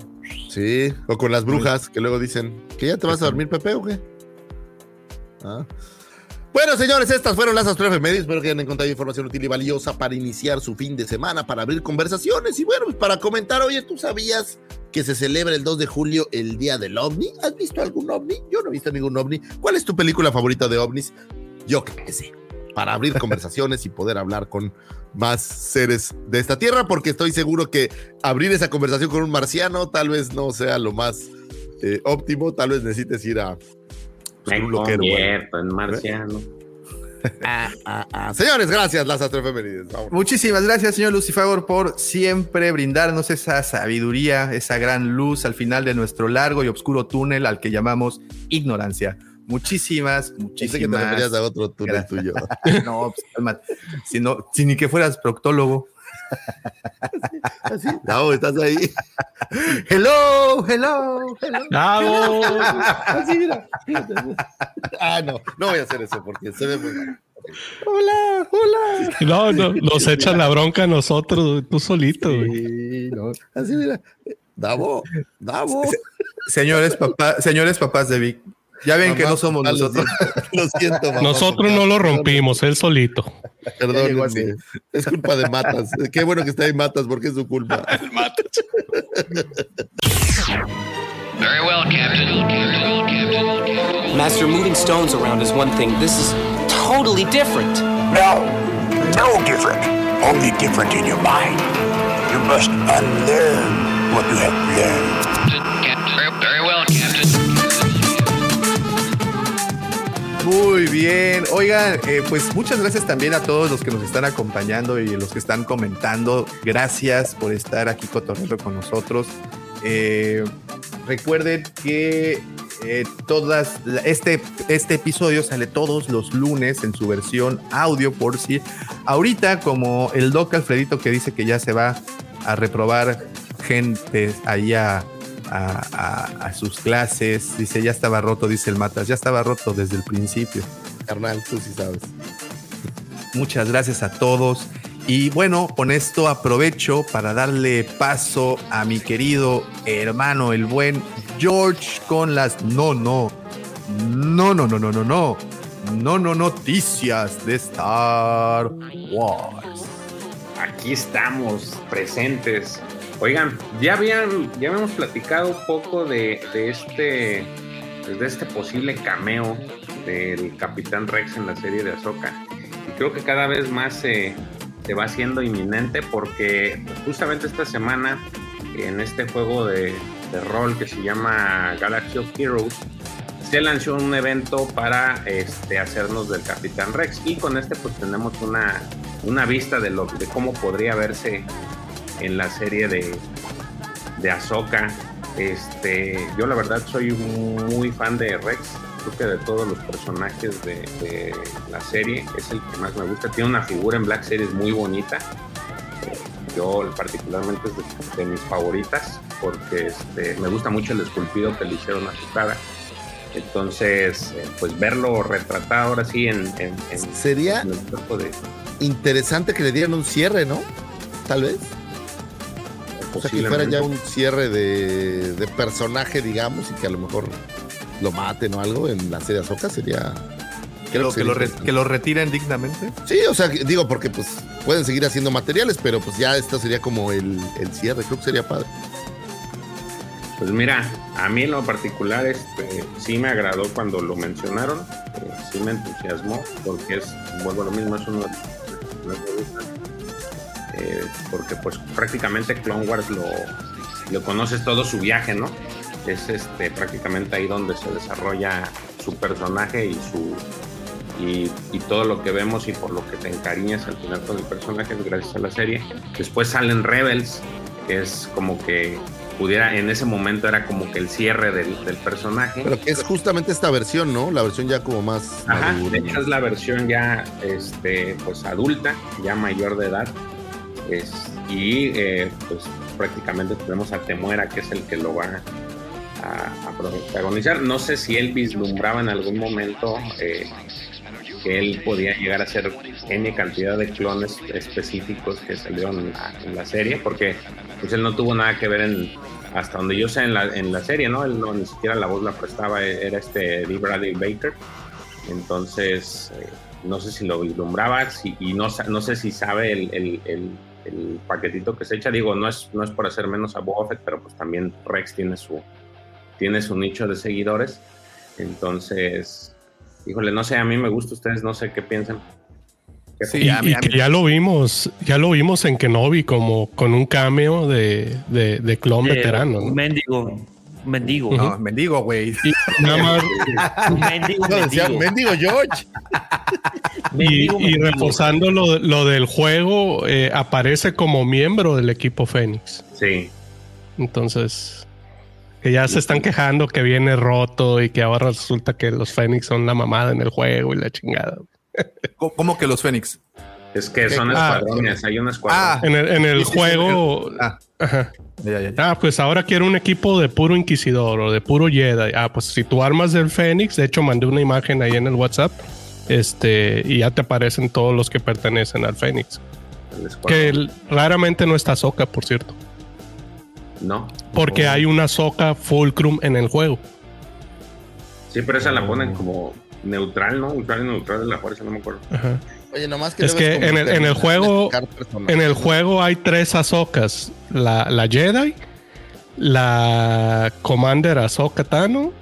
Sí, o con las brujas que luego dicen, ¿que ya te vas a dormir, Pepe, o qué? Ah. Bueno, señores, estas fueron las astroefemérides. Espero que hayan encontrado información útil y valiosa para iniciar su fin de semana, para abrir conversaciones y bueno, pues para comentar. Oye, ¿tú sabías que se celebra el 2 de julio el Día del OVNI? ¿Has visto algún OVNI? Yo no he visto ningún OVNI. ¿Cuál es tu película favorita de OVNIs? Yo qué sé. Para abrir conversaciones y poder hablar con más seres de esta tierra, porque estoy seguro que abrir esa conversación con un marciano tal vez no sea lo más eh, óptimo, tal vez necesites ir a pues, un loquero. bueno. en marciano. [LAUGHS] Ah, ah, ah. Señores, gracias, las astroefemérides. Vámonos. Muchísimas gracias, señor Lucifer, por siempre brindarnos esa sabiduría, esa gran luz al final de nuestro largo y oscuro túnel al que llamamos ignorancia. Muchísimas, Pensé que te muchísimas. referías a otro túnel gracias. tuyo. [LAUGHS] no, pues, calma. Si, no, si ni que fueras proctólogo. [LAUGHS] Así, no, estás ahí. [LAUGHS] Hello, hello, hello. ¡Bravo! Así, mira. Ah, no, no voy a hacer eso porque se ve muy mal. Hola, hola. No, no, nos echan la bronca a nosotros, tú solito. güey. Sí, no. Así, mira. Davo, Davo. Señores, papá, señores papás de Vic, ya ven que Mamá, no somos nosotros. [LAUGHS] Lo siento, mamá. Nosotros no lo rompimos, él solito. Así. Perdónenme. Es culpa de Matas. Qué bueno que está ahí Matas porque es su culpa. [LAUGHS] Very well, Captain. Master, moving stones around is one thing. This is totally different. No, no different. Only different in your mind. You must unlearn what you have learned. Muy bien. Oigan, eh, pues muchas gracias también a todos los que nos están acompañando y los que están comentando. Gracias por estar aquí cotorreando con nosotros. Eh, recuerden que eh, todas este, este episodio sale todos los lunes en su versión audio por si ahorita como el doc Alfredito que dice que ya se va a reprobar gente ahí a, a- a- a sus clases. Dice, ya estaba roto, dice el Matas, ya estaba roto desde el principio. Carnal, tú sí sabes. Muchas gracias a todos. Y bueno, con esto aprovecho para darle paso a mi querido hermano, el buen George, con las no, no, no, no, no, no, no, no, no, no, noticias de Star Wars. Aquí estamos presentes. Oigan, ya habían, ya habíamos platicado un poco este, de este posible cameo del Capitán Rex en la serie de Ahsoka. Y creo que cada vez más se, va haciendo inminente porque justamente esta semana en este juego de, rol que se llama Galaxy of Heroes se lanzó un evento para este, hacernos del Capitán Rex y con este pues tenemos una, vista de, de cómo podría verse en la serie de, de Ahsoka. Este, yo la verdad soy muy fan de Rex, creo que de todos los personajes de, de la serie es el que más me gusta. Tiene una figura en Black Series muy bonita. Eh, Yo particularmente es de, de mis favoritas porque este, me gusta mucho el esculpido que le hicieron a su cara. Entonces, eh, pues verlo retratado ahora sí en, en- en- Sería en el de interesante que le dieran un cierre, ¿no? Tal vez. O sea, que fuera ya un cierre de, de personaje, digamos, y que a lo mejor lo maten o algo en la serie Azoka sería. Que lo, creo que, lo re- sería que lo retiren dignamente. Sí, o sea, digo, porque pues pueden seguir haciendo materiales, pero pues ya esto sería como el, el cierre, creo que sería padre. Pues mira, a mí en lo particular este, sí me agradó cuando lo mencionaron, eh, sí me entusiasmó, porque es, vuelvo a lo mismo, es uno de los Eh, porque pues prácticamente Clone Wars lo, lo conoces todo su viaje, ¿no? Es este, prácticamente ahí donde se desarrolla su personaje y su y, y todo lo que vemos y por lo que te encariñas al final con el personaje gracias a la serie. Después salen Rebels, que es como que pudiera, en ese momento era como que el cierre del, del personaje. Pero que es justamente esta versión, ¿no? La versión ya como más. Ajá, madura, de hecho es la versión ya este, pues adulta, ya mayor de edad. Y eh, pues prácticamente tenemos a Temuera, que es el que lo va a, protagonizar. No sé si él vislumbraba en algún momento eh, que él podía llegar a ser N cantidad de clones específicos que salieron en la, serie, porque pues él no tuvo nada que ver en, hasta donde yo sé en la, en la serie, ¿no? Él no, ni siquiera la voz la prestaba, era este D. Bradley Baker. Entonces, eh, no sé si lo vislumbraba y no, no sé si sabe el- el paquetito que se echa. Digo, no es, no es por hacer menos a Boba Fett, pero pues también Rex tiene su, tiene su nicho de seguidores. Entonces, híjole, no sé, a mí me gusta, ustedes no sé qué piensan. ¿Qué y, piensan? y que ya lo vimos, ya lo vimos en Kenobi como con un cameo de, de, de clon Eh, veterano. Un ¿no? mendigo. Un mendigo. No, mendigo, güey. Más, [LAUGHS] Un mendigo, No, decía, mendigo. George. [LAUGHS] y, Mendigo, y mendigo. reforzando lo, lo del juego, eh, aparece como miembro del equipo Fénix. Sí, Entonces, que ya se están quejando que viene roto y que ahora resulta que los Fénix son la mamada en el juego y la chingada. ¿Cómo- ¿Cómo que los Fénix? Es que son Ah, escuadrones, hay un escuadrón. Ah, En el, en juego. Ah, Ajá. ya, ya, ya. Ah, pues ahora quiero un equipo de puro inquisidor o de puro Jedi. Ah, pues si tú armas del Fénix, de hecho mandé una imagen ahí en el WhatsApp. Este, y ya te aparecen todos los que pertenecen al Fénix. Que el- raramente no está Soca, por cierto. No, Porque hay una Soca Fulcrum en el juego. sí, pero esa la ponen como neutral, ¿no? Neutral y neutral de la fuerza, no me acuerdo. Ajá. Oye, nomás que Es que en el, en juego, en el juego hay tres Ahsokas. La, la Jedi, la Commander Ahsoka Tano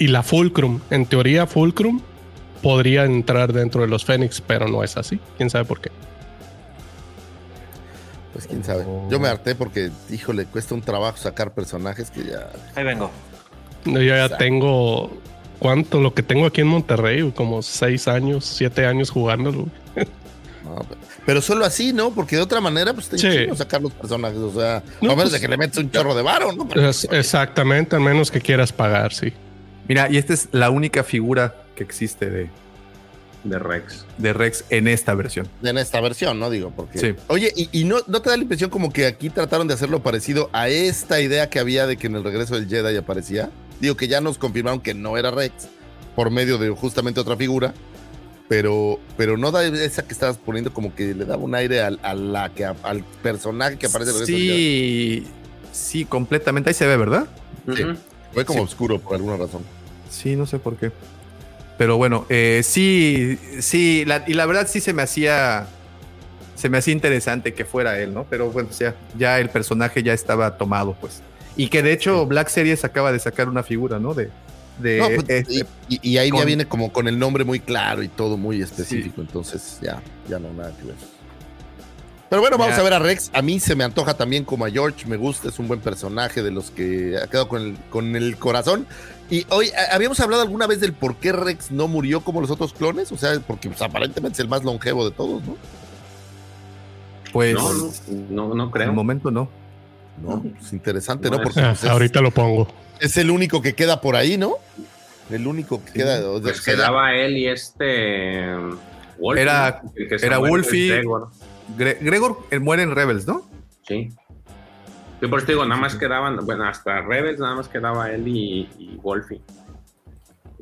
y la Fulcrum. En teoría, Fulcrum podría entrar dentro de los Fénix, pero no es así. ¿Quién sabe por qué? Pues quién sabe. Yo me harté porque, híjole, cuesta un trabajo sacar personajes que ya. Ahí vengo. No, Yo ya Exacto. tengo... ¿Cuánto? Lo que tengo aquí en Monterrey, como seis años, siete años jugándolo. No, pero, solo así, ¿no? Porque de otra manera, pues te Sí. chingo sacar los personajes. O sea, No, a menos pues- de que le metes un chorro de varo, ¿no? Es- exactamente, al menos que quieras pagar, sí. Mira, y esta es la única figura que existe de, de Rex. de Rex en esta versión. En esta versión, ¿no? Digo, porque. Sí. Oye, ¿y, y no, no te da la impresión como que aquí trataron de hacerlo parecido a esta idea que había de que en el regreso del Jedi aparecía? Digo que ya nos confirmaron que no era Rex por medio de justamente otra figura. Pero, pero no da esa que estabas poniendo como que le daba un aire al, a la que, al personaje que aparece. Sí, sí, completamente. Ahí se ve, ¿verdad? Sí. Fue como Sí. oscuro por alguna razón. Sí, no sé por qué. Pero bueno, eh, sí, sí, la- y la verdad sí se me hacía, se me hacía interesante que fuera él, ¿no? Pero bueno, o sea, ya el personaje ya estaba tomado, pues. Y que de hecho Black Series acaba de sacar una figura, ¿no? De, de No, pues, este- y, ahí ya viene como con el nombre muy claro y todo muy específico, entonces ya, ya no nada que ver. Pero bueno, vamos Ya. a ver a Rex. A mí se me antoja también como a George, me gusta, es un buen personaje de los que ha quedado con el, con el corazón. Y hoy habíamos hablado alguna vez del por qué Rex no murió como los otros clones, o sea, porque pues, aparentemente es el más longevo de todos, ¿no? Pues No, no, no, no creo. En el momento no. No, es interesante, ¿no? No, Porque Ah, pues, es, ahorita lo pongo. es el único que queda por ahí, ¿no? El único que queda. o sea, Pues quedaba él y este. Wolfie, Era- era Wolfie. Gregor. Gre- Gregor eh, muere en Rebels, ¿no? Sí. Yo por eso te digo, nada más quedaban, bueno, hasta Rebels nada más quedaba él y, y Wolfie.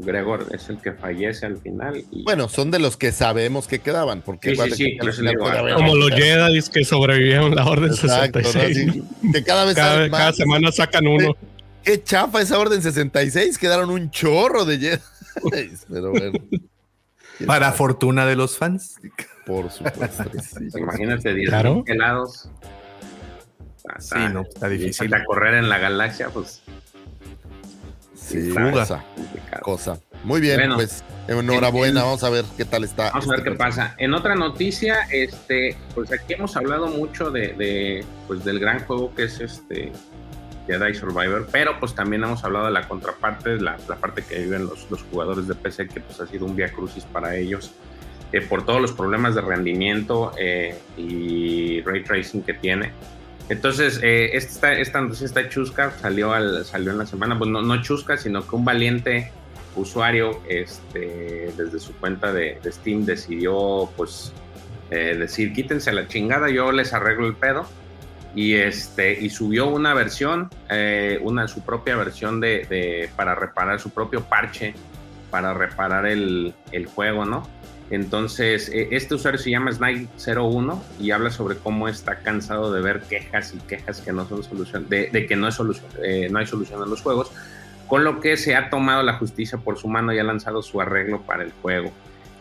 Gregor es el que fallece al final. Y, Bueno, son de los que sabemos que quedaban, porque Sí, sí, que final digo, ah, Como los Jedi que sobrevivieron la Orden Exacto, ¿no? 66. Sí, que cada vez cada, cada semana sacan uno. Qué chafa esa orden 66, quedaron un chorro de Jedi. [LAUGHS] Pero bueno, [LAUGHS] Para fortuna de los fans. por supuesto. [LAUGHS] pues, imagínate 10 Claro. helados. Sí, no, está difícil. A correr en la galaxia, pues. Sí, cosa. Muy bien, Bueno. pues enhorabuena, En- en- vamos a ver qué tal está. Vamos a ver este qué pasa. En otra noticia, este, pues aquí hemos hablado mucho de, de, pues del gran juego que es este Jedi Survivor, pero pues también hemos hablado de la contraparte, la, la parte que viven los, los jugadores de PC, que pues ha sido un via crucis para ellos, eh, por todos los problemas de rendimiento eh, y ray tracing que tiene. Entonces, eh, esta, esta noticia está chusca, salió, al, salió en la semana, pues no, no chusca, sino que un valiente usuario este, desde su cuenta de, Steam decidió pues eh, decir quítense la chingada, yo les arreglo el pedo y este y subió una versión, eh, una su propia versión de, de- para reparar su propio parche para reparar el, el juego, ¿no? Entonces, eh, este usuario se llama Snake01 y habla sobre cómo está cansado de ver quejas y quejas que no son solución, de, que no, es solución, eh, no hay solución en los juegos, con lo que se ha tomado la justicia por su mano y ha lanzado su arreglo para el juego.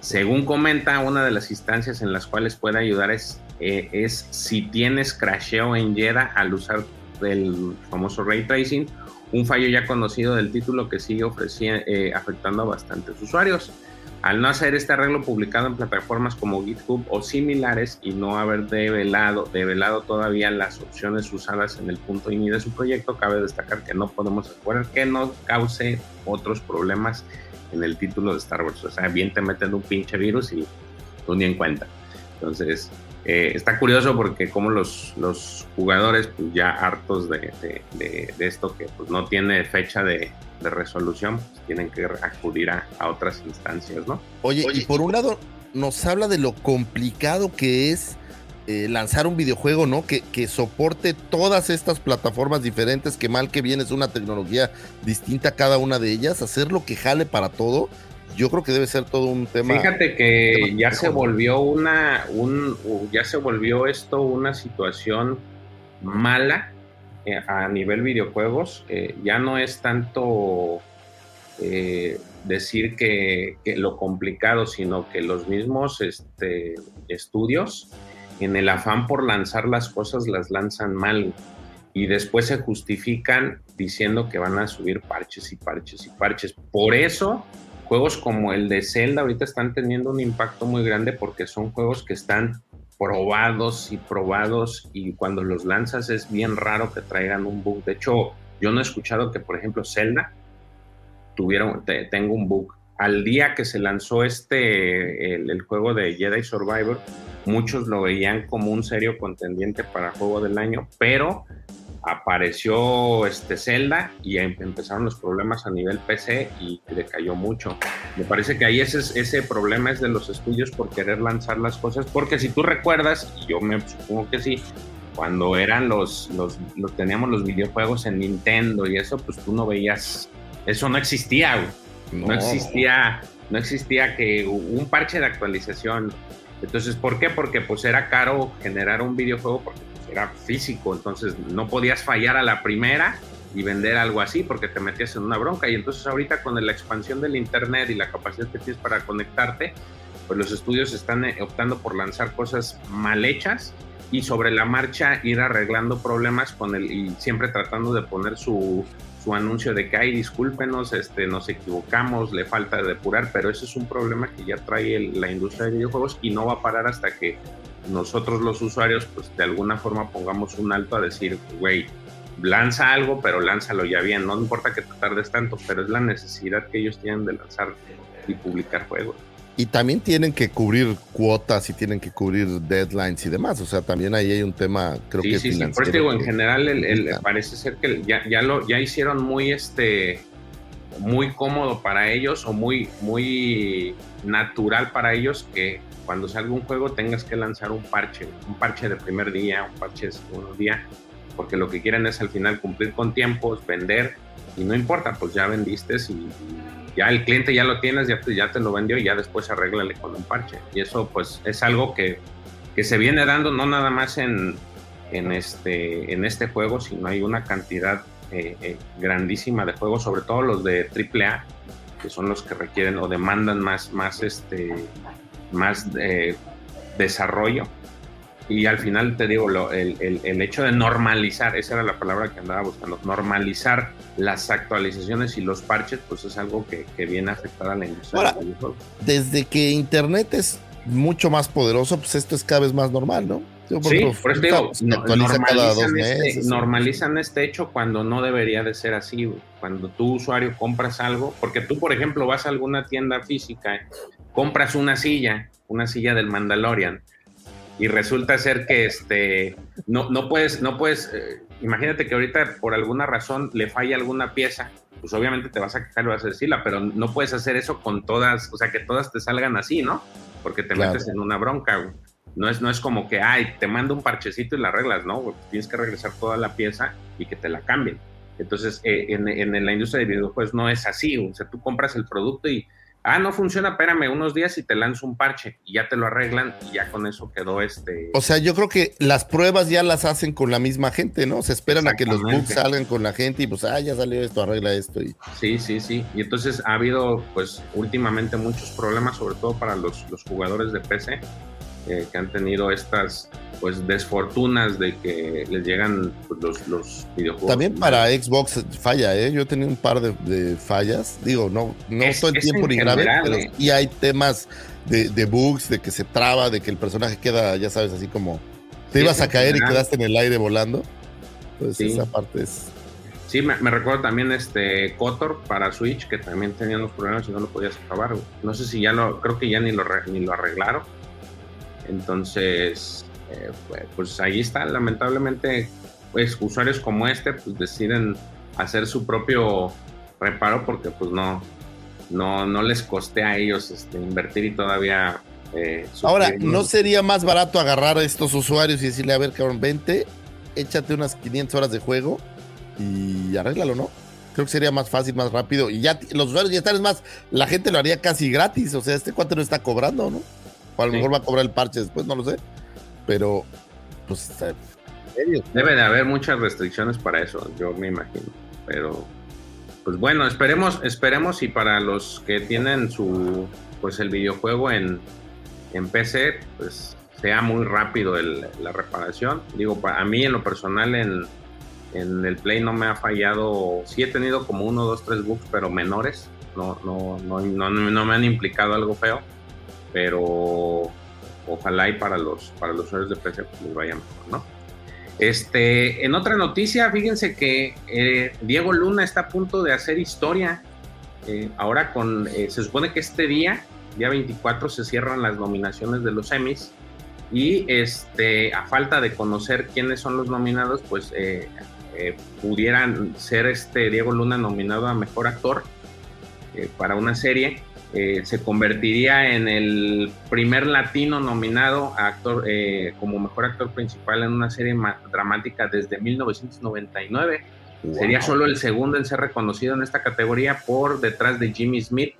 Según comenta, una de las instancias en las cuales puede ayudar es, eh, si tienes crasheo en Jedi al usar el famoso ray tracing, un fallo ya conocido del título que sigue ofreci- eh, afectando a bastantes usuarios. Al no hacer este arreglo publicado en plataformas como GitHub o similares y no haber develado, develado todavía las opciones usadas en el punto INI de su proyecto, cabe destacar que no podemos asegurar que no cause otros problemas en el título de Star Wars. O sea, bien te meten un pinche virus y tú ni en cuenta. Entonces, eh, está curioso porque como los, los jugadores, pues ya hartos de, de- de- de esto que pues, no tiene fecha de, de resolución, pues, tienen que acudir a, a otras instancias, ¿no? Oye, y por un lado nos habla de lo complicado que es eh, lanzar un videojuego, ¿no? Que, que soporte todas estas plataformas diferentes, que mal que bien es una tecnología distinta a cada una de ellas, hacerlo que jale para todo, yo creo que debe ser todo un tema. Fíjate que tema ya se volvió una, un, ya se volvió esto una situación mala eh, a nivel videojuegos. Eh, ya no es tanto eh, decir que, que lo complicado, sino que los mismos este, estudios, en el afán por lanzar las cosas, las lanzan mal y después se justifican diciendo que van a subir parches y parches y parches. Por eso, juegos como el de Zelda ahorita están teniendo un impacto muy grande porque son juegos que están probados y probados y cuando los lanzas es bien raro que traigan un bug. De hecho, yo no he escuchado que, por ejemplo, Zelda tengo un bug. Al día que se lanzó este, el juego de Jedi Survivor, muchos lo veían como un serio contendiente para juego del año, pero apareció este Zelda y em- empezaron los problemas a nivel PC y le cayó mucho. Me parece que ahí ese, es- ese problema es de los estudios por querer lanzar las cosas, porque si tú recuerdas, y yo me supongo que sí, cuando eran los, los, los- teníamos los videojuegos en Nintendo y eso, pues tú no veías, eso no existía, güey. no, No. existía, no existía que un parche de actualización. Entonces, ¿por qué? Porque pues era caro generar un videojuego porque era físico, entonces no podías fallar a la primera y vender algo así porque te metías en una bronca. Y entonces ahorita con la expansión del internet y la capacidad que tienes para conectarte, pues los estudios están eh, optando por lanzar cosas mal hechas y sobre la marcha ir arreglando problemas con el y siempre tratando de poner su, su anuncio de que ay discúlpenos este nos equivocamos le falta depurar pero ese es un problema que ya trae el- la industria de videojuegos y no va a parar hasta que nosotros los usuarios pues de alguna forma pongamos un alto a decir güey lanza algo pero lánzalo ya bien no importa que te tardes tanto pero es la necesidad que ellos tienen de lanzar y publicar juegos Y también tienen que cubrir cuotas y tienen que cubrir deadlines y demás. O sea, también ahí hay un tema, creo sí, que sí, sí. Por eso digo, en general el- el- parece ser que ya, ya lo ya hicieron muy este muy cómodo para ellos o muy muy natural para ellos que cuando salga un juego tengas que lanzar un parche, un parche de primer día, un parche de segundo día, porque lo que quieren es al final cumplir con tiempos, vender y no importa, pues ya vendiste y, ya el cliente ya lo tienes, ya te, ya te lo vendió y ya después arréglale con un parche. Y eso pues es algo que, que se viene dando no nada más en, en, este, en este juego, sino hay una cantidad eh, eh, grandísima de juegos, sobre todo los de AAA, que son los que requieren o demandan más, más, este, más eh, desarrollo. Y al final te digo, lo- el, el- el hecho de normalizar, esa era la palabra que andaba buscando, normalizar las actualizaciones y los parches, pues es algo que, que viene a afectar a la industria Ahora. Desde que Internet es mucho más poderoso, pues esto es cada vez más normal, ¿no? Yo, Sí, ejemplo, por eso digo, no- normalizan, este, normalizan este hecho cuando no debería de ser así. güey. Cuando tú, usuario, compras algo, porque tú, por ejemplo, vas a alguna tienda física, compras una silla, una silla del Mandalorian, y resulta ser que este, no, no puedes, no puedes, eh, imagínate que ahorita por alguna razón le falla alguna pieza, pues obviamente te vas a quejar y vas a decirla, pero no puedes hacer eso con todas, o sea, que todas te salgan así, ¿no? Porque te Claro. metes en una bronca, güey. No es, no es como que, ay, te mando un parchecito y la arreglas, ¿no? Tienes que regresar toda la pieza y que te la cambien. Entonces, eh, en, en la industria de videojuegos no es así, o sea, tú compras el producto y, ah, no funciona, espérame unos días y te lanzo un parche y ya te lo arreglan y ya con eso quedó este... O sea, yo creo que las pruebas ya las hacen con la misma gente, ¿no? Se esperan a que los bugs salgan con la gente y pues, ah, ya salió esto, arregla esto. Y... Sí, sí, sí. Y entonces ha habido, pues, últimamente muchos problemas, sobre todo para los, los jugadores de PC, eh, que han tenido estas, pues, desfortunas de que les llegan pues, los, los videojuegos. También para Xbox falla, ¿eh? Yo he tenido un par de, de fallas. Digo, no, no Es- todo el es tiempo ni grave, pero eh. hay temas de, de bugs, de que se traba, de que el personaje queda, ya sabes, así como te Sí, ibas a caer y quedaste en el aire volando. Pues Sí. esa parte es. Sí, me, me recuerdo también este Kotor para Switch, que también tenían los problemas y no lo podías acabar. No sé si ya lo, creo que ya ni lo, ni lo arreglaron. Entonces, eh, pues, pues ahí está. Lamentablemente, pues usuarios como este, pues deciden hacer su propio reparo porque pues no, no, no les costea a ellos este, invertir y todavía... eh, Ahora, ¿no sería más barato agarrar a estos usuarios y decirle, a ver, cabrón, vente, échate unas 500 horas de juego y arréglalo, ¿no? Creo que sería más fácil, más rápido. Y ya los usuarios ya están, es más, la gente lo haría casi gratis. O sea, este cuate no está cobrando, ¿no? O a lo Sí. mejor va a cobrar el parche después, no lo sé. Pero, pues, serio. Debe de haber muchas restricciones para eso, yo me imagino. Pero, pues bueno, esperemos, esperemos y para los que tienen su, pues el videojuego en, en PC, pues sea muy rápido el- la reparación. Digo, a mí en lo personal en, en el Play no me ha fallado, sí he tenido como uno, dos, tres bugs, pero menores. No, no, no, no, no me han implicado algo feo, pero ojalá y para los, para los usuarios de PC pues, les vaya mejor, ¿no? Este, en otra noticia, fíjense que eh, Diego Luna está a punto de hacer historia. Eh, ahora con, eh, se supone que este día, día 24, se cierran las nominaciones de los Emmys. Y este, a falta de conocer quiénes son los nominados, pues pudieran ser este Diego Luna nominado a mejor actor para una serie. Eh, se convertiría en el primer latino nominado a actor eh, como mejor actor principal en una serie dramática desde 1999. Sería solo el segundo en ser reconocido en esta categoría por detrás de Jimmy Smith,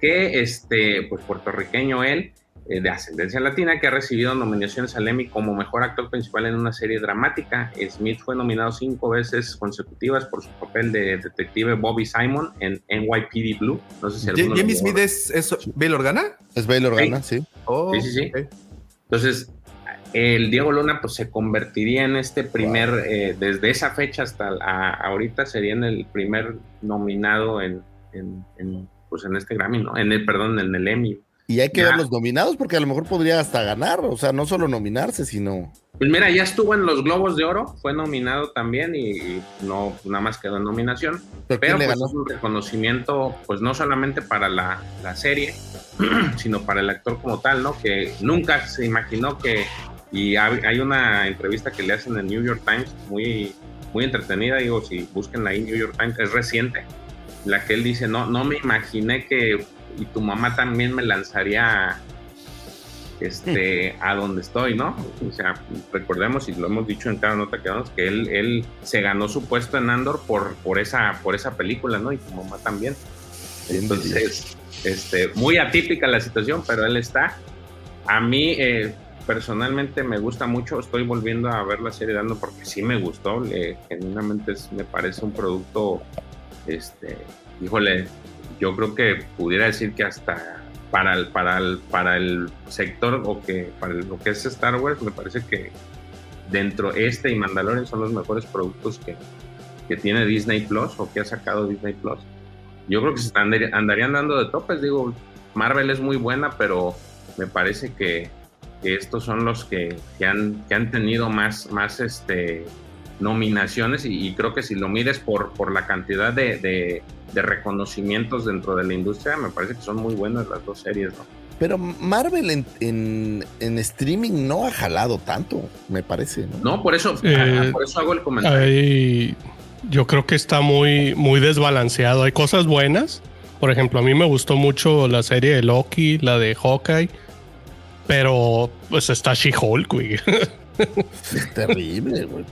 que este, pues puertorriqueño él, de ascendencia latina, que ha recibido nominaciones al Emmy como mejor actor principal en una serie dramática. Smith fue nominado cinco veces consecutivas por su papel de detective Bobby Simon en NYPD Blue. No sé si alguno Jamie lo- Smith es, es Bail Organa. Es Bail Organa, sí. Oh, Sí, sí, sí. ok. Entonces, el Diego Luna pues se convertiría en este primer, eh, desde esa fecha hasta a- ahorita sería en el primer nominado en, en, en, pues en este Grammy, ¿no? En el, perdón, en el Emmy. Y hay que ver los nominados porque a lo mejor podría hasta ganar, o sea, no solo nominarse, sino... Pues mira, ya estuvo en los Globos de Oro, fue nominado también y, y no nada más quedó en nominación. ¿Pero Pero pues es un reconocimiento, pues no solamente para la, la serie, [CLEARS THROAT] sino para el actor como tal, ¿no? Que nunca se imaginó que, y hay, hay una entrevista que le hacen en New York Times, muy, muy entretenida, digo, si busquen ahí New York Times, es reciente, la que él dice, no, no me imaginé que, y tu mamá también me lanzaría este, a donde estoy, ¿no? O sea, recordemos, y lo hemos dicho en cada nota que damos, que él, él se ganó su puesto en Andor por, por, esa, por esa película, ¿no? Y tu mamá también. Entonces, este, muy atípica la situación, pero él está. A mí, eh, personalmente, me gusta mucho. Estoy volviendo a ver la serie de Andor porque sí me gustó. genuinamente es- me parece un producto, este, híjole, yo creo que pudiera decir que hasta para el, para el, para el sector o que para lo que es Star Wars, me parece que dentro este y Mandalorian son los mejores productos que, que tiene Disney Plus o que ha sacado Disney Plus. Yo creo que se andar- andarían dando de topes, digo, Marvel es muy buena, pero me parece que, que estos son los que, que han, que han tenido más, más este, nominaciones y, y creo que si lo mides por, por la cantidad de, de- de reconocimientos dentro de la industria, me parece que son muy buenas las dos series, ¿no? Pero Marvel en, en, en streaming no ha jalado tanto, me parece, ¿no? No, por eso, Eh, ah, por eso hago el comentario. Hay- yo creo que está muy, muy desbalanceado. Hay cosas buenas. Por ejemplo, a mí me gustó mucho la serie de Loki, la de Hawkeye. Pero pues está She-Hulk, güey. Es [LAUGHS] terrible, güey.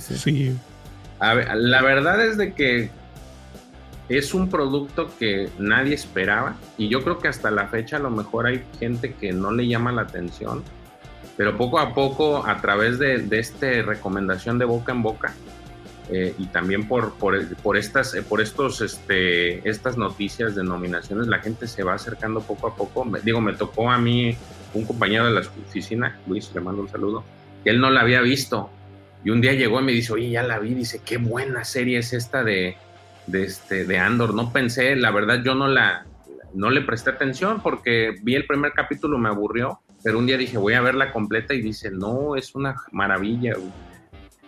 Sí, sí. Sí. A ver, la verdad es de que es un producto que nadie esperaba y yo creo que hasta la fecha a lo mejor hay gente que no le llama la atención, pero poco a poco a través de, de esta recomendación de boca en boca eh, y también por, por, por estas, por estos, este, estas noticias de nominaciones, la gente se va acercando poco a poco. Me- digo, me tocó a mí un compañero de la oficina, Luis, le mando un saludo, que él no la había visto y un día llegó y me dice, oye, ya la vi, dice, qué buena serie es esta de, de, este, de Andor. No pensé, la verdad, yo no la, no le presté atención porque vi el primer capítulo, me aburrió, pero un día dije, voy a verla completa y dice, no, es una maravilla. güey".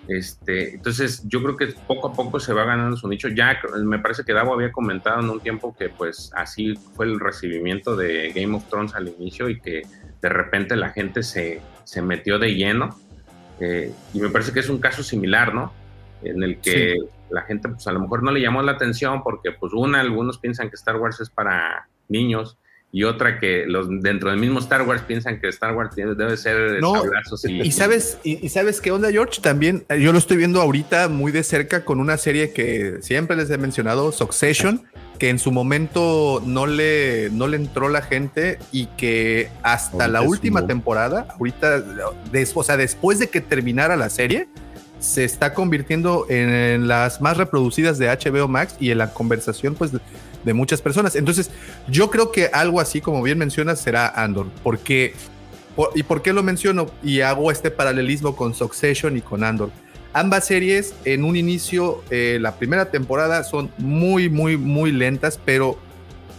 Este, entonces yo creo que poco a poco se va ganando su nicho. Ya me parece que Davo había comentado en un tiempo que pues así fue el recibimiento de Game of Thrones al inicio y que de repente la gente se, se metió de lleno. Eh, y me parece que es un caso similar, ¿no? En el que la gente pues a lo mejor no le llamó la atención porque pues una, algunos piensan que Star Wars es para niños y otra que los dentro del mismo Star Wars piensan que Star Wars debe ser No, y, y sabes, y, y sabes qué onda, George, también eh, yo lo estoy viendo ahorita muy de cerca con una serie que siempre les he mencionado, Succession, que en su momento no le, no le entró la gente y que hasta Ahorita la última un- temporada, ahorita, des- o sea, después de que terminara la serie, se está convirtiendo en las más reproducidas de HBO Max y en la conversación, pues, de, muchas personas. Entonces, yo creo que algo así, como bien mencionas, será Andor, porque por- ¿Y por qué lo menciono? Y hago este paralelismo con Succession y con Andor. Ambas series en un inicio, eh, la primera temporada son muy, muy, muy lentas, pero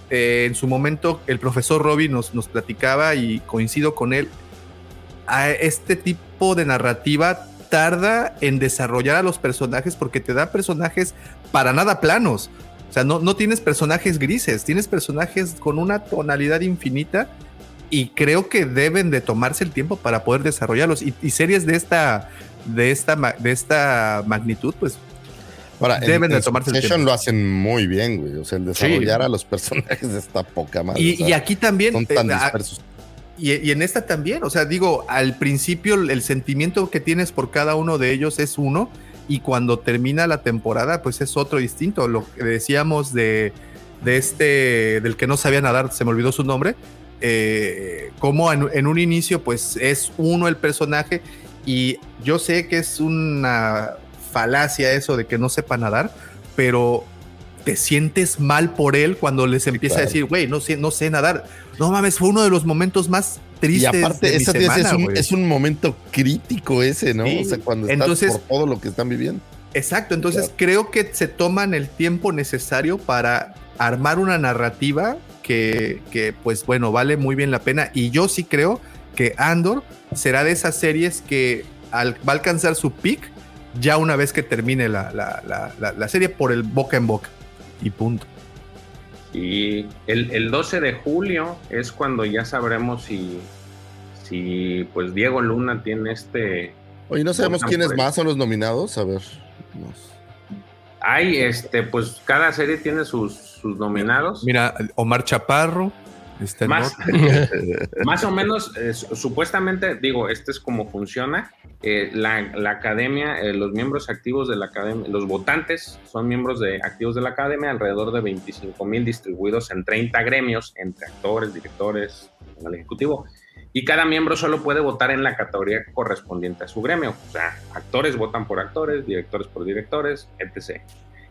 eh, en su momento el profesor Robbie nos, nos platicaba y coincido con él, a este tipo de narrativa tarda en desarrollar a los personajes porque te da personajes para nada planos. O sea, no, no tienes personajes grises, tienes personajes con una tonalidad infinita y creo que deben de tomarse el tiempo para poder desarrollarlos. Y, y series de esta, de esta, de esta magnitud, pues Ahora, deben en, de tomarse el tiempo. lo hacen muy bien, güey. O sea, el desarrollar a los personajes [LAUGHS] está poca madre. Y, y aquí también. Son tan eh, ah, dispersos. Y, y en esta también, o sea, digo, al principio el, el sentimiento que tienes por cada uno de ellos es uno, y cuando termina la temporada, pues es otro distinto. Lo que decíamos de, de este, del que no sabía nadar, se me olvidó su nombre, eh, como en, en un inicio, pues es uno el personaje, y yo sé que es una falacia eso de que no sepa nadar, pero te sientes mal por él cuando les empieza a decir, güey, no sé, no sé nadar. No mames, fue uno de los momentos más Y tristes aparte, de mi ese día semana, es, un, güey. es un momento crítico ese, ¿no? Sí. O sea, cuando estás Entonces- por todo lo que están viviendo. Exacto, entonces creo que se toman el tiempo necesario para armar una narrativa que, que, pues bueno, vale muy bien la pena. Y yo sí creo que Andor será de esas series que al- va a alcanzar su peak ya una vez que termine la, la- la- la- la serie por el boca en boca. Y punto. Y el, el 12 de julio es cuando ya sabremos si, si pues Diego Luna tiene este. Oye, no sabemos quiénes más son los nominados. A ver. nos- Hay este, pues cada serie tiene sus, sus nominados. Mira, Omar Chaparro. Está en Más, [LAUGHS] más o menos, eh, su- supuestamente, digo, este es como funciona. eh, la, la academia, eh, los miembros activos de la academia, los votantes son miembros de, activos de la academia, alrededor de 25 mil distribuidos en 30 gremios, entre actores, directores, personal ejecutivo. Y cada miembro solo puede votar en la categoría correspondiente a su gremio. O sea, actores votan por actores, directores por directores, etc.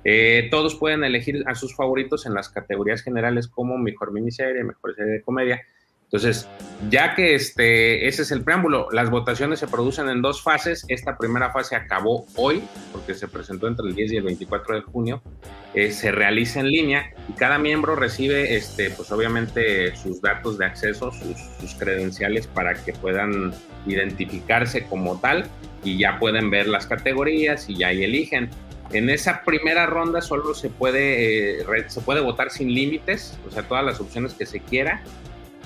Eh, todos pueden elegir a sus favoritos en las categorías generales como mejor miniserie, mejor serie de comedia. Entonces, ya que este, ese es el preámbulo, las votaciones se producen en dos fases. Esta primera fase acabó hoy, porque se presentó entre el 10 y el 24 de junio. Eh, se realiza en línea y cada miembro recibe, este, pues obviamente, sus datos de acceso, sus, sus credenciales para que puedan identificarse como tal y ya pueden ver las categorías y ya ahí eligen. En esa primera ronda solo se puede, eh, re- se puede votar sin límites, o sea, todas las opciones que se quiera.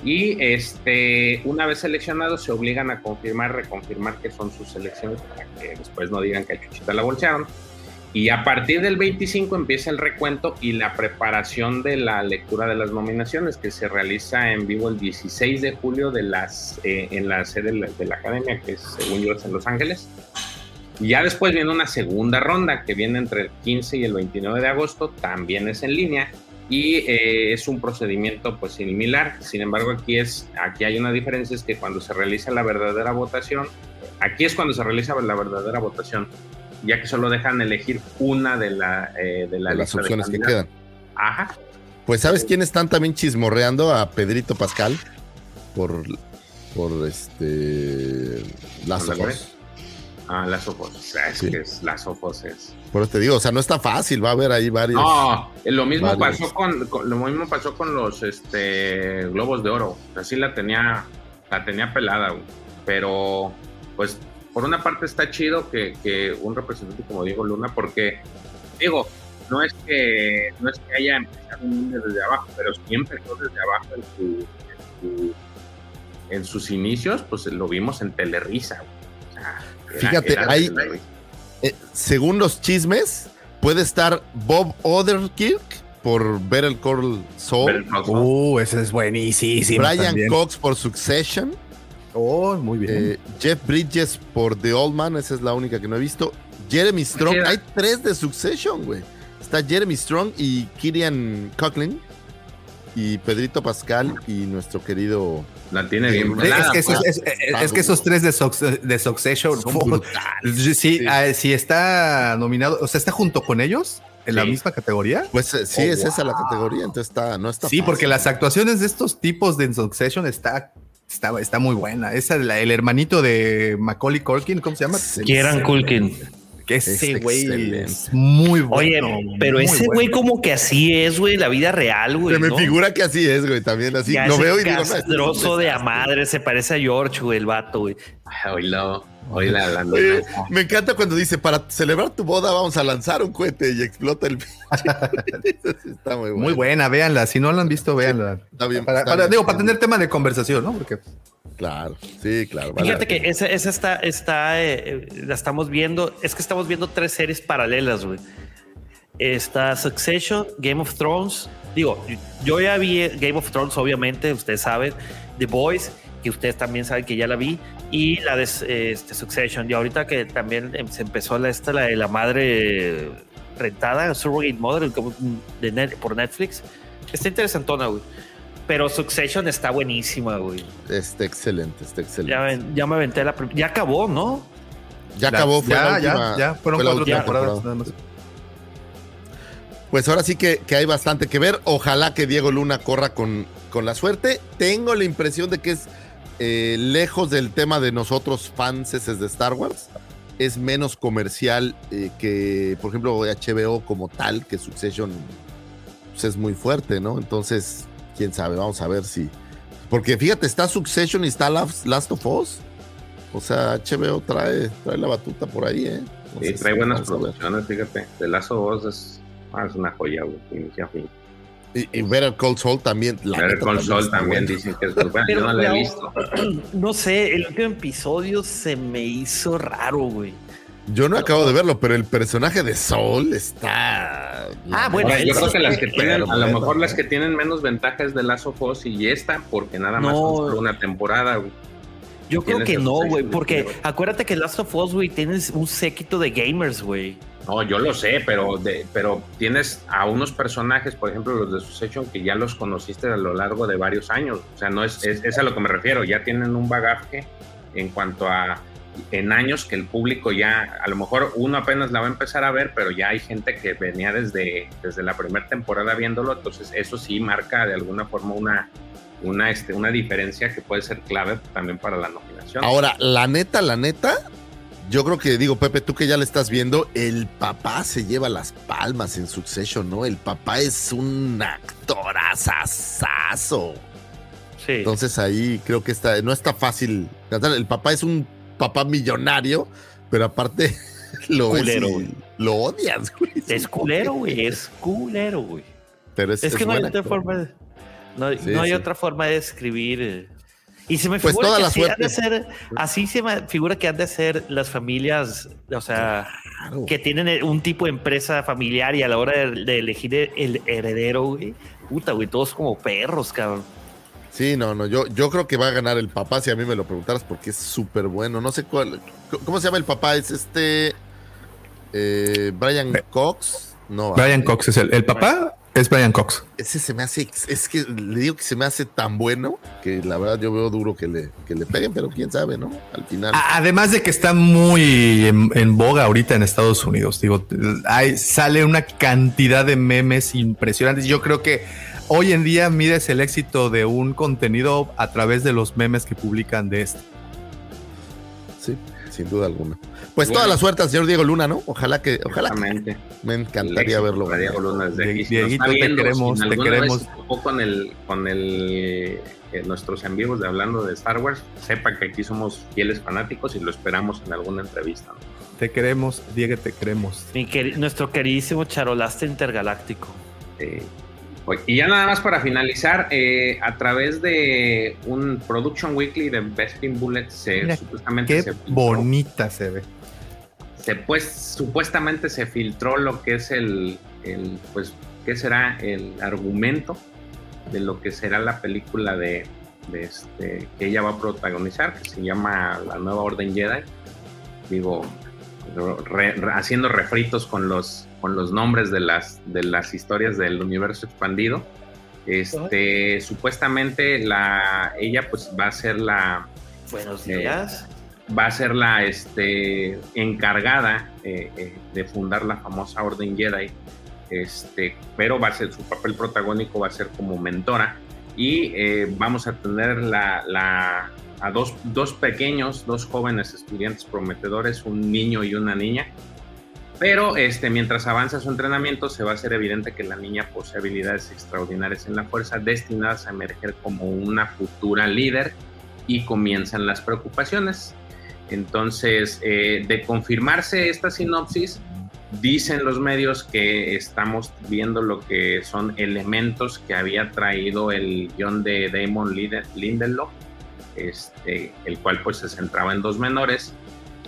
Y este, una vez seleccionados, se obligan a confirmar, reconfirmar que son sus selecciones para que después no digan que a Chuchita la bolsearon. Y a partir del 25 empieza el recuento y la preparación de la lectura de las nominaciones, que se realiza en vivo el 16 de julio de las, eh, en la sede de la, de la academia, que es, según yo es en Los Ángeles. Y ya después viene una segunda ronda que viene entre el 15 y el 29 de agosto, también es en línea y eh, es un procedimiento pues similar. Sin embargo, aquí es aquí hay una diferencia es que cuando se realiza la verdadera votación, aquí es cuando se realiza la verdadera votación, ya que solo dejan elegir una de la eh, de la de las de opciones que quedan. Ajá. Pues, ¿sabes quién están también chismorreando? A Pedrito Pascal. Por. Por este. Las Ándale. ojos. Ah, las ojos. Es Sí. que es las ojos es. Por eso te digo, o sea, no está fácil. Va a haber ahí varios. No, eh, lo mismo varios. pasó con, con- lo mismo pasó con los este globos de oro. Así la tenía, la tenía pelada, güey. pero pues por una parte está chido que, que un representante como Diego Luna, porque digo, no es que no es que haya empezado desde abajo, pero sí empezó desde abajo en, su- en su- en sus inicios, pues lo vimos en Telerisa. güey. Era- Fíjate, era ahí, eh, según los chismes, puede estar Bob Odenkirk por Better Call Saul. Uh, ese es buenísimo. Brian también. Cox por Succession. Oh, muy bien. Eh, Jeff Bridges por The Old Man, esa es la única que no he visto. Jeremy Strong, Queda. hay tres de Succession, güey. Está Jeremy Strong y Kirian Coughlin. Y Pedrito Pascal y nuestro querido. La tiene bien Es pelada, que, esos, pues. es, es- es que esos tres de, Suc- de Succession, fu- sí, ah, sí está nominado, o sea, está junto con ellos en la misma categoría. Pues eh, sí, Oh, es esa la categoría, entonces está, no está Sí, fácil. porque las actuaciones de estos tipos de Succession está, está, está muy buena. Esa, la- el hermanito de Macaulay Culkin, ¿cómo se llama? Kieran Culkin. Que ese Es güey es muy Oye, bueno. pero muy ese bueno. güey como que así es, güey, la vida real, güey. Se me ¿no? figura que así es, güey, también así. Ya lo veo y digo, no, este es un castroso de a madre, se parece a George, güey, el vato, güey. Oílo, la Oye, nena. me encanta cuando dice, para celebrar tu boda vamos a lanzar un cohete y explota el [LAUGHS] Está muy bueno. Muy buena, véanla. Si no la han visto, véanla. Está bien, Para, está para- bien. digo, para tener tema de conversación, ¿no? Porque Claro, sí, claro. vale Fíjate que esa, esa está, está eh, eh, la estamos viendo, es que estamos viendo tres series paralelas, güey. Está Succession, Game of Thrones. Digo, yo ya vi Game of Thrones, obviamente, ustedes saben. The Boys, que ustedes también saben que ya la vi. Y la de eh, este, Succession. Y ahorita que también se empezó la, esta, la de la madre rentada, Surrogate Mother, de Net- por Netflix. Está interesantona, güey. Pero Succession está buenísima, güey. Está excelente, está excelente. Ya, ya me aventé la. Ya acabó, ¿no? Ya acabó, fue ya, la ya, última- ya, fueron fue la cuatro última temporadas temporada. nada más. Pues ahora sí que, que hay bastante que ver. Ojalá que Diego Luna corra con, con la suerte. Tengo la impresión de que es eh, lejos del tema de nosotros fans de Star Wars. Es menos comercial eh, que, por ejemplo, HBO como tal, que Succession pues, es muy fuerte, ¿no? Entonces, quién sabe, vamos a ver si. Porque fíjate, está Succession y está Last Last of Us. O sea, HBO trae, trae la batuta por ahí, ¿eh? Sí, trae buenas producciones, fíjate. The Last of Us es, ah, es una joya, güey, de inicio a fin. Y, y Better Call Saul también. la Better Call Saul también buena. dicen que es muy buena. Yo no la he visto. [CLEARS THROAT] No sé, el último episodio se me hizo raro, güey. Yo no acabo de verlo, pero el personaje de Saul está. Ah, bueno, yo creo que las que tienen, a lo mejor las que tienen menos ventajas de Last of Us y esta, porque nada más No. una temporada, güey. Yo creo que no, güey, porque acuérdate que Last of Us, güey, tienes un séquito de gamers, güey. No, yo lo sé, pero, de, pero tienes a unos personajes, por ejemplo, los de Succession, que ya los conociste a lo largo de varios años. O sea, no es, es, es a lo que me refiero. Ya tienen un bagaje en cuanto a en años que el público ya, a lo mejor uno apenas la va a empezar a ver, pero ya hay gente que venía desde, desde la primera temporada viéndolo. Entonces, eso sí marca de alguna forma una, una, este, una diferencia que puede ser clave también para la nominación. Ahora, la neta, la neta, yo creo que digo, Pepe, tú que ya le estás viendo, el papá se lleva las palmas en Succession, ¿no? El papá es un actorazazazo. Sí. Entonces ahí creo que está, no está fácil. cantar. El papá es un papá millonario, pero aparte [LAUGHS] lo Culero, lo odias, güey. Es culero, güey, es culero, güey. Pero es, Es, que es no hay otra forma de, no, Sí, no hay sí. otra forma de escribir. eh. Y se me Pues figura toda que la así, han de ser, así se me figura que han de ser las familias, o sea, que tienen un tipo de empresa familiar y a la hora de, de elegir el, el heredero, güey, puta, güey, todos como perros, cabrón. Sí, no, no, yo, yo creo que va a ganar el papá si a mí me lo preguntaras porque es súper bueno. No sé cuál. ¿Cómo se llama el papá? Es este. eh, Brian Cox. No, Brian ah, Cox es el, el papá, es Brian Cox. Ese se me hace. Es que le digo que se me hace tan bueno que la verdad yo veo duro que le, que le peguen, pero quién sabe, ¿no? Al final. Además de que está muy en, en boga ahorita en Estados Unidos. Digo, hay, sale una cantidad de memes impresionantes. Yo creo que hoy en día mides el éxito de un contenido a través de los memes que publican de esto. Sí, sin duda alguna. Pues Bueno. toda la suerte al señor Diego Luna, ¿no? Ojalá que. Ojalá que- Exactamente. me encantaría éxito verlo. Diego Luna desde Die- Dieguito, te viendo, queremos, te queremos. con el con el eh, nuestros en vivos de hablando de Star Wars, sepa que aquí somos fieles fanáticos y lo esperamos en alguna entrevista. ¿no? Te queremos, Diego, te queremos. Mi queri- nuestro queridísimo charolaste intergaláctico. Eh, y ya nada más para finalizar, eh, a través de un Production Weekly de Bespin Bullet se Mira, supuestamente Qué se filtró- bonita se ve. se pues supuestamente se filtró lo que es el, el pues qué será el argumento de lo que será la película de, de este que ella va a protagonizar que se llama La Nueva Orden Jedi. Digo re- re- haciendo refritos con los con los nombres de las de las historias del universo expandido. Este supuestamente la ella pues va a ser la Buenos Eh, días. va a ser la este, encargada eh, eh, de fundar la famosa Orden Jedi, este, pero va a ser su papel protagónico va a ser como mentora. Y eh, vamos a tener la, la- a dos, dos pequeños, dos jóvenes estudiantes prometedores, un niño y una niña, Pero este, mientras avanza su entrenamiento, se va a hacer evidente que la niña posee habilidades extraordinarias en la fuerza, destinadas a emerger como una futura líder, y comienzan las preocupaciones. Entonces, eh, de confirmarse esta sinopsis, dicen los medios que estamos viendo lo que son elementos que había traído el guion de Damon Linde- Lindelof, este, el cual pues se centraba en dos menores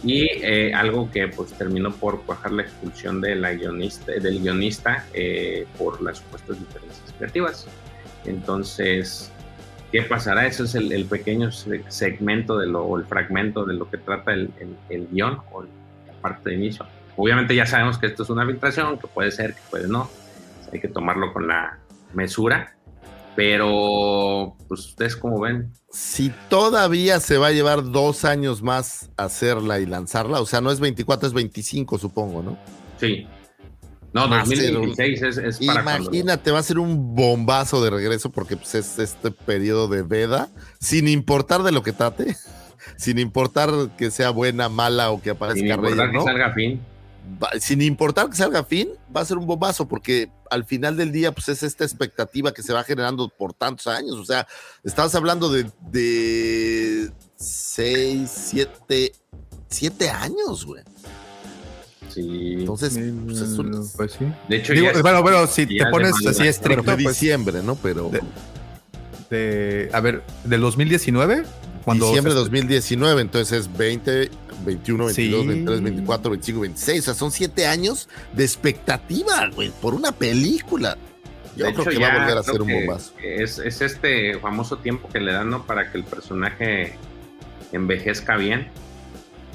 y eh, algo que pues terminó por cuajar la expulsión de la guionista, del guionista eh, por las supuestas diferencias creativas. Entonces, ¿qué pasará? Eso es el, el pequeño se- segmento de lo, o el fragmento de lo que trata el, el, el guion o la parte de inicio. Obviamente ya sabemos que esto es una filtración, que puede ser, que puede no. Hay que tomarlo con la mesura. Pero, pues ustedes como ven, Si todavía se va a llevar dos años más hacerla y lanzarla, o sea, no es 24, es 25, supongo, ¿no? Sí. No, Va a ser 2016 es, es para cuando- Imagínate, va a ser un bombazo de regreso porque pues, es este periodo de veda, sin importar de lo que trate, [LAUGHS] sin importar que sea buena, mala o que aparezca Sin Rey importar que salga fin. Va- sin importar que salga fin, va a ser un bombazo, porque al final del día, pues es esta expectativa que se va generando por tantos años. O sea, estabas hablando de, de seis, siete, siete años, güey. Sí. Entonces, pues es un- Pues sí. De hecho, Digo, ya es- bueno, bueno, si te es de pones así estricto, Bueno, fue pues, diciembre, ¿no? Pero de, de- a ver, del 2019, cuando diciembre de se- 2019, entonces es 20, 21, 22, Sí. 23, 24, 25, 26. O sea, son siete años de expectativa, güey, por una película. Yo De creo hecho, que va a volver a ser un bombazo. Es, es este famoso tiempo que le dan ¿no? para que el personaje envejezca bien.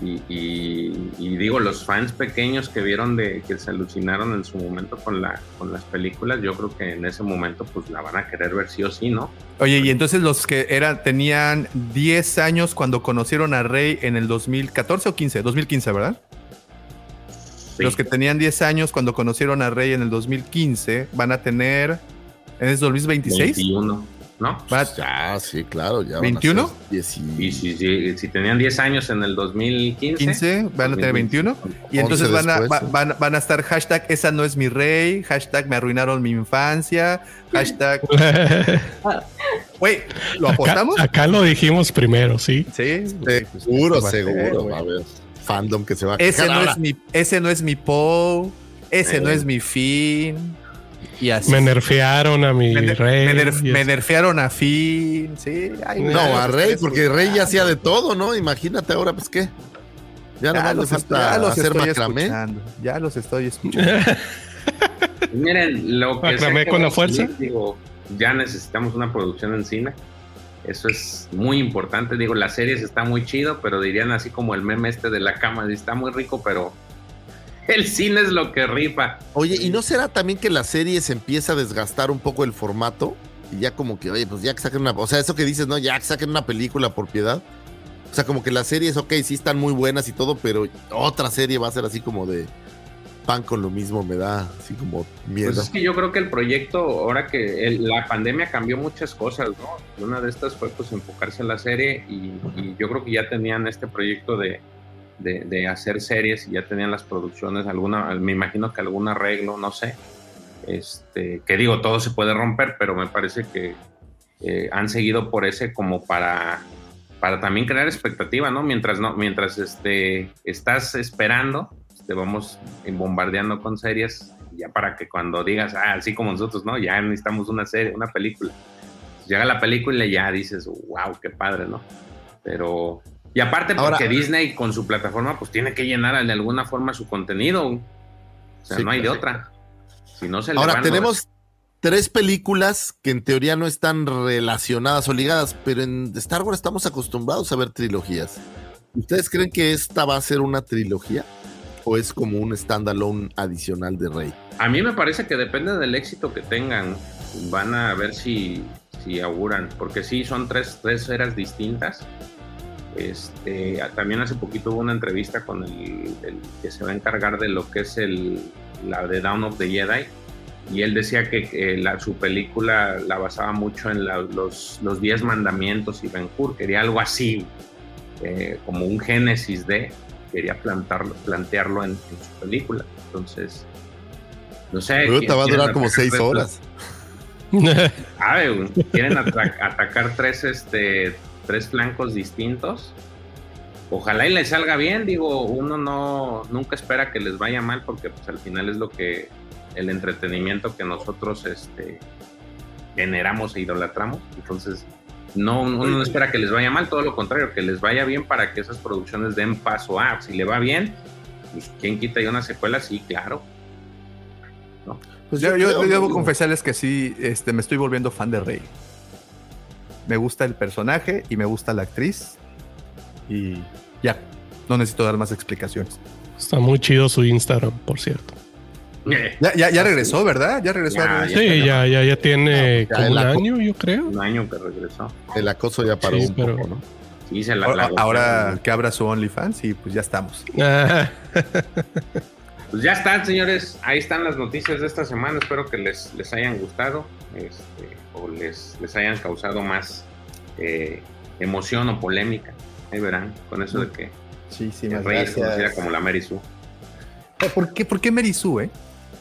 Y, y- y digo, los fans pequeños que vieron de que se alucinaron en su momento con, la, con las películas, yo creo que en ese momento pues la van a querer ver sí o sí, ¿no? Oye, y entonces los que eran, tenían 10 años cuando conocieron a Rey en el 2014 o 15, 2015, ¿verdad? Los que tenían 10 años cuando conocieron a Rey en el 2015 van a tener en el 2026. 21, ¿no? Ya, sí, claro, ya. van a 21? ser 10 y- si, si, si tenían 10 años en el 2015, 15, van a tener 21. Y entonces 11 van a, va- van, van a estar hashtag esa no es mi rey, hashtag me arruinaron mi infancia, hashtag... [LAUGHS] Güey, ¿lo Acá, apostamos? acá lo dijimos primero, sí. Sí, Seguro, a ser, seguro. Va a haber fandom que se va a Ese no, es mi, ese no es mi Poe, ese Eh. no es mi fin. Y así. Me nerfearon a mi Me, rey. me nerf- me nerfearon a Finn. Sí, ay, No, a Rey, porque Rey ya hacía de todo, ¿no? Imagínate ahora, pues qué. Ya, Ya los, falta ya los hacer estoy macramé. escuchando. Ya los estoy escuchando. [LAUGHS] Pues Miren, lo que Macramé con la fuerza. digo, ya necesitamos una producción en cine. Eso es muy importante. Digo, las series está muy chido, pero dirían así como el meme este de la cama, está muy rico, pero el cine es lo que rifa. Oye, ¿y no será también que la serie se empieza a desgastar un poco el formato? Y ya como que, oye, pues ya que saquen una... O sea, eso que dices, ¿no? Ya que saquen una película por piedad. O sea, como que las series, ok, sí están muy buenas y todo, pero otra serie va a ser así como de pan con lo mismo, me da así como miedo. Pues es que yo creo que el proyecto, ahora que el- la pandemia cambió muchas cosas, ¿no? Una de estas fue pues enfocarse en la serie y, y yo creo que ya tenían este proyecto de, de, de hacer series y ya tenían las producciones, alguna, me imagino que algún arreglo, no sé. Este, que digo, todo se puede romper, pero me parece que eh, han seguido por ese como para, para también crear expectativa, ¿no? Mientras no, mientras este, estás esperando, te vamos bombardeando con series, ya para que cuando digas, ah, así como nosotros, ¿no? Ya necesitamos una serie, una película. Llega la película y ya dices, wow, qué padre, ¿no? Pero, y aparte porque Ahora- Disney con su plataforma, pues tiene que llenar de alguna forma su contenido. O sea, Sí, no hay de otra. Si no se Ahora, tenemos tres películas que en teoría no están relacionadas o ligadas, pero en Star Wars estamos acostumbrados a ver trilogías. ¿Ustedes creen que esta va a ser una trilogía? ¿O es como un standalone adicional de Rey? A mí me parece que depende del éxito que tengan. Van a ver si, si auguran, porque sí, son tres, tres eras distintas. Este, también hace poquito hubo una entrevista con el, el que se va a encargar de lo que es el, la de Dawn of the Jedi. Y él decía que, la- su película la basaba mucho en la- los, los diez mandamientos y Ben Hur. Quería algo así, eh, como un génesis de. quería plantarlo, plantearlo en, en su película. Entonces, no sé. Te va a durar como seis horas. [LAUGHS] Güey, quieren atacar tres, este, tres flancos distintos. Ojalá y les salga bien, digo, uno no nunca espera que les vaya mal porque pues al final es lo que el entretenimiento que nosotros este generamos e idolatramos. Entonces, no uno no espera que les vaya mal, todo lo contrario, que les vaya bien para que esas producciones den paso a, si le va bien, pues quién quita ya una secuela, sí, claro. Pues yo, yo- yo debo confesarles que sí, este, me estoy volviendo fan de Rey. Me gusta el personaje y me gusta la actriz. Y ya, no necesito dar más explicaciones. Está muy chido su Instagram, por cierto. Ya, ya, ya regresó, ¿verdad? Ya regresó. Ya, a Sí, ya, ya, ya tiene ya como el un año, yo creo. Un año que regresó. El acoso ya paró Sí, un pero- poco, ¿no? Sí, se la, Ahora, la- ahora que abra su OnlyFans y pues ya estamos. Ah, [LAUGHS] Pues ya están, señores. Ahí están las noticias de esta semana. Espero que les, les hayan gustado este, o les, les hayan causado más eh, emoción o polémica. Ahí verán, con eso de que Sí, sí, el rey es conocida como la Mary Sue. ¿Por qué, por qué eh?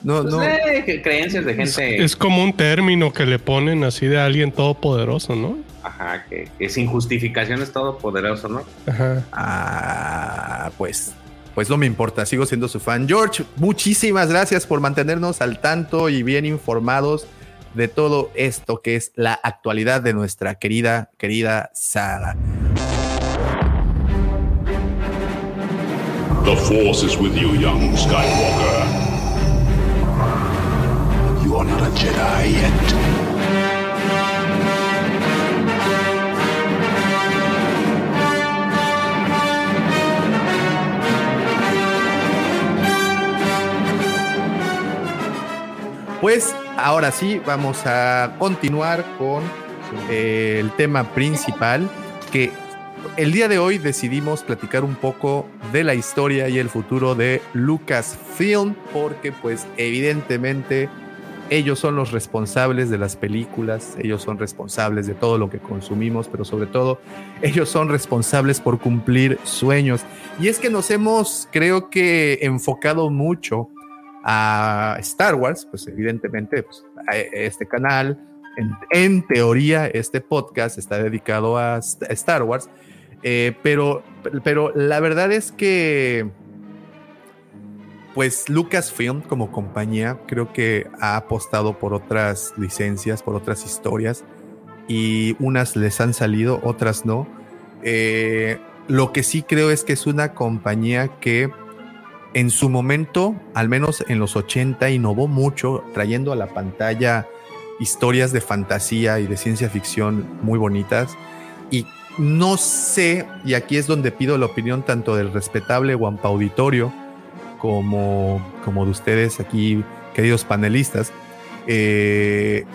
No, Pues, no. eh, creencias de es, gente es como un término que le ponen así de alguien todopoderoso, ¿no? ajá, que, que sin justificación es todopoderoso, ¿no? Ajá. Ah, pues, pues no me importa, sigo siendo su fan. George, muchísimas gracias por mantenernos al tanto y bien informados de todo esto que es la actualidad de nuestra querida, querida saga. The Force is with you, young Skywalker. You are not a Jedi yet. Pues ahora sí, vamos a continuar con eh, el tema principal, que el día de hoy decidimos platicar un poco de la historia y el futuro de Lucasfilm, porque pues evidentemente ellos son los responsables de las películas, ellos son responsables de todo lo que consumimos, pero sobre todo ellos son responsables por cumplir sueños. Y es que nos hemos, creo que, enfocado mucho a Star Wars, pues evidentemente pues, este canal, en, teoría este podcast está dedicado a Star Wars, eh, pero, pero la verdad es que pues Lucasfilm como compañía creo que ha apostado por otras licencias, por otras historias y unas les han salido, otras no. Eh, lo que sí creo es que es una compañía que en su momento, al menos en los 80, innovó mucho trayendo a la pantalla historias de fantasía y de ciencia ficción muy bonitas. Y no sé, y aquí es donde pido la opinión tanto del respetable Wampa Auditorio como, como de ustedes aquí, queridos panelistas. Eh,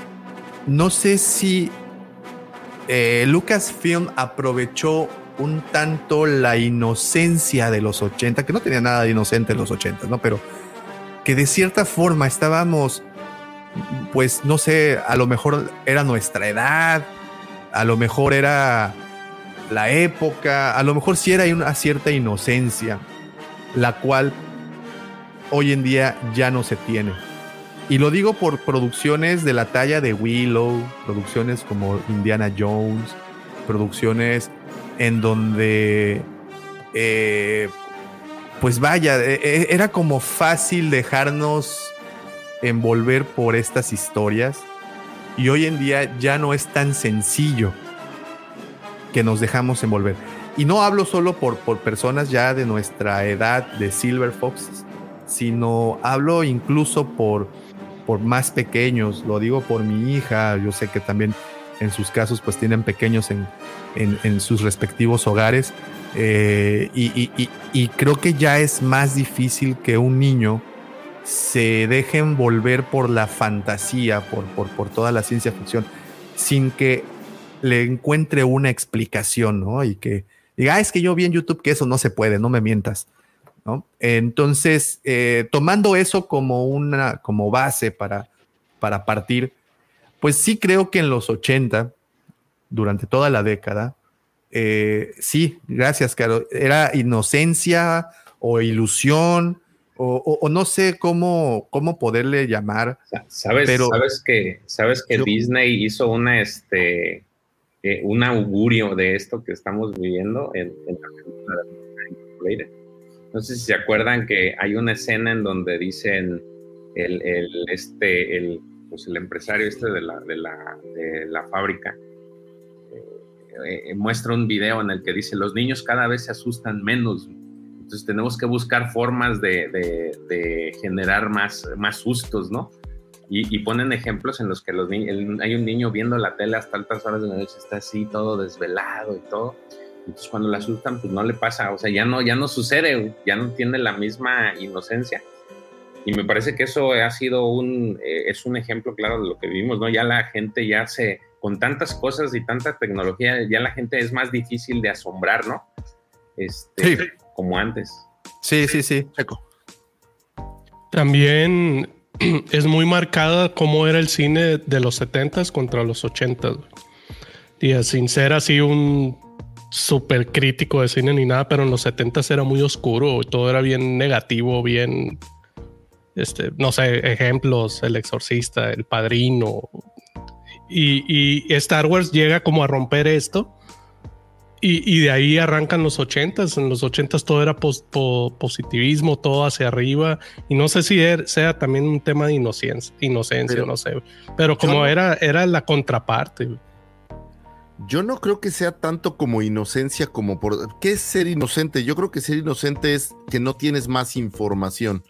no sé si eh, Lucasfilm aprovechó un tanto la inocencia de los 80, que no tenía nada de inocente en los 80, ¿no? Pero que de cierta forma estábamos, pues no sé, a lo mejor era nuestra edad, a lo mejor era la época, a lo mejor sí era una cierta inocencia, la cual hoy en día ya no se tiene. Y lo digo por producciones de la talla de Willow, producciones como Indiana Jones, producciones en donde, eh, pues vaya, eh, eh, era como fácil dejarnos envolver por estas historias. Y hoy en día ya no es tan sencillo que nos dejamos envolver. Y no hablo solo por, por personas ya de nuestra edad de Silver Fox, sino hablo incluso por, por más pequeños. Lo digo por mi hija. Yo sé que también en sus casos pues tienen pequeños en, en, sus respectivos hogares. Eh, y- y creo que ya es más difícil que un niño se deje envolver por la fantasía, por, por, por toda la ciencia ficción, sin que le encuentre una explicación, ¿no? Y que diga, "Ah, es que yo vi en YouTube que eso no se puede, no me mientas, ¿no? Entonces, eh, tomando eso como una, como base para, para partir, pues sí creo que en los 80, durante toda la década, eh, sí, gracias, Caro, era inocencia, o ilusión, o, o- o no sé cómo, cómo poderle llamar. ¿Sabes, pero sabes que, sabes que Disney hizo una, este, eh, un augurio de esto que estamos viviendo en, en la película de? No sé si se acuerdan que hay una escena en donde dicen el, el, este, el, pues el empresario este de la, de la, de la fábrica eh, eh, muestra un video en el que dice los niños cada vez se asustan menos. Entonces tenemos que buscar formas de, de- generar más, más sustos, ¿no? Y, ponen ejemplos en los que los el- hay un niño viendo la tele hasta altas horas de la noche, está así todo desvelado y todo. Entonces cuando le asustan, pues no le pasa, o sea, ya no, ya no sucede, ya no tiene la misma inocencia. Y me parece que eso ha sido un, eh, es un ejemplo claro de lo que vivimos, ¿no? Ya la gente ya se, con tantas cosas y tanta tecnología, ya la gente es más difícil de asombrar, ¿no? Este, como antes. Sí, sí, sí. También [CLEARS THROAT] es muy marcada cómo era el cine de los 70s contra los 80s. güey. Y sin ser así un súper crítico de cine ni nada, pero en los 70s era muy oscuro, todo era bien negativo, bien, este, no sé, ejemplos, El Exorcista, El Padrino. Y, y Star Wars llega como a romper esto. Y, y de ahí arrancan los 80s. En los 80s todo era pos- po- positivismo, todo hacia arriba. Y no sé si er- sea también un tema de inocencia, inocencia Pero- no sé. Pero como no- era, era la contraparte. Yo no creo que sea tanto como inocencia como por... ¿Qué es ser inocente? Yo creo que ser inocente es que no tienes más información.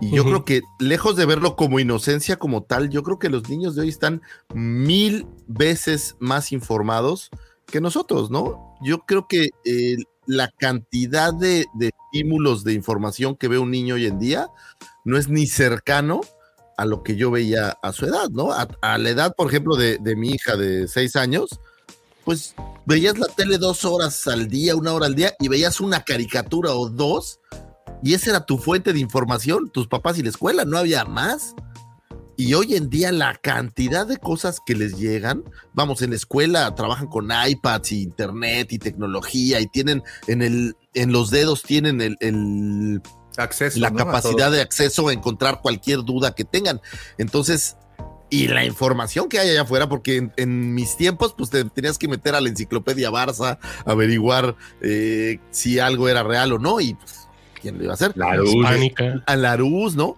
Y yo creo que lejos de verlo como inocencia como tal, yo creo que los niños de hoy están mil veces más informados que nosotros, ¿no? Yo creo que eh, la cantidad de, de estímulos de información que ve un niño hoy en día no es ni cercano a lo que yo veía a su edad, ¿no? A, a la edad, por ejemplo, de, de mi hija de seis años, pues veías la tele dos horas al día, una hora al día, y veías una caricatura o dos, y esa era tu fuente de información, tus papás y la escuela, no había más. Y hoy en día la cantidad de cosas que les llegan, vamos, en la escuela trabajan con iPads y internet y tecnología y tienen en el, en los dedos tienen el, el- Acceso, la capacidad de acceso a encontrar cualquier duda que tengan. Entonces, y la información que hay allá afuera, porque en, en mis tiempos, pues te tenías que meter a la enciclopedia Barça, averiguar eh, si algo era real o no, y pues, ¿quién lo iba a hacer? La luz. Hispánica. A la luz, ¿no?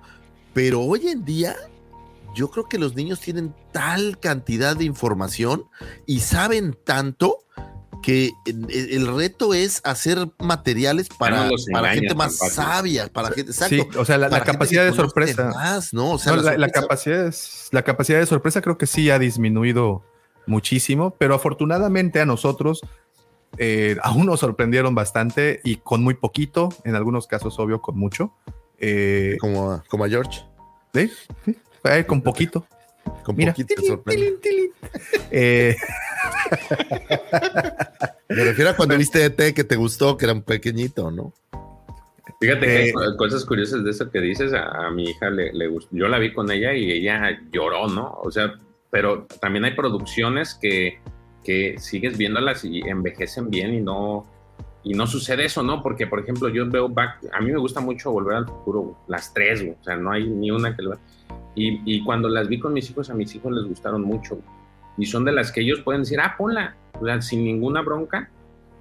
Pero hoy en día, yo creo que los niños tienen tal cantidad de información y saben tanto que el, el reto es hacer materiales para, no para gente más fácil. sabia, para gente, exacto. Sí, o sea, la, capacidad de sorpresa. más, ¿no? O sea, No, la la, la sorpresa- capacidad es- la capacidad de sorpresa creo que sí ha disminuido muchísimo, pero afortunadamente a nosotros eh, [LAUGHS] aún nos sorprendieron bastante y con muy poquito, en algunos casos, obvio, con mucho. Eh, como, a, como a George. Sí, sí, eh, con poquito. Con Mira. poquito. Eh, [LAUGHS] Me refiero a cuando viste ET que te gustó, que era un pequeñito, ¿no? Fíjate que hay Eh, co- cosas curiosas de eso que dices. A, a mi hija le, le gustó. Yo la vi con ella y ella lloró, ¿no? O sea, pero también hay producciones que, que sigues viéndolas y envejecen bien y no, y no sucede eso, ¿no? Porque, por ejemplo, yo veo back. A mí me gusta mucho volver al futuro, güey, las tres, güey, O sea, no hay ni una que lo. Y, y cuando las vi con mis hijos, a mis hijos les gustaron mucho. güey. Y son de las que ellos pueden decir, ah, ponla, o sea, sin ninguna bronca.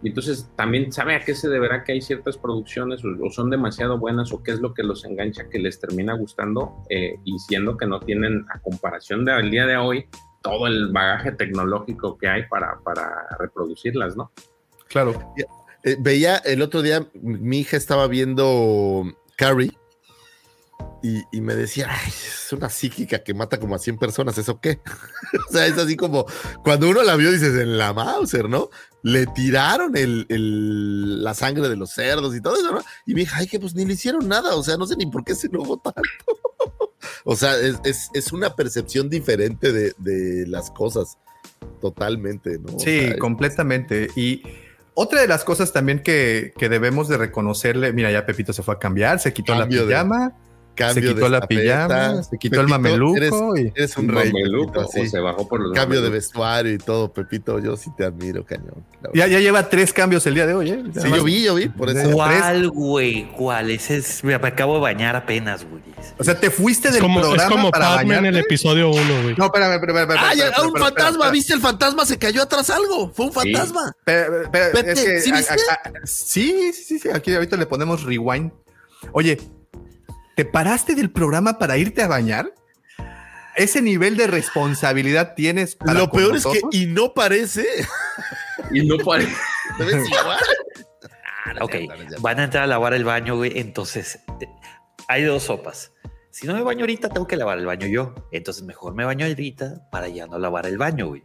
Y entonces también sabe a qué se deberá que hay ciertas producciones o, o son demasiado buenas o qué es lo que los engancha, que les termina gustando eh, y siendo que no tienen a comparación del día de hoy todo el bagaje tecnológico que hay para, para reproducirlas, ¿no? claro. Eh, veía el otro día, mi hija estaba viendo Carrie y, y me decía, "Ay, es una psíquica que mata como a 100 personas, ¿eso qué? [LAUGHS] o sea, es así como, cuando uno la vio dices, en la Mauser, ¿no? Le tiraron el, el- la sangre de los cerdos y todo eso, ¿no? Y mi hija, ay, que pues ni le hicieron nada, o sea, no sé ni por qué se enojó tanto. O sea, es, es- es una percepción diferente de, de las cosas, totalmente, ¿no? O Sí, sea, completamente. Y otra de las cosas también que, que debemos de reconocerle, mira, ya Pepito se fue a cambiar, se quitó la de- pijama, Cambio se quitó de la estafeta. pijama, se quitó el mameluco. Eres, y- eres un rey. Mameluco, Pepito, sí. se bajó por los Cambio de vestuario y todo, Pepito. Yo sí te admiro, cañón. Ya, ya lleva tres cambios el día de hoy, ¿eh? Sí, yo vi, yo vi, por eso. ¿Cuál, güey? ¿Cuál? Ese es. me acabo de bañar apenas, güey. O sea, te fuiste Es del como, es programa como para Padme en el episodio 1, güey. No, espérame, espérame, espérame. ¡Ah, ya, un espérame, fantasma! espérame, ¿Viste el fantasma? Se cayó atrás algo. Fue un fantasma. Vete, es sí, sí, sí, sí, aquí ahorita le ponemos rewind. Oye, ¿te paraste del programa para irte a bañar? ¿Ese nivel de responsabilidad tienes? para Lo con peor es que, y no parece. Y no parece. ¿Te ves igual? Ok, van a entrar a lavar el baño, güey. Entonces, eh, hay dos sopas. Si no me baño ahorita, tengo que lavar el baño yo. Entonces, mejor me baño ahorita para ya no lavar el baño, güey.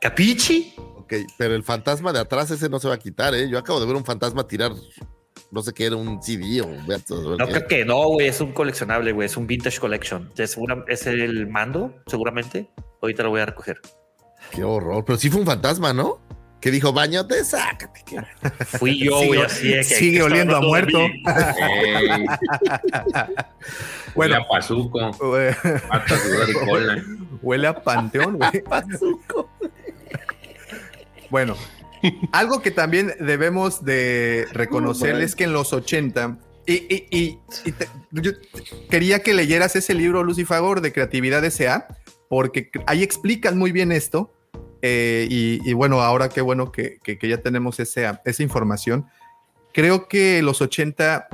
¿Capichi? Ok, pero el fantasma de atrás ese no se va a quitar, ¿eh? Yo acabo de ver un fantasma tirar, no sé qué era, un CD o un No creo que no, güey. Es un coleccionable, güey. Es un vintage collection. Es, es el mando, seguramente. Ahorita lo voy a recoger. Qué horror. Pero sí fue un fantasma, ¿no? Que dijo, bañate, sácate. que-". Fui yo, güey, así que. sigue que oliendo a muerto. mí. Ey, [LAUGHS] Bueno. huele a pazuco. [LAUGHS] Huele a panteón, güey. [LAUGHS] Bueno, algo que también debemos de reconocer es que en los 80, y, y- y- y te- yo quería que leyeras ese libro, Lucy Fagor, de Creatividad S.A., porque ahí explican muy bien esto. eh, y, y bueno, ahora qué bueno que, que- que ya tenemos ese- esa información. Creo que los 80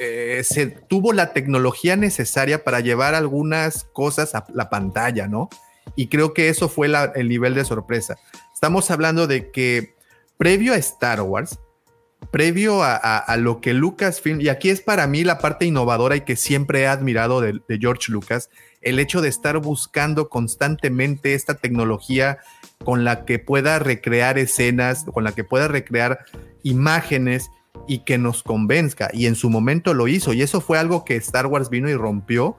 eh, se tuvo la tecnología necesaria para llevar algunas cosas a la pantalla, ¿no? Y creo que eso fue la- el nivel de sorpresa. Estamos hablando de que previo a Star Wars, previo a, lo que Lucasfilm, y aquí es para mí la parte innovadora y que siempre he admirado de, de George Lucas, el hecho de estar buscando constantemente esta tecnología con la que pueda recrear escenas, con la que pueda recrear imágenes y que nos convenzca. Y en su momento lo hizo, y eso fue algo que Star Wars vino y rompió.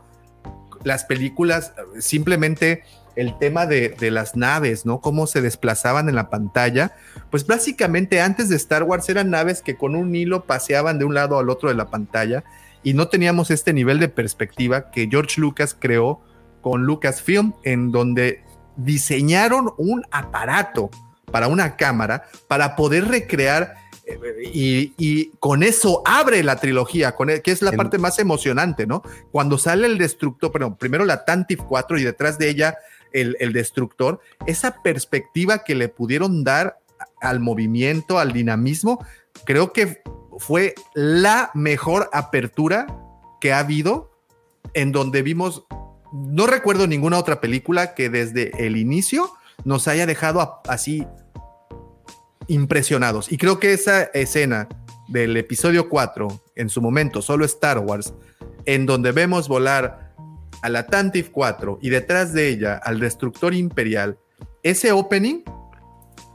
Las películas, simplemente el tema de, de las naves, ¿no? Cómo se desplazaban en la pantalla. Pues básicamente antes de Star Wars eran naves que con un hilo paseaban de un lado al otro de la pantalla y no teníamos este nivel de perspectiva que George Lucas creó con Lucasfilm, en donde diseñaron un aparato para una cámara para poder recrear eh, y, y con eso abre la trilogía, con el- que es la En- parte más emocionante, ¿no? Cuando sale el destructor, pero primero la Tantive 4 y detrás de ella el, destructor, esa perspectiva que le pudieron dar al movimiento, al dinamismo, creo que fue la mejor apertura que ha habido en donde vimos, no recuerdo ninguna otra película que desde el inicio nos haya dejado así impresionados. Y creo que esa escena del episodio 4, en su momento, solo Star Wars, en donde vemos volar a la Tantive 4 y detrás de ella al destructor imperial, ese opening,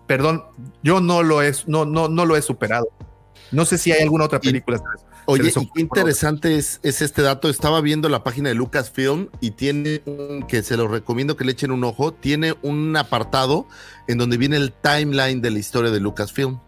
perdón, yo no lo he, no, no, no lo he superado. No sé si hay alguna otra película. Oye, y qué interesante es, es este dato. Estaba viendo la página de Lucasfilm y tiene, que se los recomiendo que le echen un ojo, tiene un apartado en donde viene el timeline de la historia de Lucasfilm.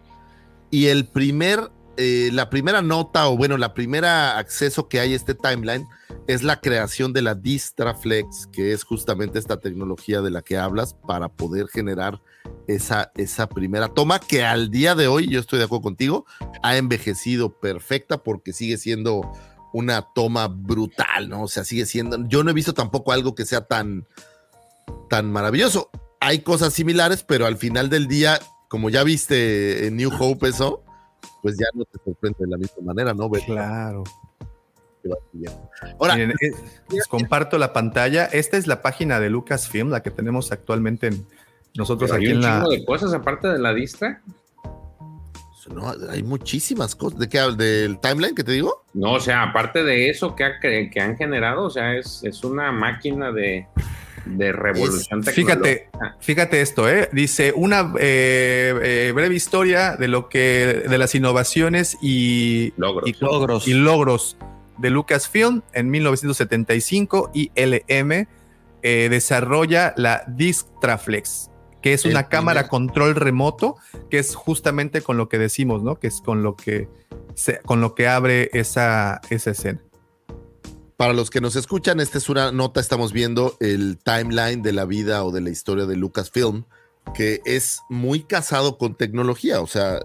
Y el primer, eh, la primera nota, o bueno, la primera acceso que hay a este timeline es la creación de la Distraflex, que es justamente esta tecnología de la que hablas para poder generar esa, esa primera toma que al día de hoy, yo estoy de acuerdo contigo, ha envejecido perfecta porque sigue siendo una toma brutal, ¿no? O sea, sigue siendo, yo no he visto tampoco algo que sea tan, tan maravilloso. Hay cosas similares, pero al final del día, como ya viste en New Hope eso, pues ya no te sorprende de la misma manera, ¿no? Claro. Ahora, Miren, les comparto la pantalla. Esta es la página de Lucasfilm, la que tenemos actualmente en nosotros Pero aquí hay un en la. chingo de cosas aparte de la distra. no, hay muchísimas cosas. ¿De qué hablas? ¿Del timeline que te digo? No, o sea, aparte de eso que, ha que han generado, o sea, es, es una máquina de, de revolución Fíjate, tecnológica. fíjate esto, ¿eh? Dice una eh, eh, breve historia de lo que de las innovaciones y logros, y, logros. y logros de Lucasfilm en 1975 y LM eh, desarrolla la Distraflex, que es El una cámara primer- control remoto, que es justamente con lo que decimos, ¿no? Que es con lo que se- con lo que abre esa, esa escena. para los que nos escuchan, esta es una nota, estamos viendo el timeline de la vida o de la historia de Lucasfilm, que es muy casado con tecnología, o sea,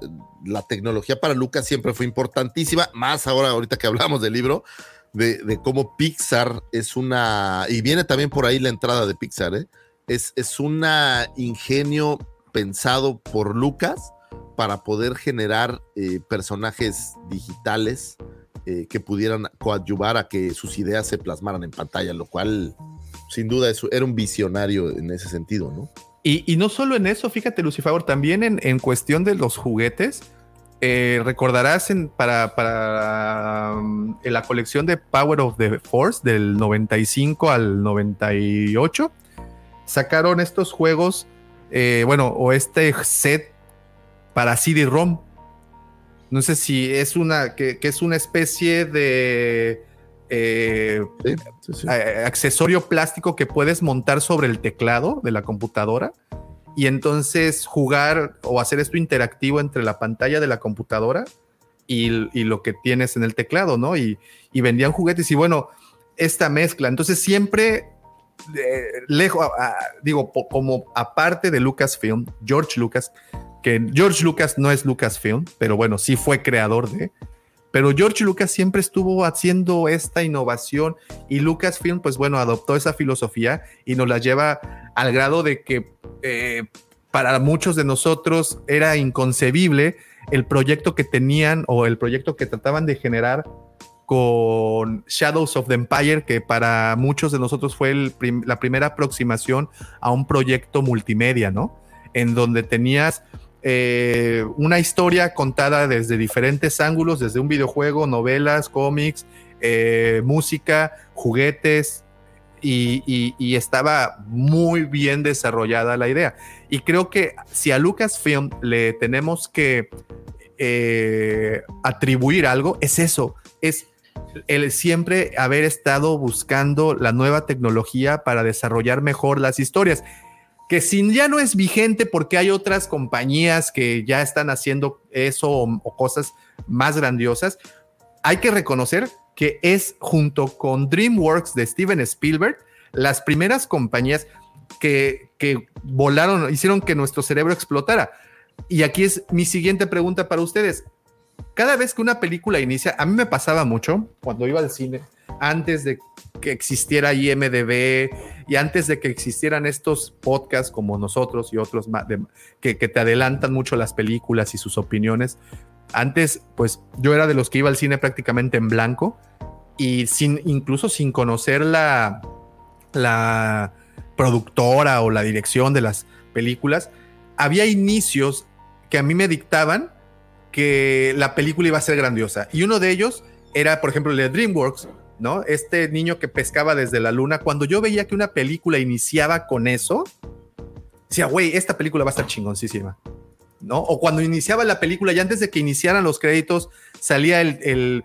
la tecnología para Lucas siempre fue importantísima, más ahora, ahorita que hablamos del libro, de, cómo Pixar es una, y viene también por ahí la entrada de Pixar, ¿eh? es, es un ingenio pensado por Lucas para poder generar eh, personajes digitales eh, que pudieran coadyuvar a que sus ideas se plasmaran en pantalla, lo cual sin duda eso era un visionario en ese sentido, ¿no? Y, no solo en eso, fíjate, Lucifer, también en, en cuestión de los juguetes, eh, recordarás en, para, para um, en la colección de Power of the Force del 95 al 98, sacaron estos juegos, eh, bueno, o este set para CD-ROM. No sé si es una, que es una especie de eh, accesorio plástico que puedes montar sobre el teclado de la computadora y entonces jugar o hacer esto interactivo entre la pantalla de la computadora y, y lo que tienes en el teclado, ¿no? Y, y vendían juguetes y bueno, esta mezcla. Entonces siempre, eh, lejos, a- a- digo, po- como aparte de Lucasfilm, George Lucas, que George Lucas no es Lucasfilm, pero bueno, sí fue creador de. Pero George Lucas siempre estuvo haciendo esta innovación y Lucasfilm, pues bueno, adoptó esa filosofía y nos la lleva al grado de que eh, para muchos de nosotros era inconcebible el proyecto que tenían o el proyecto que trataban de generar con Shadows of the Empire, que para muchos de nosotros fue la primera aproximación a un proyecto multimedia, ¿no? En donde tenías eh, una historia contada desde diferentes ángulos, desde un videojuego, novelas, cómics, eh, música, juguetes, y, estaba muy bien desarrollada la idea. Y creo que si a Lucasfilm le tenemos que eh, atribuir algo, es eso, es el siempre haber estado buscando la nueva tecnología para desarrollar mejor las historias que sin ya no es vigente porque hay otras compañías que ya están haciendo eso o, o cosas más grandiosas, hay que reconocer que es junto con DreamWorks de Steven Spielberg las primeras compañías que, que volaron, hicieron que nuestro cerebro explotara. Y aquí es mi siguiente pregunta para ustedes. Cada vez que una película inicia, a mí me pasaba mucho cuando iba al cine, antes de que existiera IMDB y antes de que existieran estos podcasts como nosotros y otros que te adelantan mucho las películas y sus opiniones. Antes, pues yo era de los que iba al cine prácticamente en blanco y sin, incluso sin conocer la, la productora o la dirección de las películas, había inicios que a mí me dictaban que la película iba a ser grandiosa. Y uno de ellos era, por ejemplo, el de DreamWorks, ¿no? Este niño que pescaba desde la luna. Cuando yo veía que una película iniciaba con eso, decía, güey, esta película va a estar chingoncísima. ¿No? O cuando iniciaba la película y antes de que iniciaran los créditos, salía el, el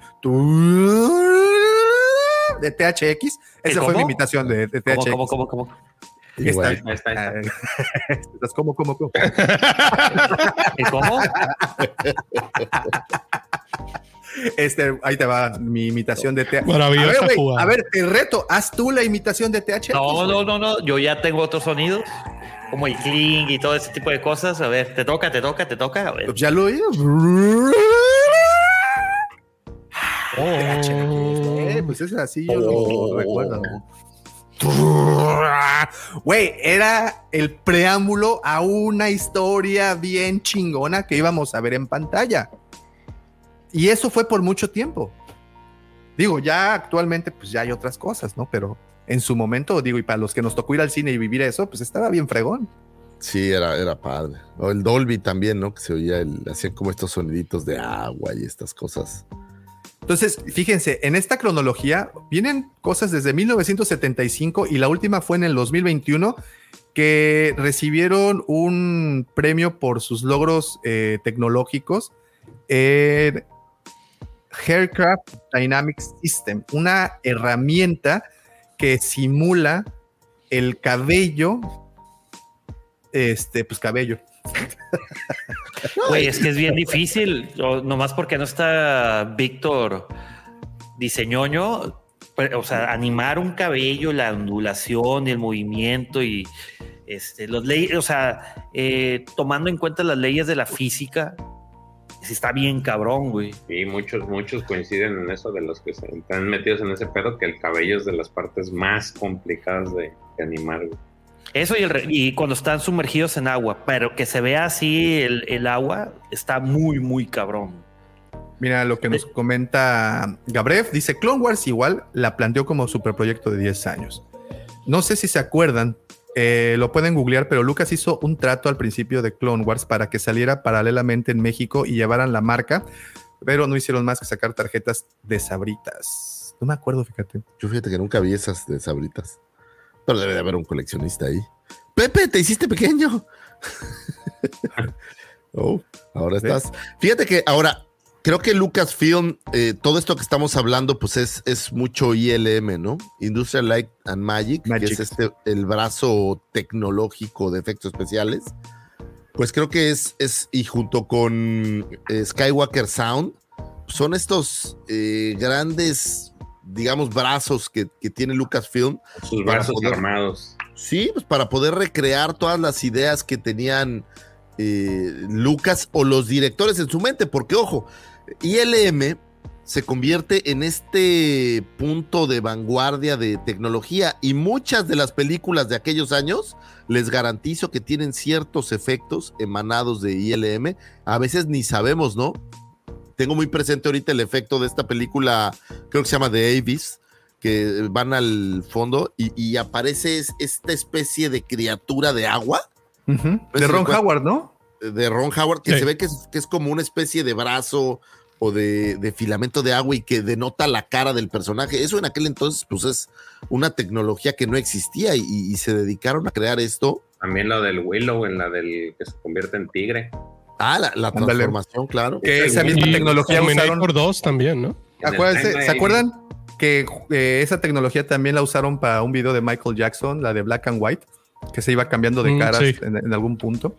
de THX. Esa fue mi imitación de, de THX. ¿Cómo, cómo, cómo, cómo? Está- está, ahí [LAUGHS] Estás como, como, como. [LAUGHS] ¿Y cómo? [LAUGHS] Este, ahí te va mi imitación de. Maravillosa a ver, jugada. a ver, te reto, haz tú la imitación de THX. No, no, no, no. Yo ya tengo otros sonidos, como el cling y todo ese tipo de cosas. A ver, te toca, te toca, te toca. A ver. Ya lo oí. Eh, pues es así, yo lo recuerdo. Güey, era el preámbulo a una historia bien chingona que íbamos a ver en pantalla. Y eso fue por mucho tiempo. Digo, ya actualmente, pues ya hay otras cosas, ¿no? Pero en su momento, digo, y para los que nos tocó ir al cine y vivir eso, pues estaba bien fregón. Sí, era, era padre. O el Dolby también, ¿no? Que se oía, el, hacían como estos soniditos de agua y estas cosas. Entonces, fíjense, en esta cronología vienen cosas desde 1975 y la última fue en el 2021 que recibieron un premio por sus logros eh, tecnológicos en Haircraft Dynamic System, una herramienta que simula el cabello, este, pues cabello. [LAUGHS] Güey, es que es bien difícil. o nomás porque no está Víctor Diseñoño, o sea, animar un cabello, la ondulación el movimiento y este, los leyes, o sea, eh, tomando en cuenta las leyes de la física, sí está bien cabrón, güey. Y muchos, muchos coinciden en eso de los que se están metidos en ese pedo, que el cabello es de las partes más complicadas de, de animar, güey. Eso y, el y cuando están sumergidos en agua, pero que se vea así el, el agua, está muy, muy cabrón. Mira lo que nos comenta Gabrev. Dice, Clone Wars igual la planteó como superproyecto de 10 años. No sé si se acuerdan, eh, lo pueden googlear, pero Lucas hizo un trato al principio de Clone Wars para que saliera paralelamente en México y llevaran la marca, pero no hicieron más que sacar tarjetas de sabritas. No me acuerdo, fíjate. Yo fíjate que nunca vi esas de sabritas. Pero debe de haber un coleccionista ahí. Pepe, te hiciste pequeño. [LAUGHS] oh, ahora estás. Fíjate que ahora, creo que Lucasfilm, eh, todo esto que estamos hablando, pues es, es mucho ILM, ¿no? Industrial Light and Magic, que es este, el brazo tecnológico de efectos especiales. Pues creo que es, es y junto con eh, Skywalker Sound, son estos eh, grandes, digamos, brazos que, que tiene Lucasfilm. Sus brazos poder- armados. Sí, pues para poder recrear todas las ideas que tenían eh, Lucas o los directores en su mente, porque ojo, ILM se convierte en este punto de vanguardia de tecnología y muchas de las películas de aquellos años les garantizo que tienen ciertos efectos emanados de ILM, a veces ni sabemos, ¿no? Tengo muy presente ahorita el efecto de esta película, creo que se llama The Abyss, que van al fondo y, y aparece es- esta especie de criatura de agua. Pues De Ron pues, Howard, ¿no? De Ron Howard, que Sí. se ve que es, que es como una especie de brazo o de, de filamento de agua y que denota la cara del personaje. Eso en aquel entonces, pues es una tecnología que no existía y, y se dedicaron a crear esto. También la del Willow, en la del que se convierte en tigre. Ah, la, la transformación, claro. Que esa misma Y tecnología usaron. Terminator 2 también, ¿no? Acuérdense, ¿Se acuerdan que eh, esa tecnología también la usaron para un video de Michael Jackson, la de Black and White, que se iba cambiando de Mm, caras sí. en, en algún punto?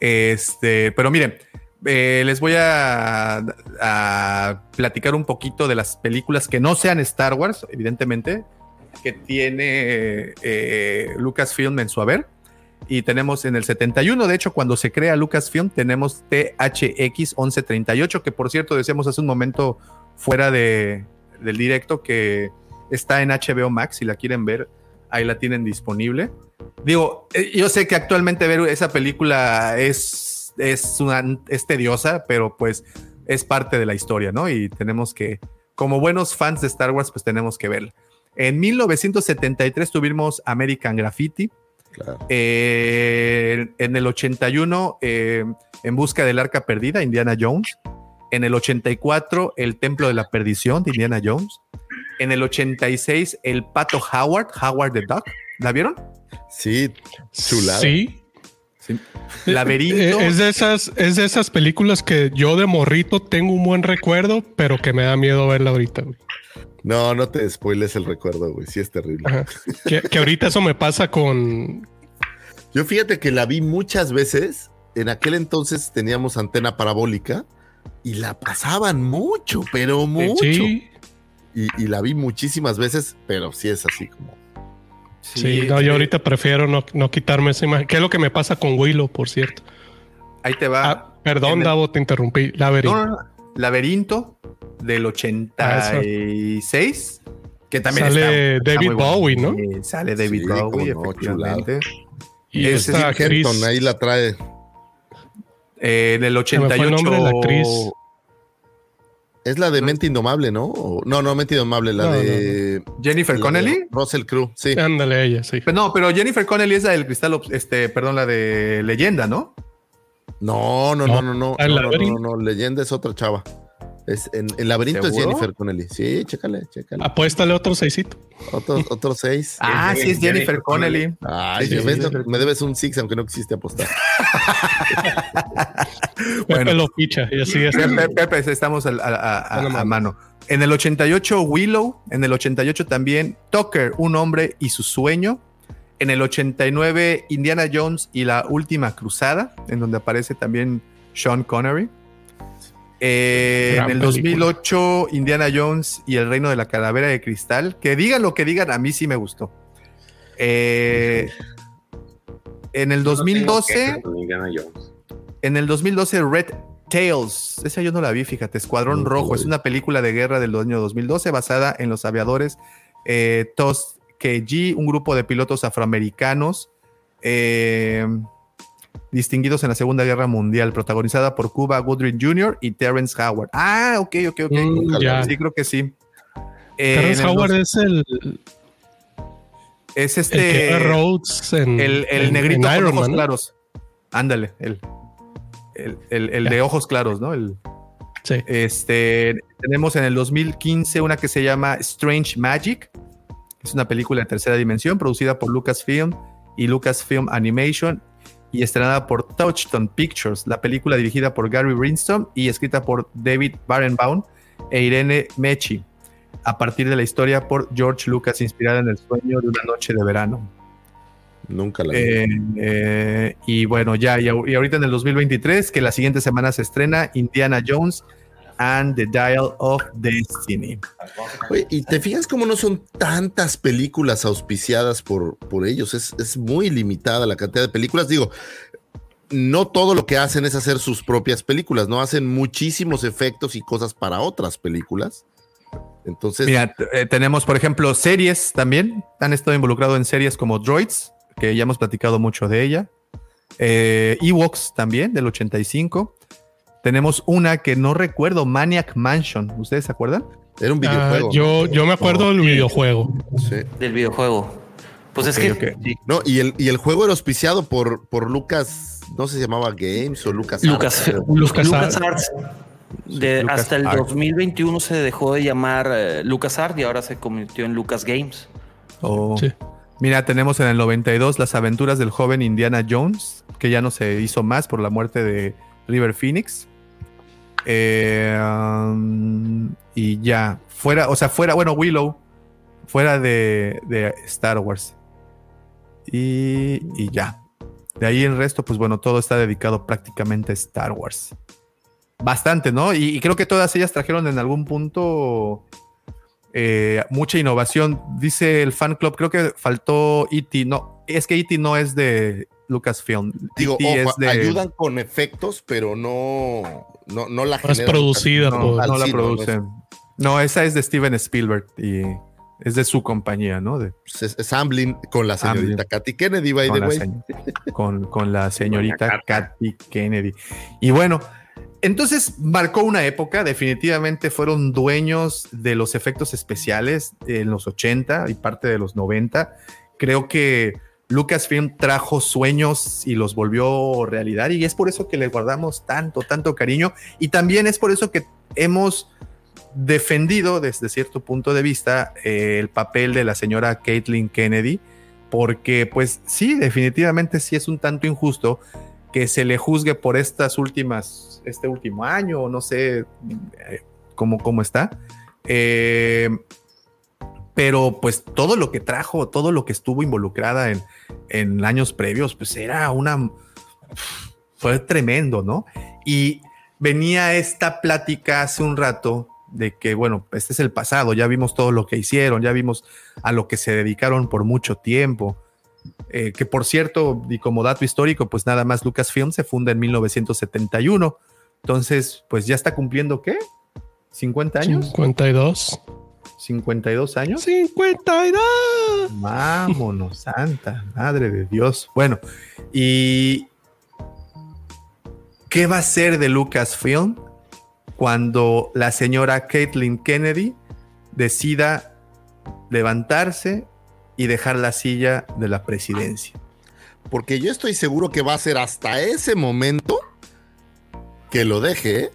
Este, pero miren, eh, les voy a, platicar un poquito de las películas que no sean Star Wars, evidentemente, que tiene eh, Lucasfilm en su haber. Y tenemos en el 71, de hecho, cuando se crea Lucasfilm, tenemos THX 1138, que por cierto decíamos hace un momento fuera de, del directo que está en HBO Max, si la quieren ver, ahí la tienen disponible. Digo, eh, yo sé que actualmente ver esa película es, es, una, es tediosa, pero pues es parte de la historia, ¿no? Y tenemos que, como buenos fans de Star Wars, pues tenemos que verla. En 1973 tuvimos American Graffiti. Eh, en el 81, eh, En busca del arca perdida, Indiana Jones. En el 84, El templo de la perdición de Indiana Jones. En el 86, El pato Howard, Howard the Duck. ¿La vieron? Sí, chulada. Sí. [LAUGHS] Laberinto. Es de esas, es de esas películas que yo de morrito tengo un buen recuerdo, pero que me da miedo verla ahorita. güey. No, no te spoiles el recuerdo, güey. Sí es terrible. Que ahorita eso me pasa con. Yo fíjate que la vi muchas veces. En aquel entonces teníamos antena parabólica y la pasaban mucho, pero mucho. Sí. Y, y la vi muchísimas veces, pero sí es así como. Sí, no, yo ahorita prefiero no, no quitarme esa imagen. ¿Qué es lo que me pasa con Willow, por cierto? Ahí te va. Ah, perdón, el- Davo, te interrumpí. Laberinto. No, no, no. Laberinto del 86. Que también Sale está- está David bueno. Bowie, ¿no? Sí, Sale David Sí, Bowie, efectivamente. Y actriz- Henson, ahí la trae. Eh, en el Se me fue 88. el nombre de la actriz. Es la de Mente Indomable, ¿no? O- no, no, Mente Indomable, la No, de. Jennifer la de Connelly. Russell Crowe, sí. Ándale, ella, sí. Pero no, pero Jennifer Connelly es la del cristal, este, perdón, la de leyenda, ¿no? No, no, no, no, no. ¿El No, no, no, no, Leyenda es otra chava. Es, en el laberinto es. Jennifer Connelly. Sí, chécale, chécale. Apuéstale otro seisito. Otro, otro seis. Ah, sí, es Jennifer Connelly. Ay, Sí, ¿ves? sí, sí. me debes un six, aunque no quisiste apostar. [LAUGHS] Pepe lo ficha y así es. Pepe, Pepe, estamos al- a, a- a- a mano. En el 88, Willow. En el 88 también, Tucker, un hombre y su sueño. En el 89, Indiana Jones y la última cruzada, en donde aparece también Sean Connery. Eh, en el película. 2008, Indiana Jones y el Reino de la Calavera de Cristal. Que digan lo que digan, a mí sí me gustó. Eh, en el No tengo 2012, quejas con Indiana Jones. en el 2012, Red Tails. Esa yo no la vi, fíjate. Escuadrón Rojo. Es una película de guerra del año 2012 basada en los aviadores eh, Tuskegee, un grupo de pilotos afroamericanos eh, distinguidos en la Segunda Guerra Mundial, protagonizada por Cuba Goodrich Jr. y Terrence Howard. Ah, ok, ok, ok. Mm. Sí, creo que sí. Eh, Terrence en el Howard es el, es el este. Rhodes en el, el en- negrito en con ojos Man, ¿no? claros. Ándale, el, el, el- el de ojos claros, ¿no? El, Sí. este, tenemos en el 2015 una que se llama Strange Magic. Es una película de tercera dimensión producida por Lucasfilm y Lucasfilm Animation y estrenada por Touchstone Pictures. La película dirigida por Gary Brinstone y escrita por David Barenbaum e Irene Mechi. A partir de la historia por George Lucas, inspirada en el sueño de una noche de verano. Nunca la vi. Eh, eh, y bueno, ya, y, ahor- y ahorita en el 2023, que la siguiente semana se estrena Indiana Jones and the Dial of Destiny. Oye, y te fijas cómo no son tantas películas auspiciadas por, por ellos. Es, es muy limitada la cantidad de películas. Digo, no todo lo que hacen es hacer sus propias películas, no hacen muchísimos efectos y cosas para otras películas. Entonces, Mira, eh, tenemos, por ejemplo, series también. Han estado involucrados en series como Droids, que ya hemos platicado mucho de ella. Eh, Ewoks también, del 85. Tenemos una que no recuerdo, Maniac Mansion. ¿Ustedes se acuerdan? era un Ah, videojuego. yo, yo me acuerdo del videojuego. Sí. Del videojuego. Pues es que No, y el, y el juego era auspiciado por, por Lucas, no sé si se llamaba Games o Lucas. Lucas, Arts. Lucas. De, Lucas hasta el Arts. 2021 se dejó de llamar eh, LucasArts y ahora se convirtió en Lucas Games. Oh. Sí. Mira, tenemos en el 92 las aventuras del joven Indiana Jones, que ya no se hizo más por la muerte de River Phoenix. Eh, um, y ya, fuera, o sea, fuera, bueno, Willow, fuera de, de Star Wars. Y, y ya. De ahí el resto, pues bueno, todo está dedicado prácticamente a Star Wars. Bastante, ¿no? Y, y creo que todas ellas trajeron en algún punto eh, mucha innovación. Dice el fan club, creo que faltó E.T. No, es que E.T. no es de Lucasfilm. Digo, E.T. ojo, es de, ayudan con efectos, pero no, no, no la No es producida por- al no la cine, producen. No, esa es de Steven Spielberg y es de su compañía, ¿no? De, Es, es- Amblin con la señorita Amblin. Katy Kennedy, by con, the la way. [LAUGHS] con, con la señorita. Kathy Kennedy. Y bueno, entonces marcó una época, definitivamente fueron dueños de los efectos especiales en los 80 y parte de los 90. Creo que Lucasfilm trajo sueños y los volvió realidad y es por eso que le guardamos tanto, tanto cariño y también es por eso que hemos defendido desde cierto punto de vista eh, el papel de la señora Caitlin Kennedy, porque pues sí, definitivamente sí es un tanto injusto que se le juzgue por estas últimas, este último año, no sé eh, cómo, cómo está. Eh, pero pues todo lo que trajo, todo lo que estuvo involucrada en, en años previos, pues era una... Fue tremendo, ¿no? Y venía esta plática hace un rato de que, bueno, este es el pasado, ya vimos todo lo que hicieron, ya vimos a lo que se dedicaron por mucho tiempo. Eh, que por cierto, y como dato histórico, pues nada más Lucasfilm se funda en 1971. Entonces, pues ya está cumpliendo, ¿qué? ¿50 años? 52. 52 años. 52. Vámonos, santa madre de Dios. Bueno, y ¿qué va a ser de Lucasfilm cuando la señora Caitlin Kennedy decida levantarse y dejar la silla de la presidencia? Porque yo estoy seguro que va a ser hasta ese momento que lo deje, ¿eh?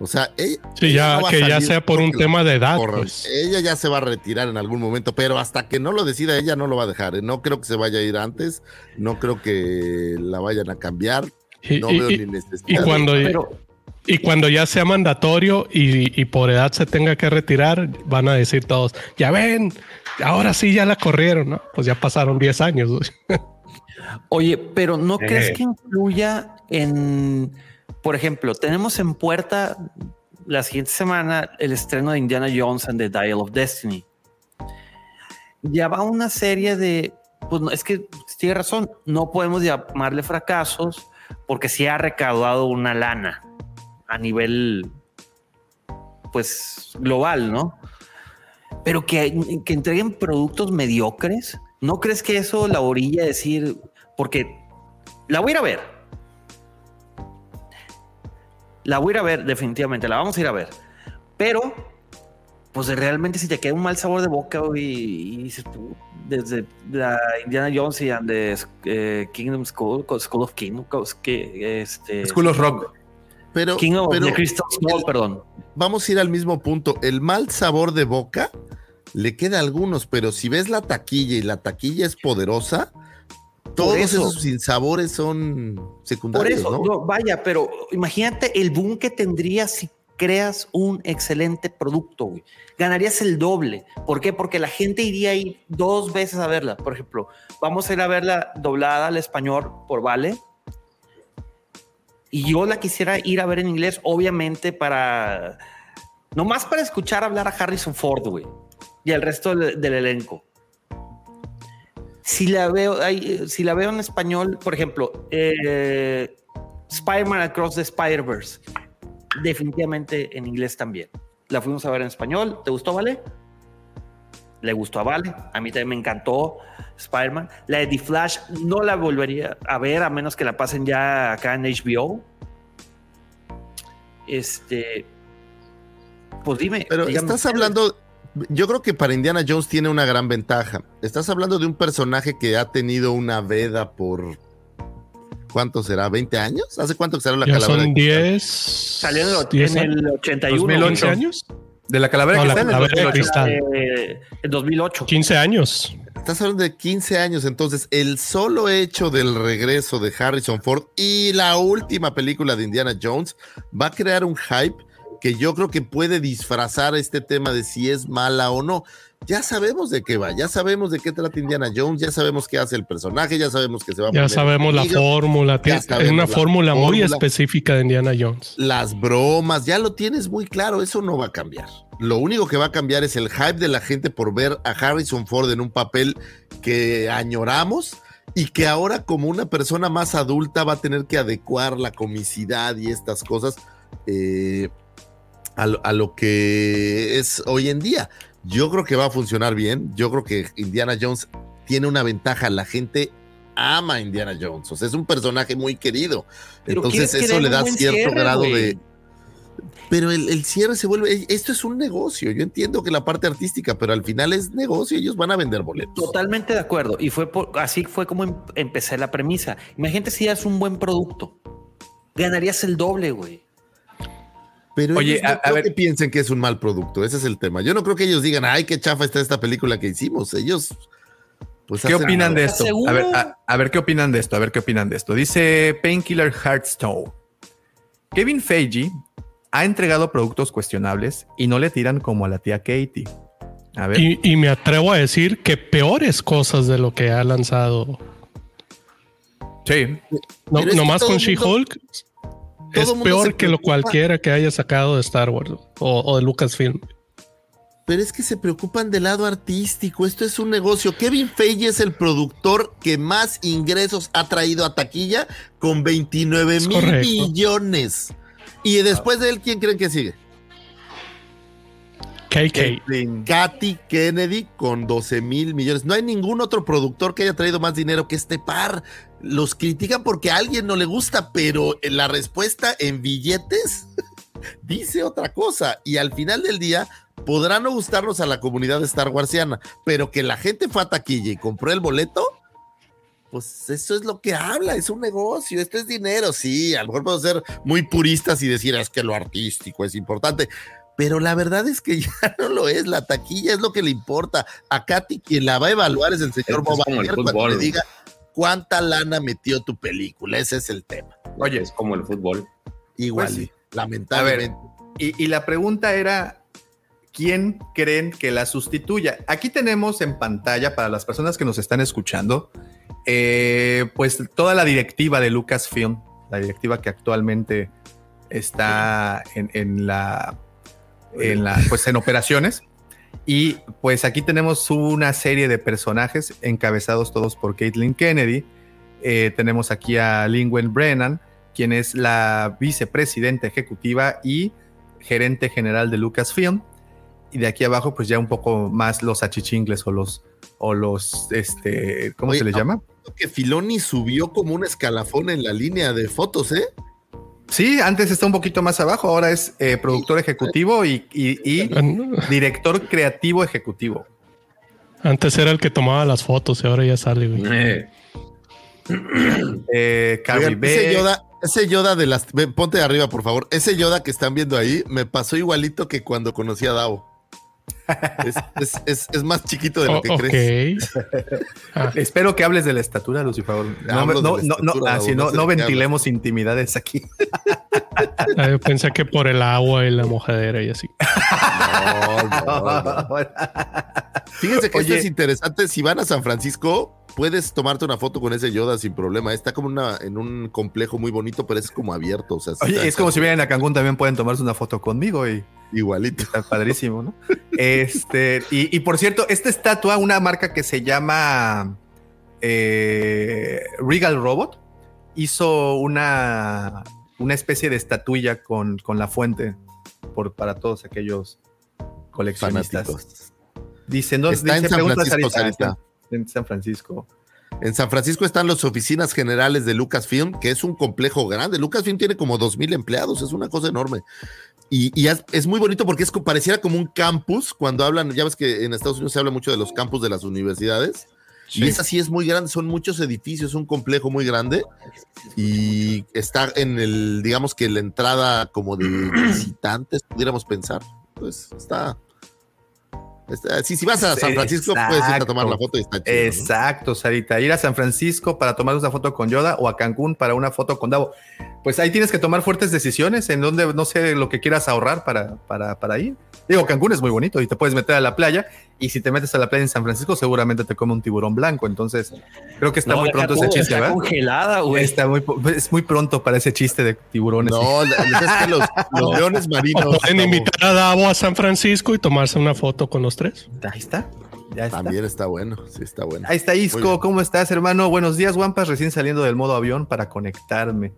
O sea, ella, Sí, ella ya no que ya sea por un la- tema de edad. Pues. Ella ya se va a retirar en algún momento, pero hasta que no lo decida ella no lo va a dejar. ¿eh? No creo que se vaya a ir antes, no creo que la vayan a cambiar. Y, No y- veo y- ni necesidad. y cuando, Pero- y cuando ya sea mandatorio y, y por edad se tenga que retirar, van a decir todos, ya ven, ahora sí ya la corrieron, ¿no? Pues ya pasaron 10 años. [LAUGHS] Oye, pero ¿no Eh. crees que influya en Por ejemplo, tenemos en puerta la siguiente semana el estreno de Indiana Jones and the Dial of Destiny. Ya va una serie de, pues es que tiene razón, no podemos llamarle fracasos porque sí ha recaudado una lana a nivel, pues global, ¿no? Pero que, que entreguen productos mediocres, ¿no crees que eso la orilla decir, porque la voy a ir a ver, la voy a ir a ver, definitivamente, la vamos a ir a ver. Pero, pues realmente si te queda un mal sabor de boca y, y dices desde la Indiana Jones y and the eh, Kingdom School, School of Kingdoms, que este School of Rock. Pero, King of pero the Crystal Skull, el- perdón. Vamos a ir al mismo punto. El mal sabor de boca le queda a algunos, pero si ves la taquilla y la taquilla es poderosa, todos eso. esos sinsabores son Por secundarios, eso, ¿no? no, vaya, pero imagínate el boom que tendrías si creas un excelente producto, güey. Ganarías el doble. ¿Por qué? Porque la gente iría ahí dos veces a verla. Por ejemplo, vamos a ir a verla doblada al español por Vale. Y yo la quisiera ir a ver en inglés, obviamente, para. Nomás para escuchar hablar a Harrison Ford, güey. Y al resto del, del elenco. Si la veo, ay, si la veo en español, por ejemplo, eh, Spider-Man Across the Spider-Verse, definitivamente en inglés también. La fuimos a ver en español. ¿Te gustó, Vale? Le gustó a Vale. A mí también me encantó Spider-Man. La de The Flash no la volvería a ver a menos que la pasen ya acá en HBO. Este. Pues dime. Pero estás hablando, yo creo que para Indiana Jones tiene una gran ventaja. Estás hablando de un personaje que ha tenido una veda por, ¿cuánto será? ¿20 años? ¿Hace cuánto que salió la Ya calavera? son de 10. Salió en el, 10 en el años. 81. 2008 15 años. De la calavera No, de la cristal. calavera de 2008. cristal. Eh, en 2008. 15 años. Estás hablando de 15 años, entonces el solo hecho del regreso de Harrison Ford y la última película de Indiana Jones va a crear un hype que yo creo que puede disfrazar este tema de si es mala o no. Ya sabemos de qué va, ya sabemos de qué trata Indiana Jones, ya sabemos qué hace el personaje, ya sabemos que se va a Ya poner sabemos la fórmula. Es una la fórmula muy específica de Indiana Jones. las bromas, ya lo tienes muy claro, eso no va a cambiar. Lo único que va a cambiar es el hype de la gente por ver a Harrison Ford en un papel que añoramos y que ahora como una persona más adulta va a tener que adecuar la comicidad y estas cosas eh, a, lo, a lo que es hoy en día. Yo creo que va a funcionar bien, yo creo que Indiana Jones tiene una ventaja, la gente ama a Indiana Jones, o sea, es un personaje muy querido. Pero Entonces eso le da cierto cierre, grado de... Pero el, el cierre se vuelve, e, esto es un negocio, yo entiendo que la parte artística, pero al final es negocio, ellos van a vender boletos. Totalmente de acuerdo. Y fue por- así fue como em- empecé la premisa. Imagínate si es un buen producto. Ganarías el doble, güey. Pero Oye, ellos no a- a creo ver- que piensen que es un mal producto, ese es el tema. Yo no creo que ellos digan, ay, qué chafa está esta película que hicimos. Ellos, pues, ¿Qué opinan de esto? A ver, a, a ver qué opinan de esto, a ver qué opinan de esto. Dice Painkiller Hearthstone. Kevin Feige ha entregado productos cuestionables y no le tiran como a la tía Katie. A ver. Y, y me atrevo a decir que peores cosas de lo que ha lanzado. Sí. No, nomás con She-Hulk es peor que lo cualquiera que haya sacado de Star Wars o, o de Lucasfilm. Pero es que se preocupan del lado artístico. Esto es un negocio. Kevin Feige es el productor que más ingresos ha traído a taquilla con 29 Es mil correcto. millones. Y después de él, ¿quién creen que sigue? KK. Katy Kennedy con 12 mil millones. No hay ningún otro productor que haya traído más dinero que este par. Los critican porque a alguien no le gusta, pero la respuesta en billetes [LAUGHS] dice otra cosa. Y al final del día podrá no gustarnos a la comunidad de Star Warsiana, pero que la gente fue a taquilla y compró el boleto. Pues eso es lo que habla, es un negocio, esto es dinero, sí, a lo mejor podemos ser muy puristas y decir es que lo artístico es importante, pero la verdad es que [LAUGHS] ya no lo es, la taquilla es lo que le importa. A Katy quien la va a evaluar es el señor Esto es Boba como el Iger cuando fútbol. le diga cuánta lana metió tu película, ese es el tema. Oye, Es como el fútbol. Igual, Pues sí. A lamentablemente. ver, y, y la pregunta era, ¿quién creen que la sustituya? Aquí tenemos en pantalla, para las personas que nos están escuchando, eh, pues toda la directiva de Lucasfilm, la directiva que actualmente está en, en la, en la, pues en operaciones. Y pues aquí tenemos una serie de personajes encabezados todos por Caitlin Kennedy. Eh, tenemos aquí a Lingwen Brennan, quien es la vicepresidenta ejecutiva y gerente general de Lucasfilm. Y de aquí abajo, pues ya un poco más los achichingles o los, o los, este, ¿cómo Oye, se le llama? Que Filoni subió como un escalafón en la línea de fotos, ¿eh? Sí, antes está un poquito más abajo, ahora es eh, productor ejecutivo y, y- y director creativo ejecutivo. Antes era el que tomaba las fotos y ahora ya sale, güey. Eh, Oigan, ese. Yoda, ese Yoda de las. ve, Ponte de arriba, por favor. Ese Yoda que están viendo ahí me pasó igualito que cuando conocí a Dao. Es, es- es- es más chiquito de lo Oh, que ok. crees. [LAUGHS] Espero que hables de la estatura, Lucifer. No, no, no, no, estatura, ah, no no, sé no qué ventilemos intimidades aquí. Ah, yo pensé que por el agua y la mojadera y así. [LAUGHS] Fíjense que esto Oye. es interesante. Si van a San Francisco, puedes tomarte una foto con ese Yoda sin problema. Está como una, en un complejo muy bonito, pero es como abierto. O sea, Oye, está- es como si vienen a Cancún, también pueden tomarse una foto conmigo y. Igualito. Está padrísimo, ¿no? Este, y, y por cierto, esta estatua, una marca que se llama eh, Regal Robot, hizo una, una especie de estatuilla con, con la fuente por, para todos aquellos coleccionistas. Fanáticos. Dicen, ¿dónde Está en dice? San Pregunta Francisco, Sarita. Sarita. En San Francisco. En San Francisco están las oficinas generales de Lucasfilm, que es un complejo grande. Lucasfilm tiene como 2.000 empleados, es una cosa enorme. Y, y es, es muy bonito porque es, pareciera como un campus, cuando hablan, ya ves que en Estados Unidos se habla mucho de los campus de las universidades. Sí. Y es así, es muy grande, son muchos edificios, un complejo muy grande. Y está en el, digamos que la entrada como de visitantes, pudiéramos pensar. Pues está... está- sí, si vas a San Francisco, puedes ir a tomar la foto y está chido. ¿no? Exacto, Sarita. Ir a San Francisco para tomar una foto con Yoda o a Cancún para una foto con Davo. Pues ahí tienes que tomar fuertes decisiones en donde no sé lo que quieras ahorrar para, para, para ir. Digo, Cancún es muy bonito y te puedes meter a la playa. Y si te metes a la playa en San Francisco, seguramente te come un tiburón blanco. Entonces, creo que está No, muy pronto ese chiste, está ¿verdad? congelada, güey. Está muy, es muy pronto para ese chiste de tiburones. No, es que los, [LAUGHS] los leones marinos. pueden invitar a Davo a San Francisco y tomarse una foto con los tres. Ahí está. Ya está. También está bueno, sí está bueno. Ahí está Isco. ¿cómo estás, hermano? Buenos días, Wampas, recién saliendo del modo avión para conectarme.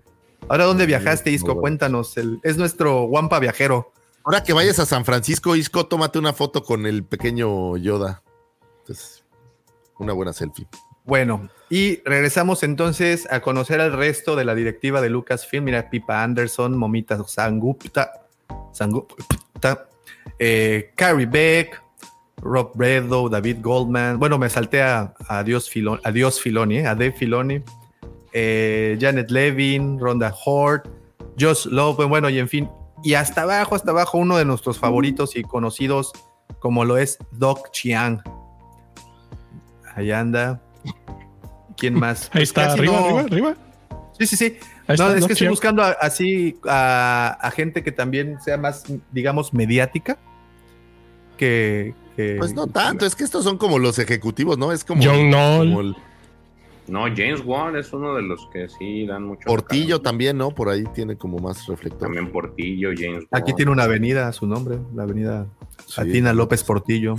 Ahora, ¿dónde viajaste, Isco? bueno. Cuéntanos. el- es nuestro Wampa viajero. Ahora que vayas a San Francisco, Isco, tómate una foto con el pequeño Yoda. Entonces, una buena selfie. Bueno, y regresamos entonces a conocer al resto de la directiva de Lucasfilm. Mira, Pipa Anderson, Momita Sangupta, Sangupta, eh, Carrie Beck, Rob Bredo, David Goldman. Bueno, me salté a, a Dios Filoni, a Dios Filoni, eh, a Dave Filoni, eh, Janet Levin, Ronda Hort, Josh Love, bueno, y en fin. Y hasta abajo, hasta abajo, uno de nuestros favoritos y conocidos como lo es Doc Chiang. Ahí anda. ¿Quién más? [LAUGHS] Ahí Pues está, arriba, no- arriba, arriba. Sí, sí, sí. Ahí No, está, es Doc que estoy Chiang. buscando a- así a, a gente que también sea más, digamos, mediática. Que. que- Pues no tanto, es que estos son como los ejecutivos, ¿no? Es como. John Knoll. como el No, James Wan es uno de los que sí dan mucho. Portillo también, ¿no? Por ahí tiene como más reflector. También Portillo, James Wan. Aquí tiene una avenida a su nombre, la avenida Atina López Portillo,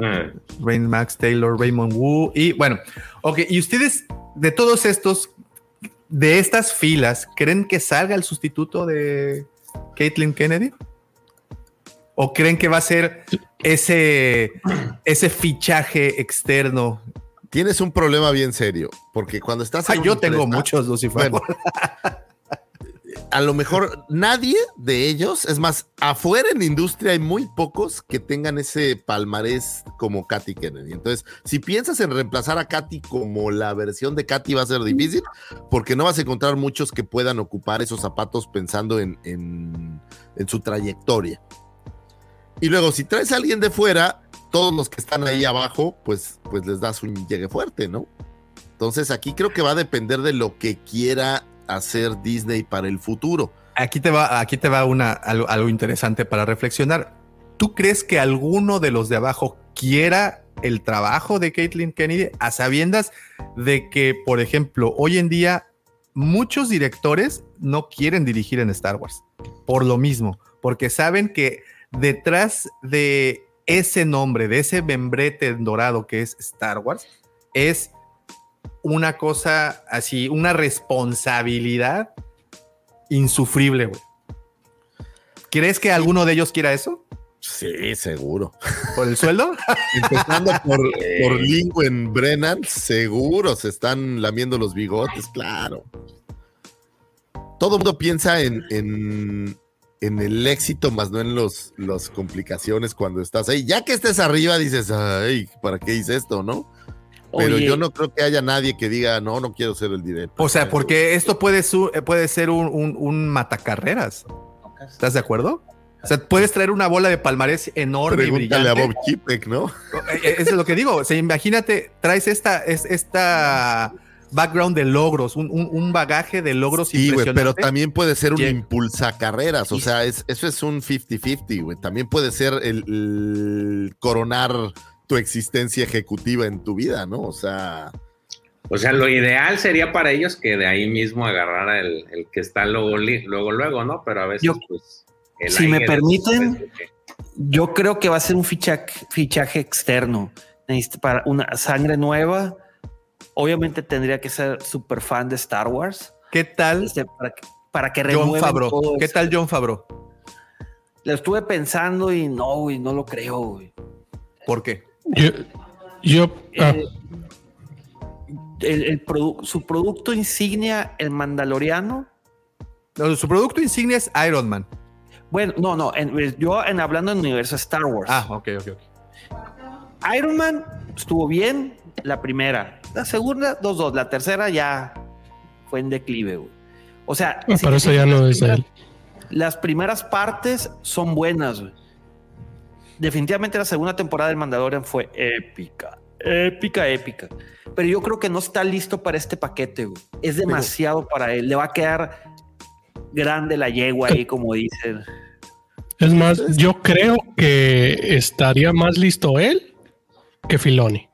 Eh, Rain Max Taylor, Raymond Wu. Y bueno, ok, y ustedes, de todos estos, de estas filas, ¿creen que salga el sustituto de Caitlyn Kennedy? ¿O creen que va a ser ese, ese fichaje externo? Tienes un problema bien serio, porque cuando estás. En yo tengo muchos, Lucifer. Bueno, a lo mejor nadie de ellos, es más, afuera en la industria hay muy pocos que tengan ese palmarés como Katy Kennedy. Entonces, si piensas en reemplazar a Katy como la versión de Katy va a ser difícil, porque no vas a encontrar muchos que puedan ocupar esos zapatos pensando en, en- en su trayectoria. Y luego, si traes a alguien de fuera, todos los que están ahí abajo, pues, pues les das un llegue fuerte, ¿no? Entonces aquí creo que va a depender de lo que quiera hacer Disney para el futuro. Aquí te va, aquí te va una, algo, algo interesante para reflexionar. ¿Tú crees que alguno de los de abajo quiera el trabajo de Caitlyn Kennedy a sabiendas de que, por ejemplo, hoy en día muchos directores no quieren dirigir en Star Wars por lo mismo, porque saben que detrás de ese nombre, de ese membrete dorado que es Star Wars, es una cosa así, una responsabilidad insufrible. güey. ¿Crees que alguno de ellos quiera eso? Sí, seguro. ¿Por el sueldo? [LAUGHS] Empezando por, por Lingüen Brennan, seguro se están lamiendo los bigotes, claro. Todo el mundo piensa en, en, en el éxito, más no en los, las complicaciones cuando estás ahí. Ya que estés arriba, dices, ay, ¿para qué hice esto, no? Pero Oye. yo no creo que haya nadie que diga, no, no quiero ser el director. O sea, porque esto puede, su- eh, puede ser un, un, un matacarreras. ¿Estás de acuerdo? O sea, puedes traer una bola de palmarés enorme y Pregúntale a brillante. Bob Chipek, ¿no? Eh, eh, Eso es lo que digo. O sea, imagínate, traes esta, es, esta background de logros, un, un- un bagaje de logros Sí, güey, pero también puede ser un Llega. impulsacarreras. O sea, es, eso es un 50-50, güey. También puede ser el, el coronar tu existencia ejecutiva en tu vida, ¿no? O sea. O sea, lo ideal sería para ellos que de ahí mismo agarrara el, el que está luego, luego, luego, ¿no? Pero a veces, Yo- pues. el si me permiten, yo creo que va a ser un fichaje, fichaje externo. Para una sangre nueva. Obviamente tendría que ser súper fan de Star Wars. ¿Qué tal? Este, para, que, para que John Favreau. todo ¿Qué tal John Favreau? Lo estuve pensando y no, güey, no lo creo, güey. ¿Por qué? Yo, yo ah, Eh, el- el produ- su producto insignia, el Mandaloriano. No, su producto insignia es Iron Man. Bueno, no, no. en- yo en hablando en universo Star Wars. Ah, ok, ok, ok. Iron Man estuvo bien la primera. La segunda, 2-2. La tercera ya fue en declive, güey. O sea, si pero te eso ya fijas, no las es de primeras- él. Las primeras partes son buenas, güey. Definitivamente la segunda temporada del Mandalorian fue épica. Épica, épica. Pero yo creo que no está listo para este paquete, güey. Es demasiado para él. Le va a quedar grande la yegua ahí, como dicen. Es más, yo creo que estaría más listo él que Filoni.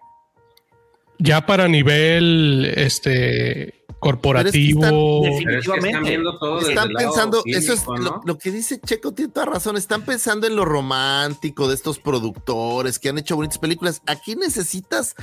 Ya para nivel este corporativo. Pero es que están viendo todo pensando, eso es lo, que dice Checo, tiene toda razón. Están pensando en lo romántico de estos productores que han hecho bonitas películas. Aquí necesitas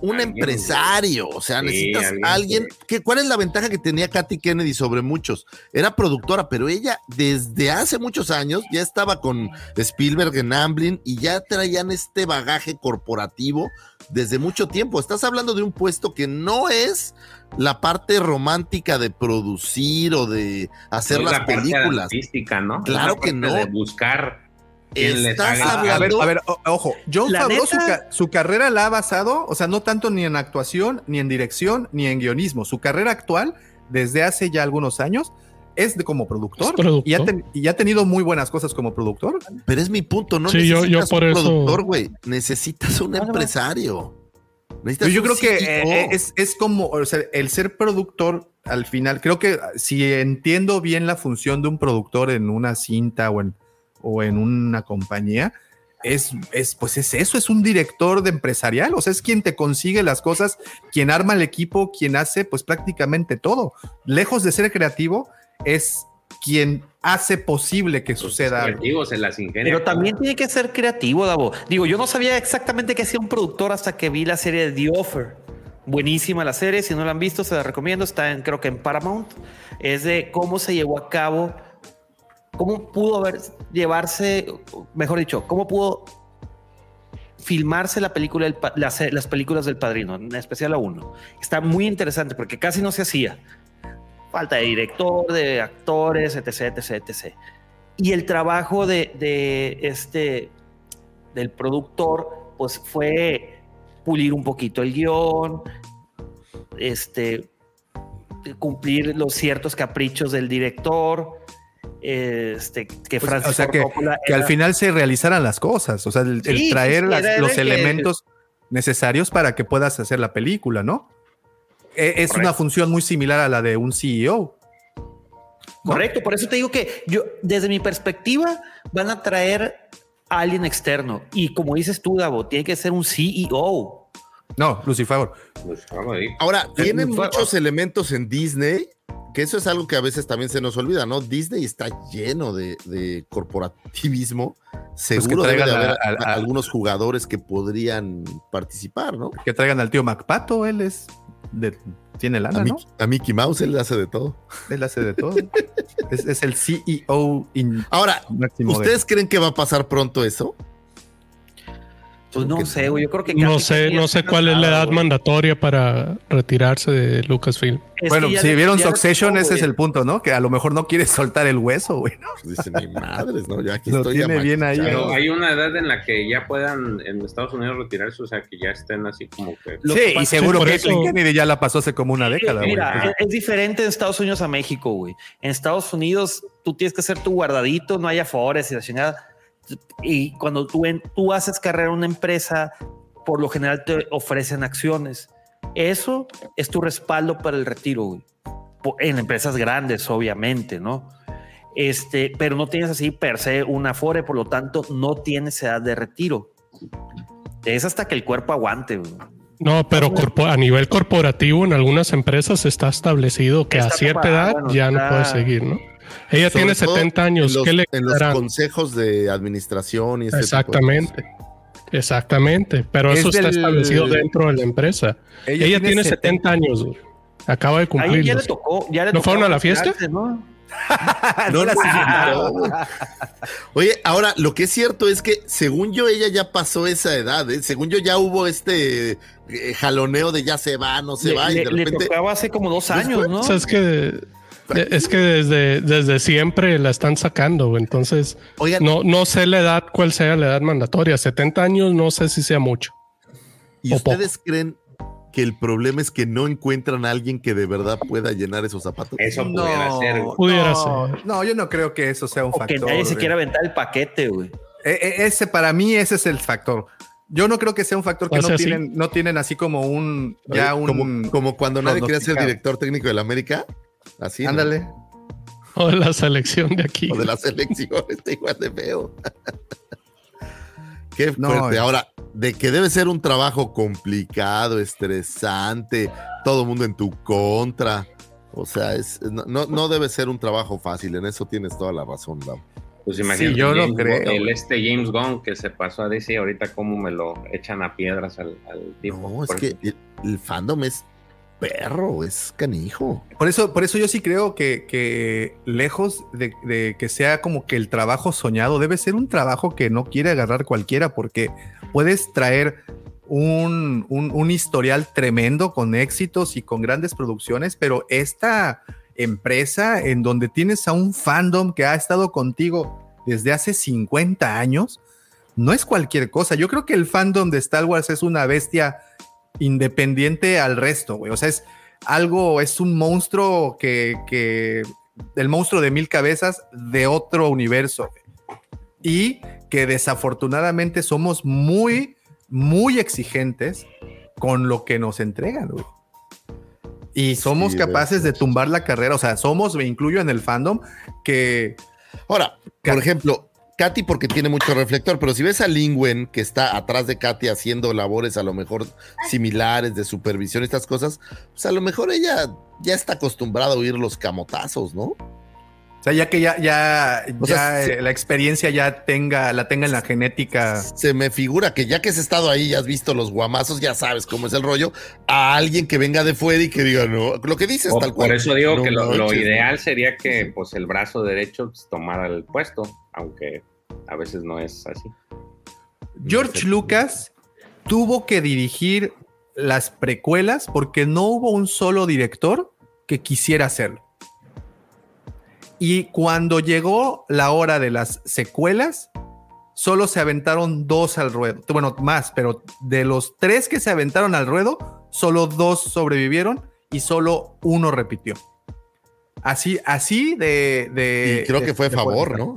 un Alguien, empresario, o sea, Sí, necesitas alguien alguien. Que, ¿Cuál es la ventaja que tenía Katy Kennedy sobre muchos? Era productora, pero ella desde hace muchos años ya estaba con Spielberg en Amblin y ya traían este bagaje corporativo desde mucho tiempo. Estás hablando de un puesto que no es la parte romántica de producir o de hacer las la parte películas. artística, ¿no? Claro que parte no. De buscar Estás haga. A ver, a ver, o- ojo, John Favreau su, neta- ca- su carrera la ha basado, o sea, no tanto ni en actuación, ni en dirección, ni en guionismo. Su carrera actual, desde hace ya algunos años, es de como productor. Y, ha ten- y ha tenido muy buenas cosas como productor. Pero es mi punto, no Sí, yo- yo necesitas por un eso- productor, güey. Necesitas un empresario. Necesitas yo un creo que CEO. eh, es, es como, o sea, el ser productor al final, creo que si entiendo bien la función de un productor en una cinta o en, o en una compañía, es, es, pues es eso, es un director de empresarial, o sea, es quien te consigue las cosas, quien arma el equipo, quien hace pues prácticamente todo. Lejos de ser creativo, es quien hace posible que suceda algo. Creativos se las. Pero también tiene que ser creativo, Davo. Digo, yo no sabía exactamente qué hacía un productor hasta que vi la serie de The Offer. Buenísima la serie, si no la han visto, se la recomiendo. Está en, creo que en Paramount. Es de cómo se llevó a cabo, cómo pudo haber llevarse, mejor dicho, cómo pudo filmarse la película, del pa- las, las películas del padrino, en especial la 1. Está muy interesante porque casi no se hacía. Falta de director, de actores, etc, etc, etc. Y el trabajo de, de este del productor, pues fue pulir un poquito el guion, este, cumplir los ciertos caprichos del director, este, que Francis o sea, que, Ford Coppola que al final se realizaran las cosas, o sea, el, Sí, traer sí, las- era los que- elementos necesarios para que puedas hacer la película, ¿no? E- Es una función muy similar a la de un CEO. Correcto, por eso te digo que yo, desde mi perspectiva, van a traer a alguien externo. Y como dices tú, Davo, tiene que ser un CEO. No, Lucifer. Ahora, tienen Fue- muchos elementos en Disney que eso es algo que a veces también se nos olvida, ¿no? Disney está lleno de, de corporativismo. Seguro debe de traigan haber a- a- a- algunos jugadores que podrían participar, ¿no? Que traigan al tío MacPato, él es de- tiene lana, A, ¿no? A Mickey Mouse él hace de todo. Él hace de todo. es, es el CEO in- Ahora, de- ¿ustedes creen que va a pasar pronto eso? Pues no sé, güey. Yo creo que No sé, no sé cuál es la edad mandatoria para retirarse de Lucasfilm. Es bueno, si le- vieron Succession, ese es el punto, ¿no? Que a lo mejor no quiere soltar el hueso, güey. ¿no? Pues Dice mi madres, ¿no? Ya aquí Lo estoy tiene bien ahí. Pero hay una edad en la que ya puedan en Estados Unidos retirarse, o sea, que ya estén así como que. Lo sí, que y seguro por que eso- Kennedy ya la pasó hace como una década, güey. Mira, es, diferente en Estados Unidos a México, güey. En Estados Unidos tú tienes que hacer tu guardadito, no hay afores y la chingada. Y cuando tú, en- tú haces carrera en una empresa, por lo general te ofrecen acciones. Eso es tu respaldo para el retiro, güey. En empresas grandes, obviamente, ¿no? Este, pero no tienes así per se un afore, por lo tanto, no tienes edad de retiro. Es hasta que el cuerpo aguante, güey. No, pero a nivel corporativo en algunas empresas está establecido que a cierta edad bueno, ya no está- puede seguir, ¿no? Ella Sobre tiene todo 70 años. En los, ¿Qué le en los quedará? consejos de administración y este tipo de Exactamente. Exactamente. Pero Es eso está establecido dentro de la empresa. Ella Ella, tiene tiene 70 70 años. Acaba de cumplir. ya le tocó, ya le ¿No tocó fueron a la fiesta? [LAUGHS] ¿no? No la siguieron. Oye, ahora lo que es cierto es que según yo ella ya pasó esa edad, ¿eh? según yo ya hubo este eh, jaloneo de ya se va, no se Le, va y le- de le repente tocaba hace como dos años, ¿no? O sea, es que es que desde, desde siempre la están sacando. Entonces, Oigan. no, no sé la edad, cuál sea la edad mandatoria. 70 años, no sé si sea mucho. ¿Y ustedes creen que el problema es que no encuentran a alguien que de verdad pueda llenar esos zapatos? Eso pudiera ser. güey. Pudiera no, ser. no, yo no creo que eso sea un O que factor. nadie se quiera aventar el paquete, güey. E- e- ese para mí ese es el factor. Yo no creo que sea un factor que O sea, no sí. tienen, no tienen así como un ya un como, como cuando nadie quería ser director técnico de la América. Así. ¿no? Ándale. O de la selección de aquí. O de la selección, [LAUGHS] está igual de feo. [LAUGHS] Qué fuerte. es- Ahora, de que debe ser un trabajo complicado, estresante, todo mundo en tu contra. O sea, es, no, no, no debe ser un trabajo fácil. En eso tienes toda la razón, Lau. Pues imagínate yo no James creo, el este James Gunn que se pasó a DC, ahorita cómo me lo echan a piedras al, al tipo. No, es que el, el fandom es perro, es canijo. Por eso, por eso yo sí creo que, que lejos de, que sea como que el trabajo soñado, debe ser un trabajo que no quiere agarrar cualquiera, porque puedes traer un, un- un historial tremendo con éxitos y con grandes producciones, pero esta empresa en donde tienes a un fandom que ha estado contigo desde hace 50 años, no es cualquier cosa. Yo creo que el fandom de Star Wars es una bestia independiente al resto, güey. O sea, es algo, es un monstruo que, que el monstruo de mil cabezas de otro universo. güey. Y que desafortunadamente somos muy, muy exigentes con lo que nos entregan, güey. Y somos Sí, capaces de tumbar la carrera. O sea, somos, me incluyo en el fandom, que Ahora, por ejemplo, Katy porque tiene mucho reflector, pero si ves a Lingwen que está atrás de Katy haciendo labores a lo mejor similares de supervisión y estas cosas, pues a lo mejor ella ya está acostumbrada a oír los camotazos, ¿no? O sea, ya que ya, ya, O ya sea, eh, se- la experiencia ya tenga, la tenga en la genética. Se me figura que ya que has estado ahí y has visto los guamazos, ya sabes cómo es el rollo, a alguien que venga de fuera y que diga, no, lo que dices O- tal cual. Por eso digo No que lo, ideal sería que pues el brazo derecho pues, tomara el puesto, aunque a veces no es así. George Lucas tuvo que dirigir las precuelas porque no hubo un solo director que quisiera hacerlo. Y cuando llegó la hora de las secuelas, solo se aventaron dos al ruedo. Bueno, más, pero de los tres que se aventaron al ruedo, solo dos sobrevivieron y solo uno repitió. Así, así de. de Y creo de- que fue a de favor. ¿no?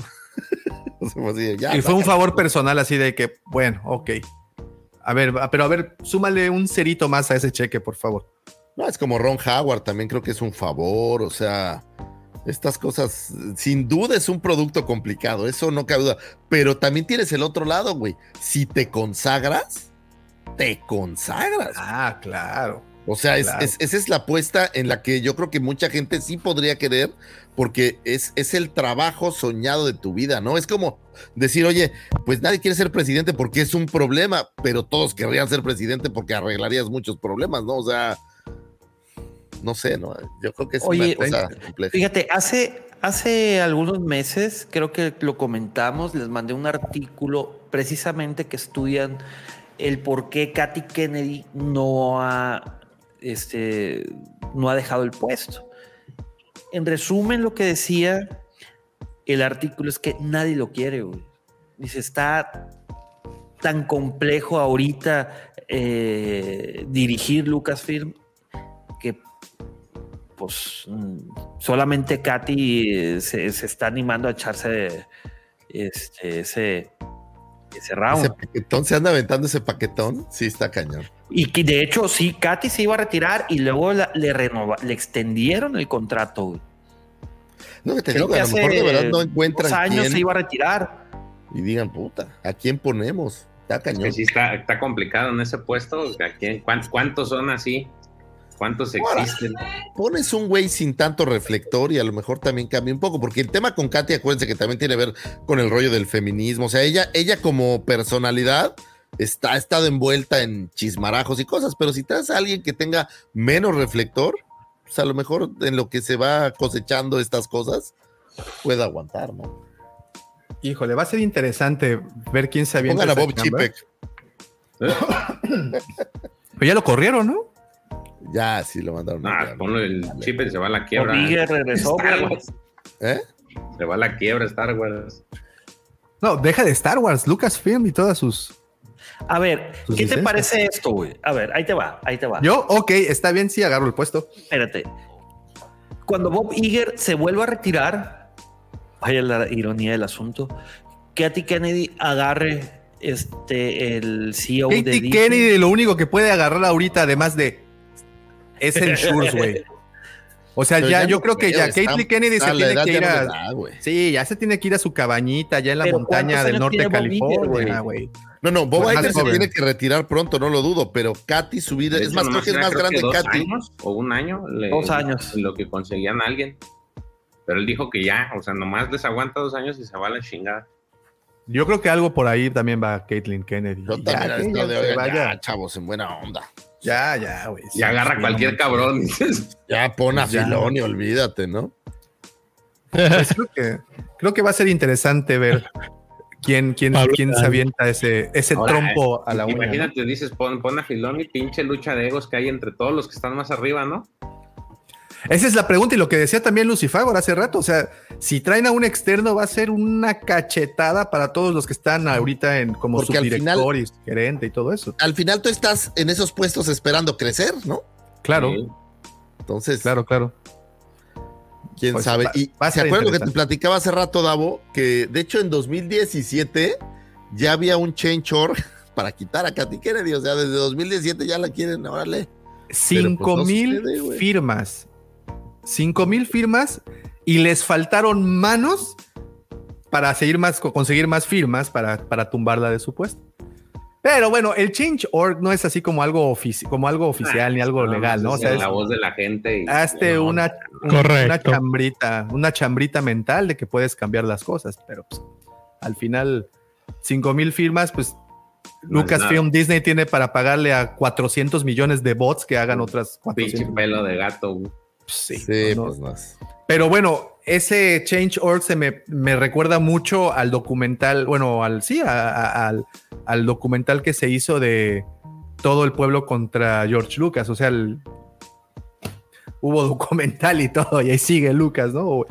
[LAUGHS] Así ya, y fue un favor personal así de que, bueno, ok. A ver, pero a ver, súmale un cerito más a ese cheque, por favor. No, es como Ron Howard, también creo que es un favor, o sea, estas cosas, sin duda es un producto complicado, eso no cabe duda, pero también tienes el otro lado, güey, si te consagras, te consagras. Ah, claro. O sea, es- Claro. es- esa es la apuesta en la que yo creo que mucha gente sí podría querer, porque es, es el trabajo soñado de tu vida, ¿no? Es como decir, oye, pues nadie quiere ser presidente porque es un problema, pero todos querrían ser presidente porque arreglarías muchos problemas, ¿no? O sea, no sé, ¿no? Yo creo que es Oye, una cosa compleja. Fíjate, hace, hace algunos meses, creo que lo comentamos, les mandé un artículo precisamente que estudian el por qué Katy Kennedy no ha, este, no ha dejado el puesto. En resumen, lo que decía el artículo es que nadie lo quiere, güey. Dice, está tan complejo ahorita eh, dirigir Lucasfilm que pues solamente Katy eh, se, se está animando a echarse este, ese, ese round. Ese paquetón, se anda aventando ese paquetón, sí está cañón. Y que de hecho, sí, Katy se iba a retirar y luego la- le renova, le extendieron el contrato. güey. No, que te Creo digo, que a lo mejor de verdad no encuentran dos años quién se iba a retirar. y digan, puta, ¿a quién ponemos? Está Es cañón. que sí está, está complicado en ese puesto. ¿A quién- cuán- ¿Cuántos son así? ¿Cuántos Ahora, existen? Pones un güey sin tanto reflector y a lo mejor también cambia un poco, porque el tema con Katy, acuérdense que también tiene que ver con el rollo del feminismo. O sea, ella, ella como personalidad está, ha estado envuelta en chismarajos y cosas, pero si traes a alguien que tenga menos reflector, pues a lo mejor en lo que se va cosechando estas cosas, puede aguantar, ¿no? Híjole, va a ser interesante ver quién se avienta. Pongan a Bob. Chipek. [COUGHS] Pero ya lo corrieron, ¿no? Ya, sí lo mandaron. Ah, ponlo el chip y se va a la quiebra. Rodríguez regresó, Star güey. Wars. ¿Eh? Se va a la quiebra Star Wars. No, deja de Star Wars, Lucasfilm y todas sus. A ver, Sus ¿qué te parece esto, güey? A ver, ahí te va, ahí te va. Yo, ok, está bien si agarro el puesto. Espérate. Cuando Bob Iger se vuelva a retirar, vaya la ironía del asunto, Katy Kennedy agarre este el CEO de Katie Disney. Kennedy, lo único que puede agarrar ahorita, además de. Es el Shures, güey. [LAUGHS] O sea, Pero ya, ya yo no creo que ya Caitlyn Kennedy se tiene que ya ir a. sí, ya se tiene que ir a su cabañita, ya en la montaña ¿cuántos del norte de California, güey? No, no, Bob Iger se tiene que retirar pronto, no lo dudo, pero Katy su vida, es más, creo que es más creo que grande dos Katy. años o un año. le- Dos años. Lo que conseguían a alguien. Pero él dijo que ya, o sea, nomás les aguanta dos años y se va a la chingada. Yo creo que algo por ahí también va Caitlyn Kennedy. Yo Ya, también que ella de vaya. ya, chavos, en buena onda. Ya, ya, güey. Y agarra sí, cualquier no cabrón. Ya pon a Ya. Filoni, olvídate, ¿no? Pues creo, que, creo que va a ser interesante ver quién, quién, Pablo quién se avienta ese, ese Ahora, trompo a la uña. ¿no? Imagínate, dices, pon, pon a Filoni, pinche lucha de egos que hay entre todos los que están más arriba, ¿no? Esa es la pregunta y lo que decía también Lucifagor hace rato. O sea, si traen a un externo va a ser una cachetada para todos los que están ahorita en como Porque subdirector y gerente y todo eso. Al final tú estás en esos puestos esperando crecer, ¿no? Claro, Sí. Entonces, claro, claro. quién Pues sabe. Y ¿se acuerdan lo que te platicaba hace rato, Davo? Que de hecho en 2017 ya había un change org [LAUGHS] para quitar a Katy Kennedy. O sea, desde 2017 ya la quieren, órale. Cinco pues, no mil sucede, firmas. Cinco mil firmas y les faltaron manos para seguir más, conseguir más firmas para, para tumbarla de su puesto. Pero bueno, el Change.org no es así como algo, ofici- como algo oficial ni algo Nada legal, ¿no? O es sea, la es- voz de la gente. y- hazte no, una, un- Correcto. una chambrita, una chambrita mental de que puedes cambiar las cosas, pero pues, al final, cinco mil firmas, pues No es Lucasfilm Disney tiene para pagarle a 400 millones de bots que hagan otras Pinche 400. pelo de gato. Sí, Sí, no, pues no. pero bueno, ese Change.org se me, me recuerda mucho al documental, bueno, al sí, a- a- al, al documental que se hizo de todo el pueblo contra George Lucas. O sea, el- hubo [LAUGHS] documental y todo, y ahí sigue Lucas, ¿no?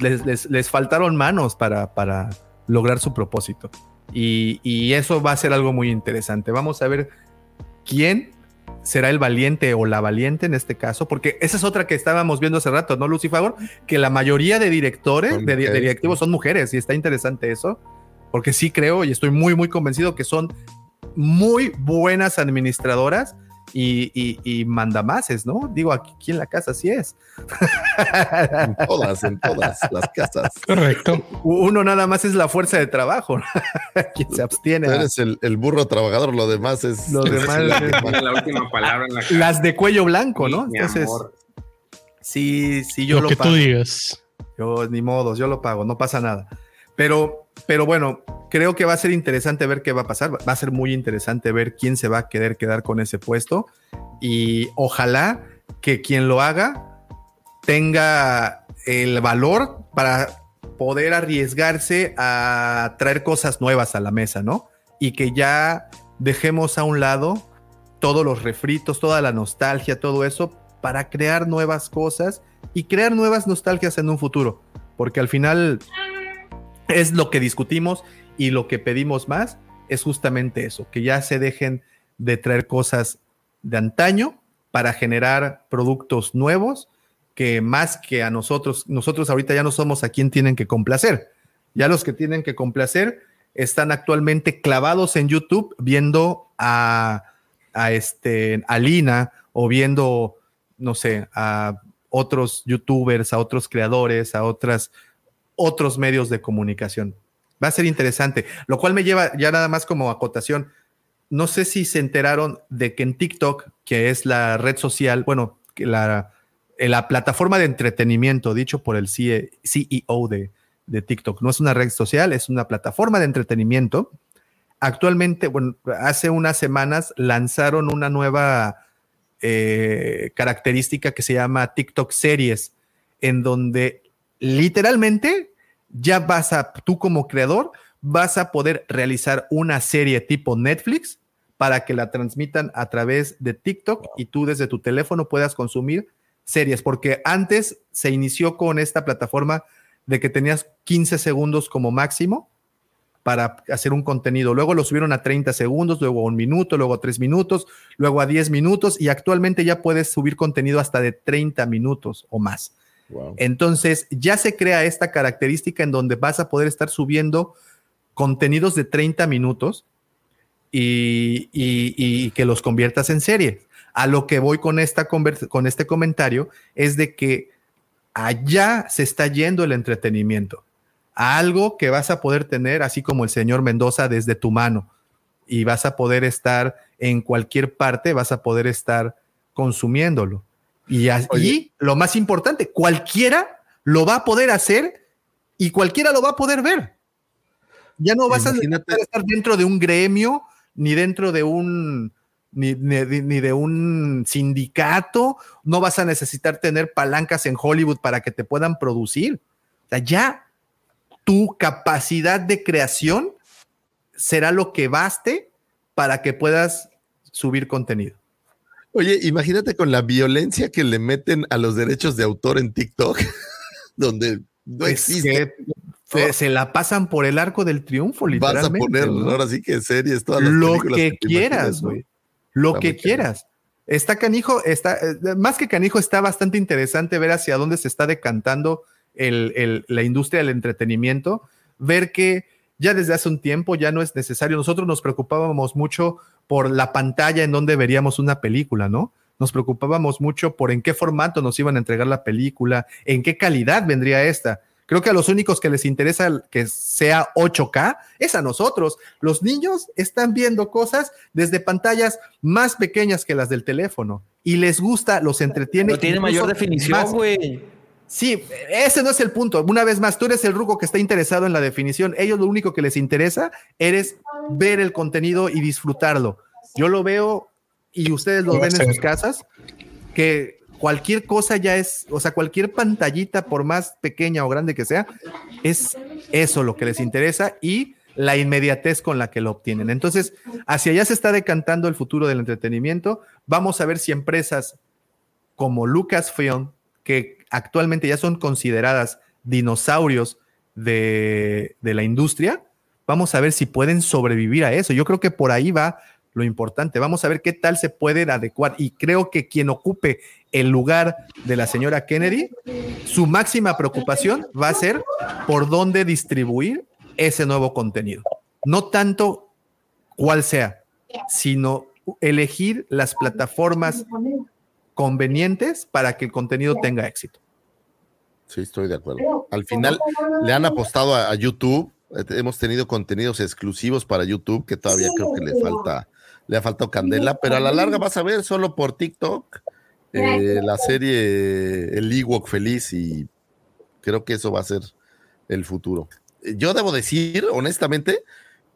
Les, les- les faltaron manos para, para lograr su propósito. Y, y eso va a ser algo muy interesante. Vamos a ver quién será el valiente o la valiente en este caso, porque esa es otra que estábamos viendo hace rato, ¿no, Lucifagor? Que la mayoría de directores, de, directivos son mujeres y está interesante eso, porque sí creo y estoy muy, muy convencido que son muy buenas administradoras y, y, y mandamases, ¿no? Digo, aquí en la casa sí es. En todas, en todas las casas. Correcto. Uno nada más es la fuerza de trabajo, [LAUGHS] quien se abstiene. Tú a- eres el, el burro trabajador, lo demás es. Lo demás es la- es- la última palabra en la cara. las de cuello blanco, ¿no? Mi Entonces, amor. sí, sí, yo Lo lo, que pago. tú digas. Yo, ni modos, yo lo pago, no pasa nada. Pero, pero bueno, creo que va a ser interesante ver qué va a pasar. Va a ser muy interesante ver quién se va a querer quedar con ese puesto. Y ojalá que quien lo haga tenga el valor para poder arriesgarse a traer cosas nuevas a la mesa, ¿no? Y que ya dejemos a un lado todos los refritos, toda la nostalgia, todo eso, para crear nuevas cosas y crear nuevas nostalgias en un futuro. Porque al final es lo que discutimos y lo que pedimos más es justamente eso, que ya se dejen de traer cosas de antaño para generar productos nuevos que más que a nosotros, nosotros ahorita ya no somos a quien tienen que complacer. Ya los que tienen que complacer están actualmente clavados en YouTube viendo a, este, a Lina o viendo, no sé, a otros youtubers, a otros creadores, a otras, otros medios de comunicación. Va a ser interesante, lo cual me lleva ya nada más como acotación. No sé si se enteraron de que en TikTok, que es la red social, bueno, la, eh, la plataforma de entretenimiento, dicho por el CE CEO de, de TikTok, no es una red social, es una plataforma de entretenimiento. Actualmente, bueno, hace unas semanas lanzaron una nueva eh, característica que se llama TikTok Series, en donde literalmente ya vas a, tú como creador, vas a poder realizar una serie tipo Netflix para que la transmitan a través de TikTok y tú desde tu teléfono puedas consumir series, porque antes se inició con esta plataforma de que tenías 15 segundos como máximo para hacer un contenido. Luego lo subieron a 30 segundos, luego a un minuto, luego a 3 minutos, luego a 10 minutos y actualmente ya puedes subir contenido hasta de 30 minutos o más. Entonces ya se crea esta característica en donde vas a poder estar subiendo contenidos de 30 minutos y, y- que los conviertas en serie. A lo que voy con, esta con este comentario es de que allá se está yendo el entretenimiento a algo que vas a poder tener, así como el señor Mendoza, desde tu mano. Y vas a poder estar en cualquier parte, vas a poder estar consumiéndolo. Y, y lo más importante, cualquiera lo va a poder hacer y cualquiera lo va a poder ver. Ya no vas a necesitar estar dentro de un gremio, ni dentro de un, ni, ni- ni de un sindicato, no vas a necesitar tener palancas en Hollywood para que te puedan producir. O sea, ya tu capacidad de creación será lo que baste para que puedas subir contenido. Oye, imagínate con la violencia que le meten a los derechos de autor en TikTok, [LAUGHS] donde no existe. que se, se la pasan por el arco del triunfo, Vas a literalmente. poner ¿no? ahora sí que series, todas las lo que te quieras, güey. Lo Está que quieras. Está canijo, está, eh, más que canijo, está bastante interesante ver hacia dónde se está decantando el- el- la industria del entretenimiento, ver que ya desde hace un tiempo ya no es necesario. Nosotros nos preocupábamos mucho por la pantalla en donde veríamos una película, ¿no? Nos preocupábamos mucho por en qué formato nos iban a entregar la película, en qué calidad vendría esta. Creo que a los únicos que les interesa que sea 8K es a nosotros. Los niños están viendo cosas desde pantallas más pequeñas que las del teléfono y les gusta, los entretiene. Pero tiene mayor definición, güey. Sí, ese no es el punto. Una vez más, tú eres el ruco que está interesado en la definición. Ellos lo único que les interesa eres ver el contenido y disfrutarlo. Yo lo veo y ustedes lo ven en sus casas, que cualquier cosa ya es, o sea, cualquier pantallita, por más pequeña o grande que sea, es eso lo que les interesa y la inmediatez con la que lo obtienen. Entonces, hacia allá se está decantando el futuro del entretenimiento. Vamos a ver si empresas como Lucasfilm, que actualmente ya son consideradas dinosaurios de, la industria, vamos a ver si pueden sobrevivir a eso. Yo creo que por ahí va lo importante. Vamos a ver qué tal se pueden adecuar. Y creo que quien ocupe el lugar de la señora Kennedy, su máxima preocupación va a ser por dónde distribuir ese nuevo contenido. No tanto cuál sea, sino elegir las plataformas convenientes para que el contenido tenga éxito. Sí, estoy de acuerdo. Al final le han apostado a, a YouTube. Eh, Hemos tenido contenidos exclusivos para YouTube que todavía creo que le falta, le ha faltado candela, pero a la larga vas a ver solo por TikTok eh, la serie El Ewok Feliz y creo que eso va a ser el futuro. Yo debo decir, honestamente,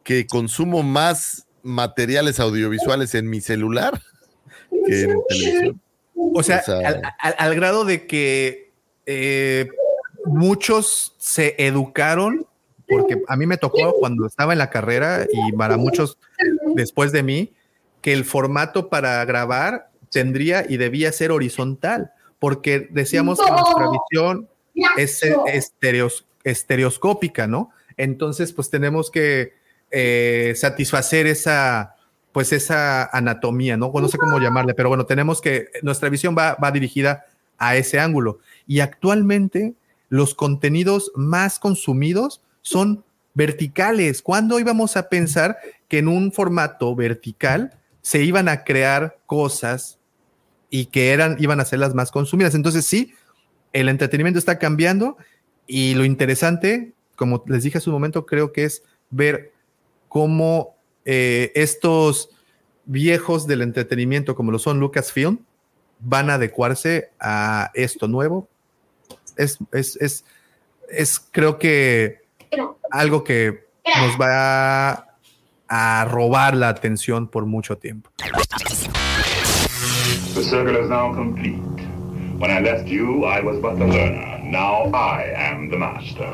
que consumo más materiales audiovisuales en mi celular que en televisión. O sea, O sea- al, al- al grado de que eh, muchos se educaron, porque a mí me tocó cuando estaba en la carrera y para muchos después de mí, que el formato para grabar tendría y debía ser horizontal, porque decíamos que nuestra visión es eh, estereos- estereoscópica, ¿no? Entonces, pues tenemos que eh, satisfacer esa, pues esa anatomía, ¿no? No sé cómo llamarle, pero bueno, tenemos que, nuestra visión va, va dirigida a ese ángulo. Y actualmente los contenidos más consumidos son verticales. ¿Cuándo íbamos a pensar que en un formato vertical se iban a crear cosas y que eran, iban a ser las más consumidas? Entonces sí, el entretenimiento está cambiando y lo interesante, como les dije hace un momento, creo que es ver cómo eh, estos viejos del entretenimiento, como lo son Lucasfilm, van a adecuarse a esto nuevo. Es, es, es, es creo que algo que nos va a robar la atención por mucho tiempo. The circle is now complete. When I left you, I was but the learner. Now I am the master.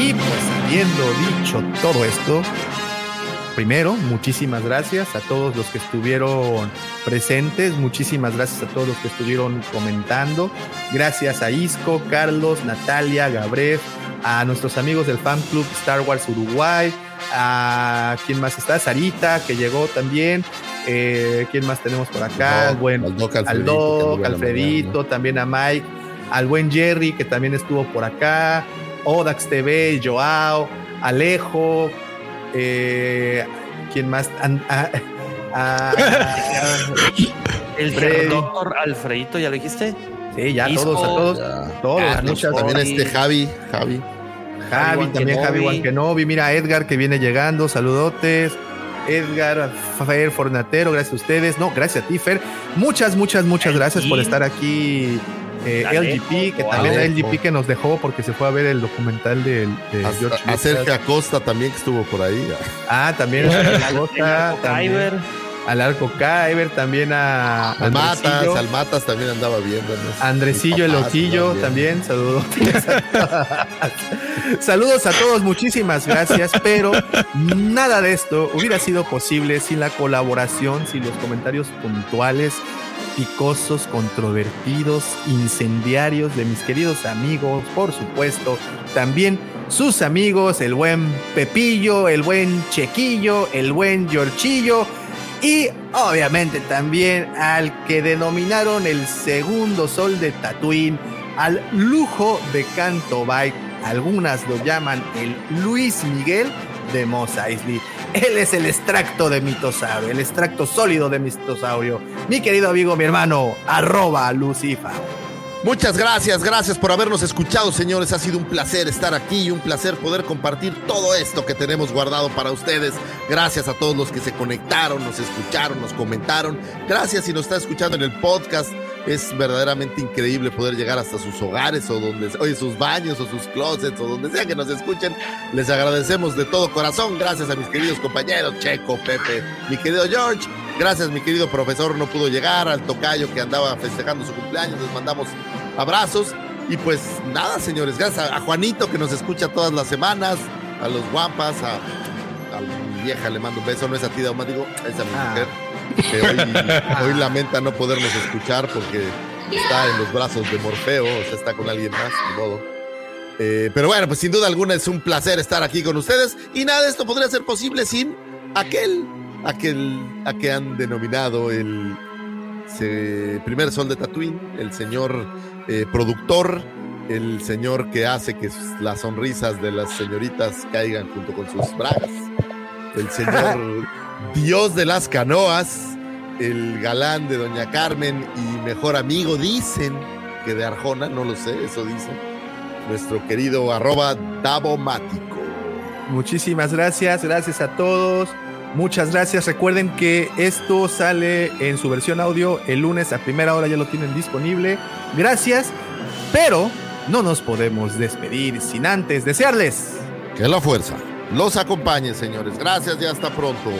Y pues habiendo dicho todo esto, primero, muchísimas gracias a todos los que estuvieron presentes, muchísimas gracias a todos los que estuvieron comentando, gracias a Isco, Carlos, Natalia, Gabriel, a nuestros amigos del fan club Star Wars Uruguay, a quién más está, Sarita, que llegó también, eh, quién más tenemos por acá, bueno, al Doc Alfredito, al que Doc, anduvo en la Alfredito, también a Mike, al buen Jerry, que también estuvo por acá, Odax TV, Joao, Alejo, eh, ¿quién más? An- a- a- El Freddy. [LAUGHS] doctor Alfredito, ¿ya lo dijiste? Sí, ya Isco, todos, a todos, Ya. todos, Carlos, muchas También este Javi, Javi. Javi, también Javi. Wankenobi, mira Edgar que viene llegando, saludotes. Edgar, Fer Fornatero, gracias a ustedes. No, gracias a ti, Fer. Muchas, muchas, muchas gracias por estar aquí. Eh, LGP, que también Alejo. LGP que nos dejó porque se fue a ver el documental del, de A, George a. Sergio Acosta también que estuvo por ahí. Ah, también a [LAUGHS] Costa, también Kyber. al Arco Kyber, también a Al Matas, al Matas también andaba viendo. Andresillo el Ojillo también, saludos. [LAUGHS] Saludos a todos, muchísimas gracias, pero nada de esto hubiera sido posible sin la colaboración, sin los comentarios puntuales, picosos, controvertidos, incendiarios de mis queridos amigos, por supuesto, también sus amigos, el buen Pepillo, el buen Chequillo, el buen Giorchillo y obviamente también al que denominaron el segundo sol de Tatooine, al lujo de Canto Bike. Algunas lo llaman el Luis Miguel de Mos Eisley. Él es el extracto de mitosaurio, el extracto sólido de mitosaurio. Mi querido amigo, mi hermano, arroba Lucifa. Muchas gracias, gracias por habernos escuchado, señores. Ha sido un placer estar aquí y un placer poder compartir todo esto que tenemos guardado para ustedes. Gracias a todos los que se conectaron, nos escucharon, nos comentaron. Gracias si nos está escuchando en el podcast. Es verdaderamente increíble poder llegar hasta sus hogares o donde, oye, sus baños o sus closets o donde sea que nos escuchen. Les agradecemos de todo corazón. Gracias a mis queridos compañeros, Checo, Pepe, mi querido George. Gracias, mi querido profesor, no pudo llegar, al tocayo que andaba festejando su cumpleaños. Les mandamos abrazos. Y pues nada, señores, gracias a, a Juanito que nos escucha todas las semanas, a los guampas, a, a mi vieja le mando un beso, no es a ti, Dauma, digo, es a mi Ah. mujer, hoy, lamenta no podernos escuchar porque está en los brazos de Morfeo, o sea, está con alguien más, de modo. Eh, pero bueno, pues sin duda alguna es un placer estar aquí con ustedes y nada de esto podría ser posible sin aquel a que, el- a que han denominado el primer sol de Tatooine, el señor eh, productor, el señor que hace que las sonrisas de las señoritas caigan junto con sus bragas, el señor [LAUGHS] dios de las canoas, el galán de Doña Carmen y mejor amigo, dicen que de Arjona, no lo sé, eso dicen, nuestro querido arroba Davomático. Muchísimas gracias, gracias a todos. Muchas gracias. Recuerden que esto sale en su versión audio el lunes a primera hora, ya lo tienen disponible. Gracias, pero no nos podemos despedir sin antes desearles que la fuerza los acompañe, señores. Gracias y hasta pronto.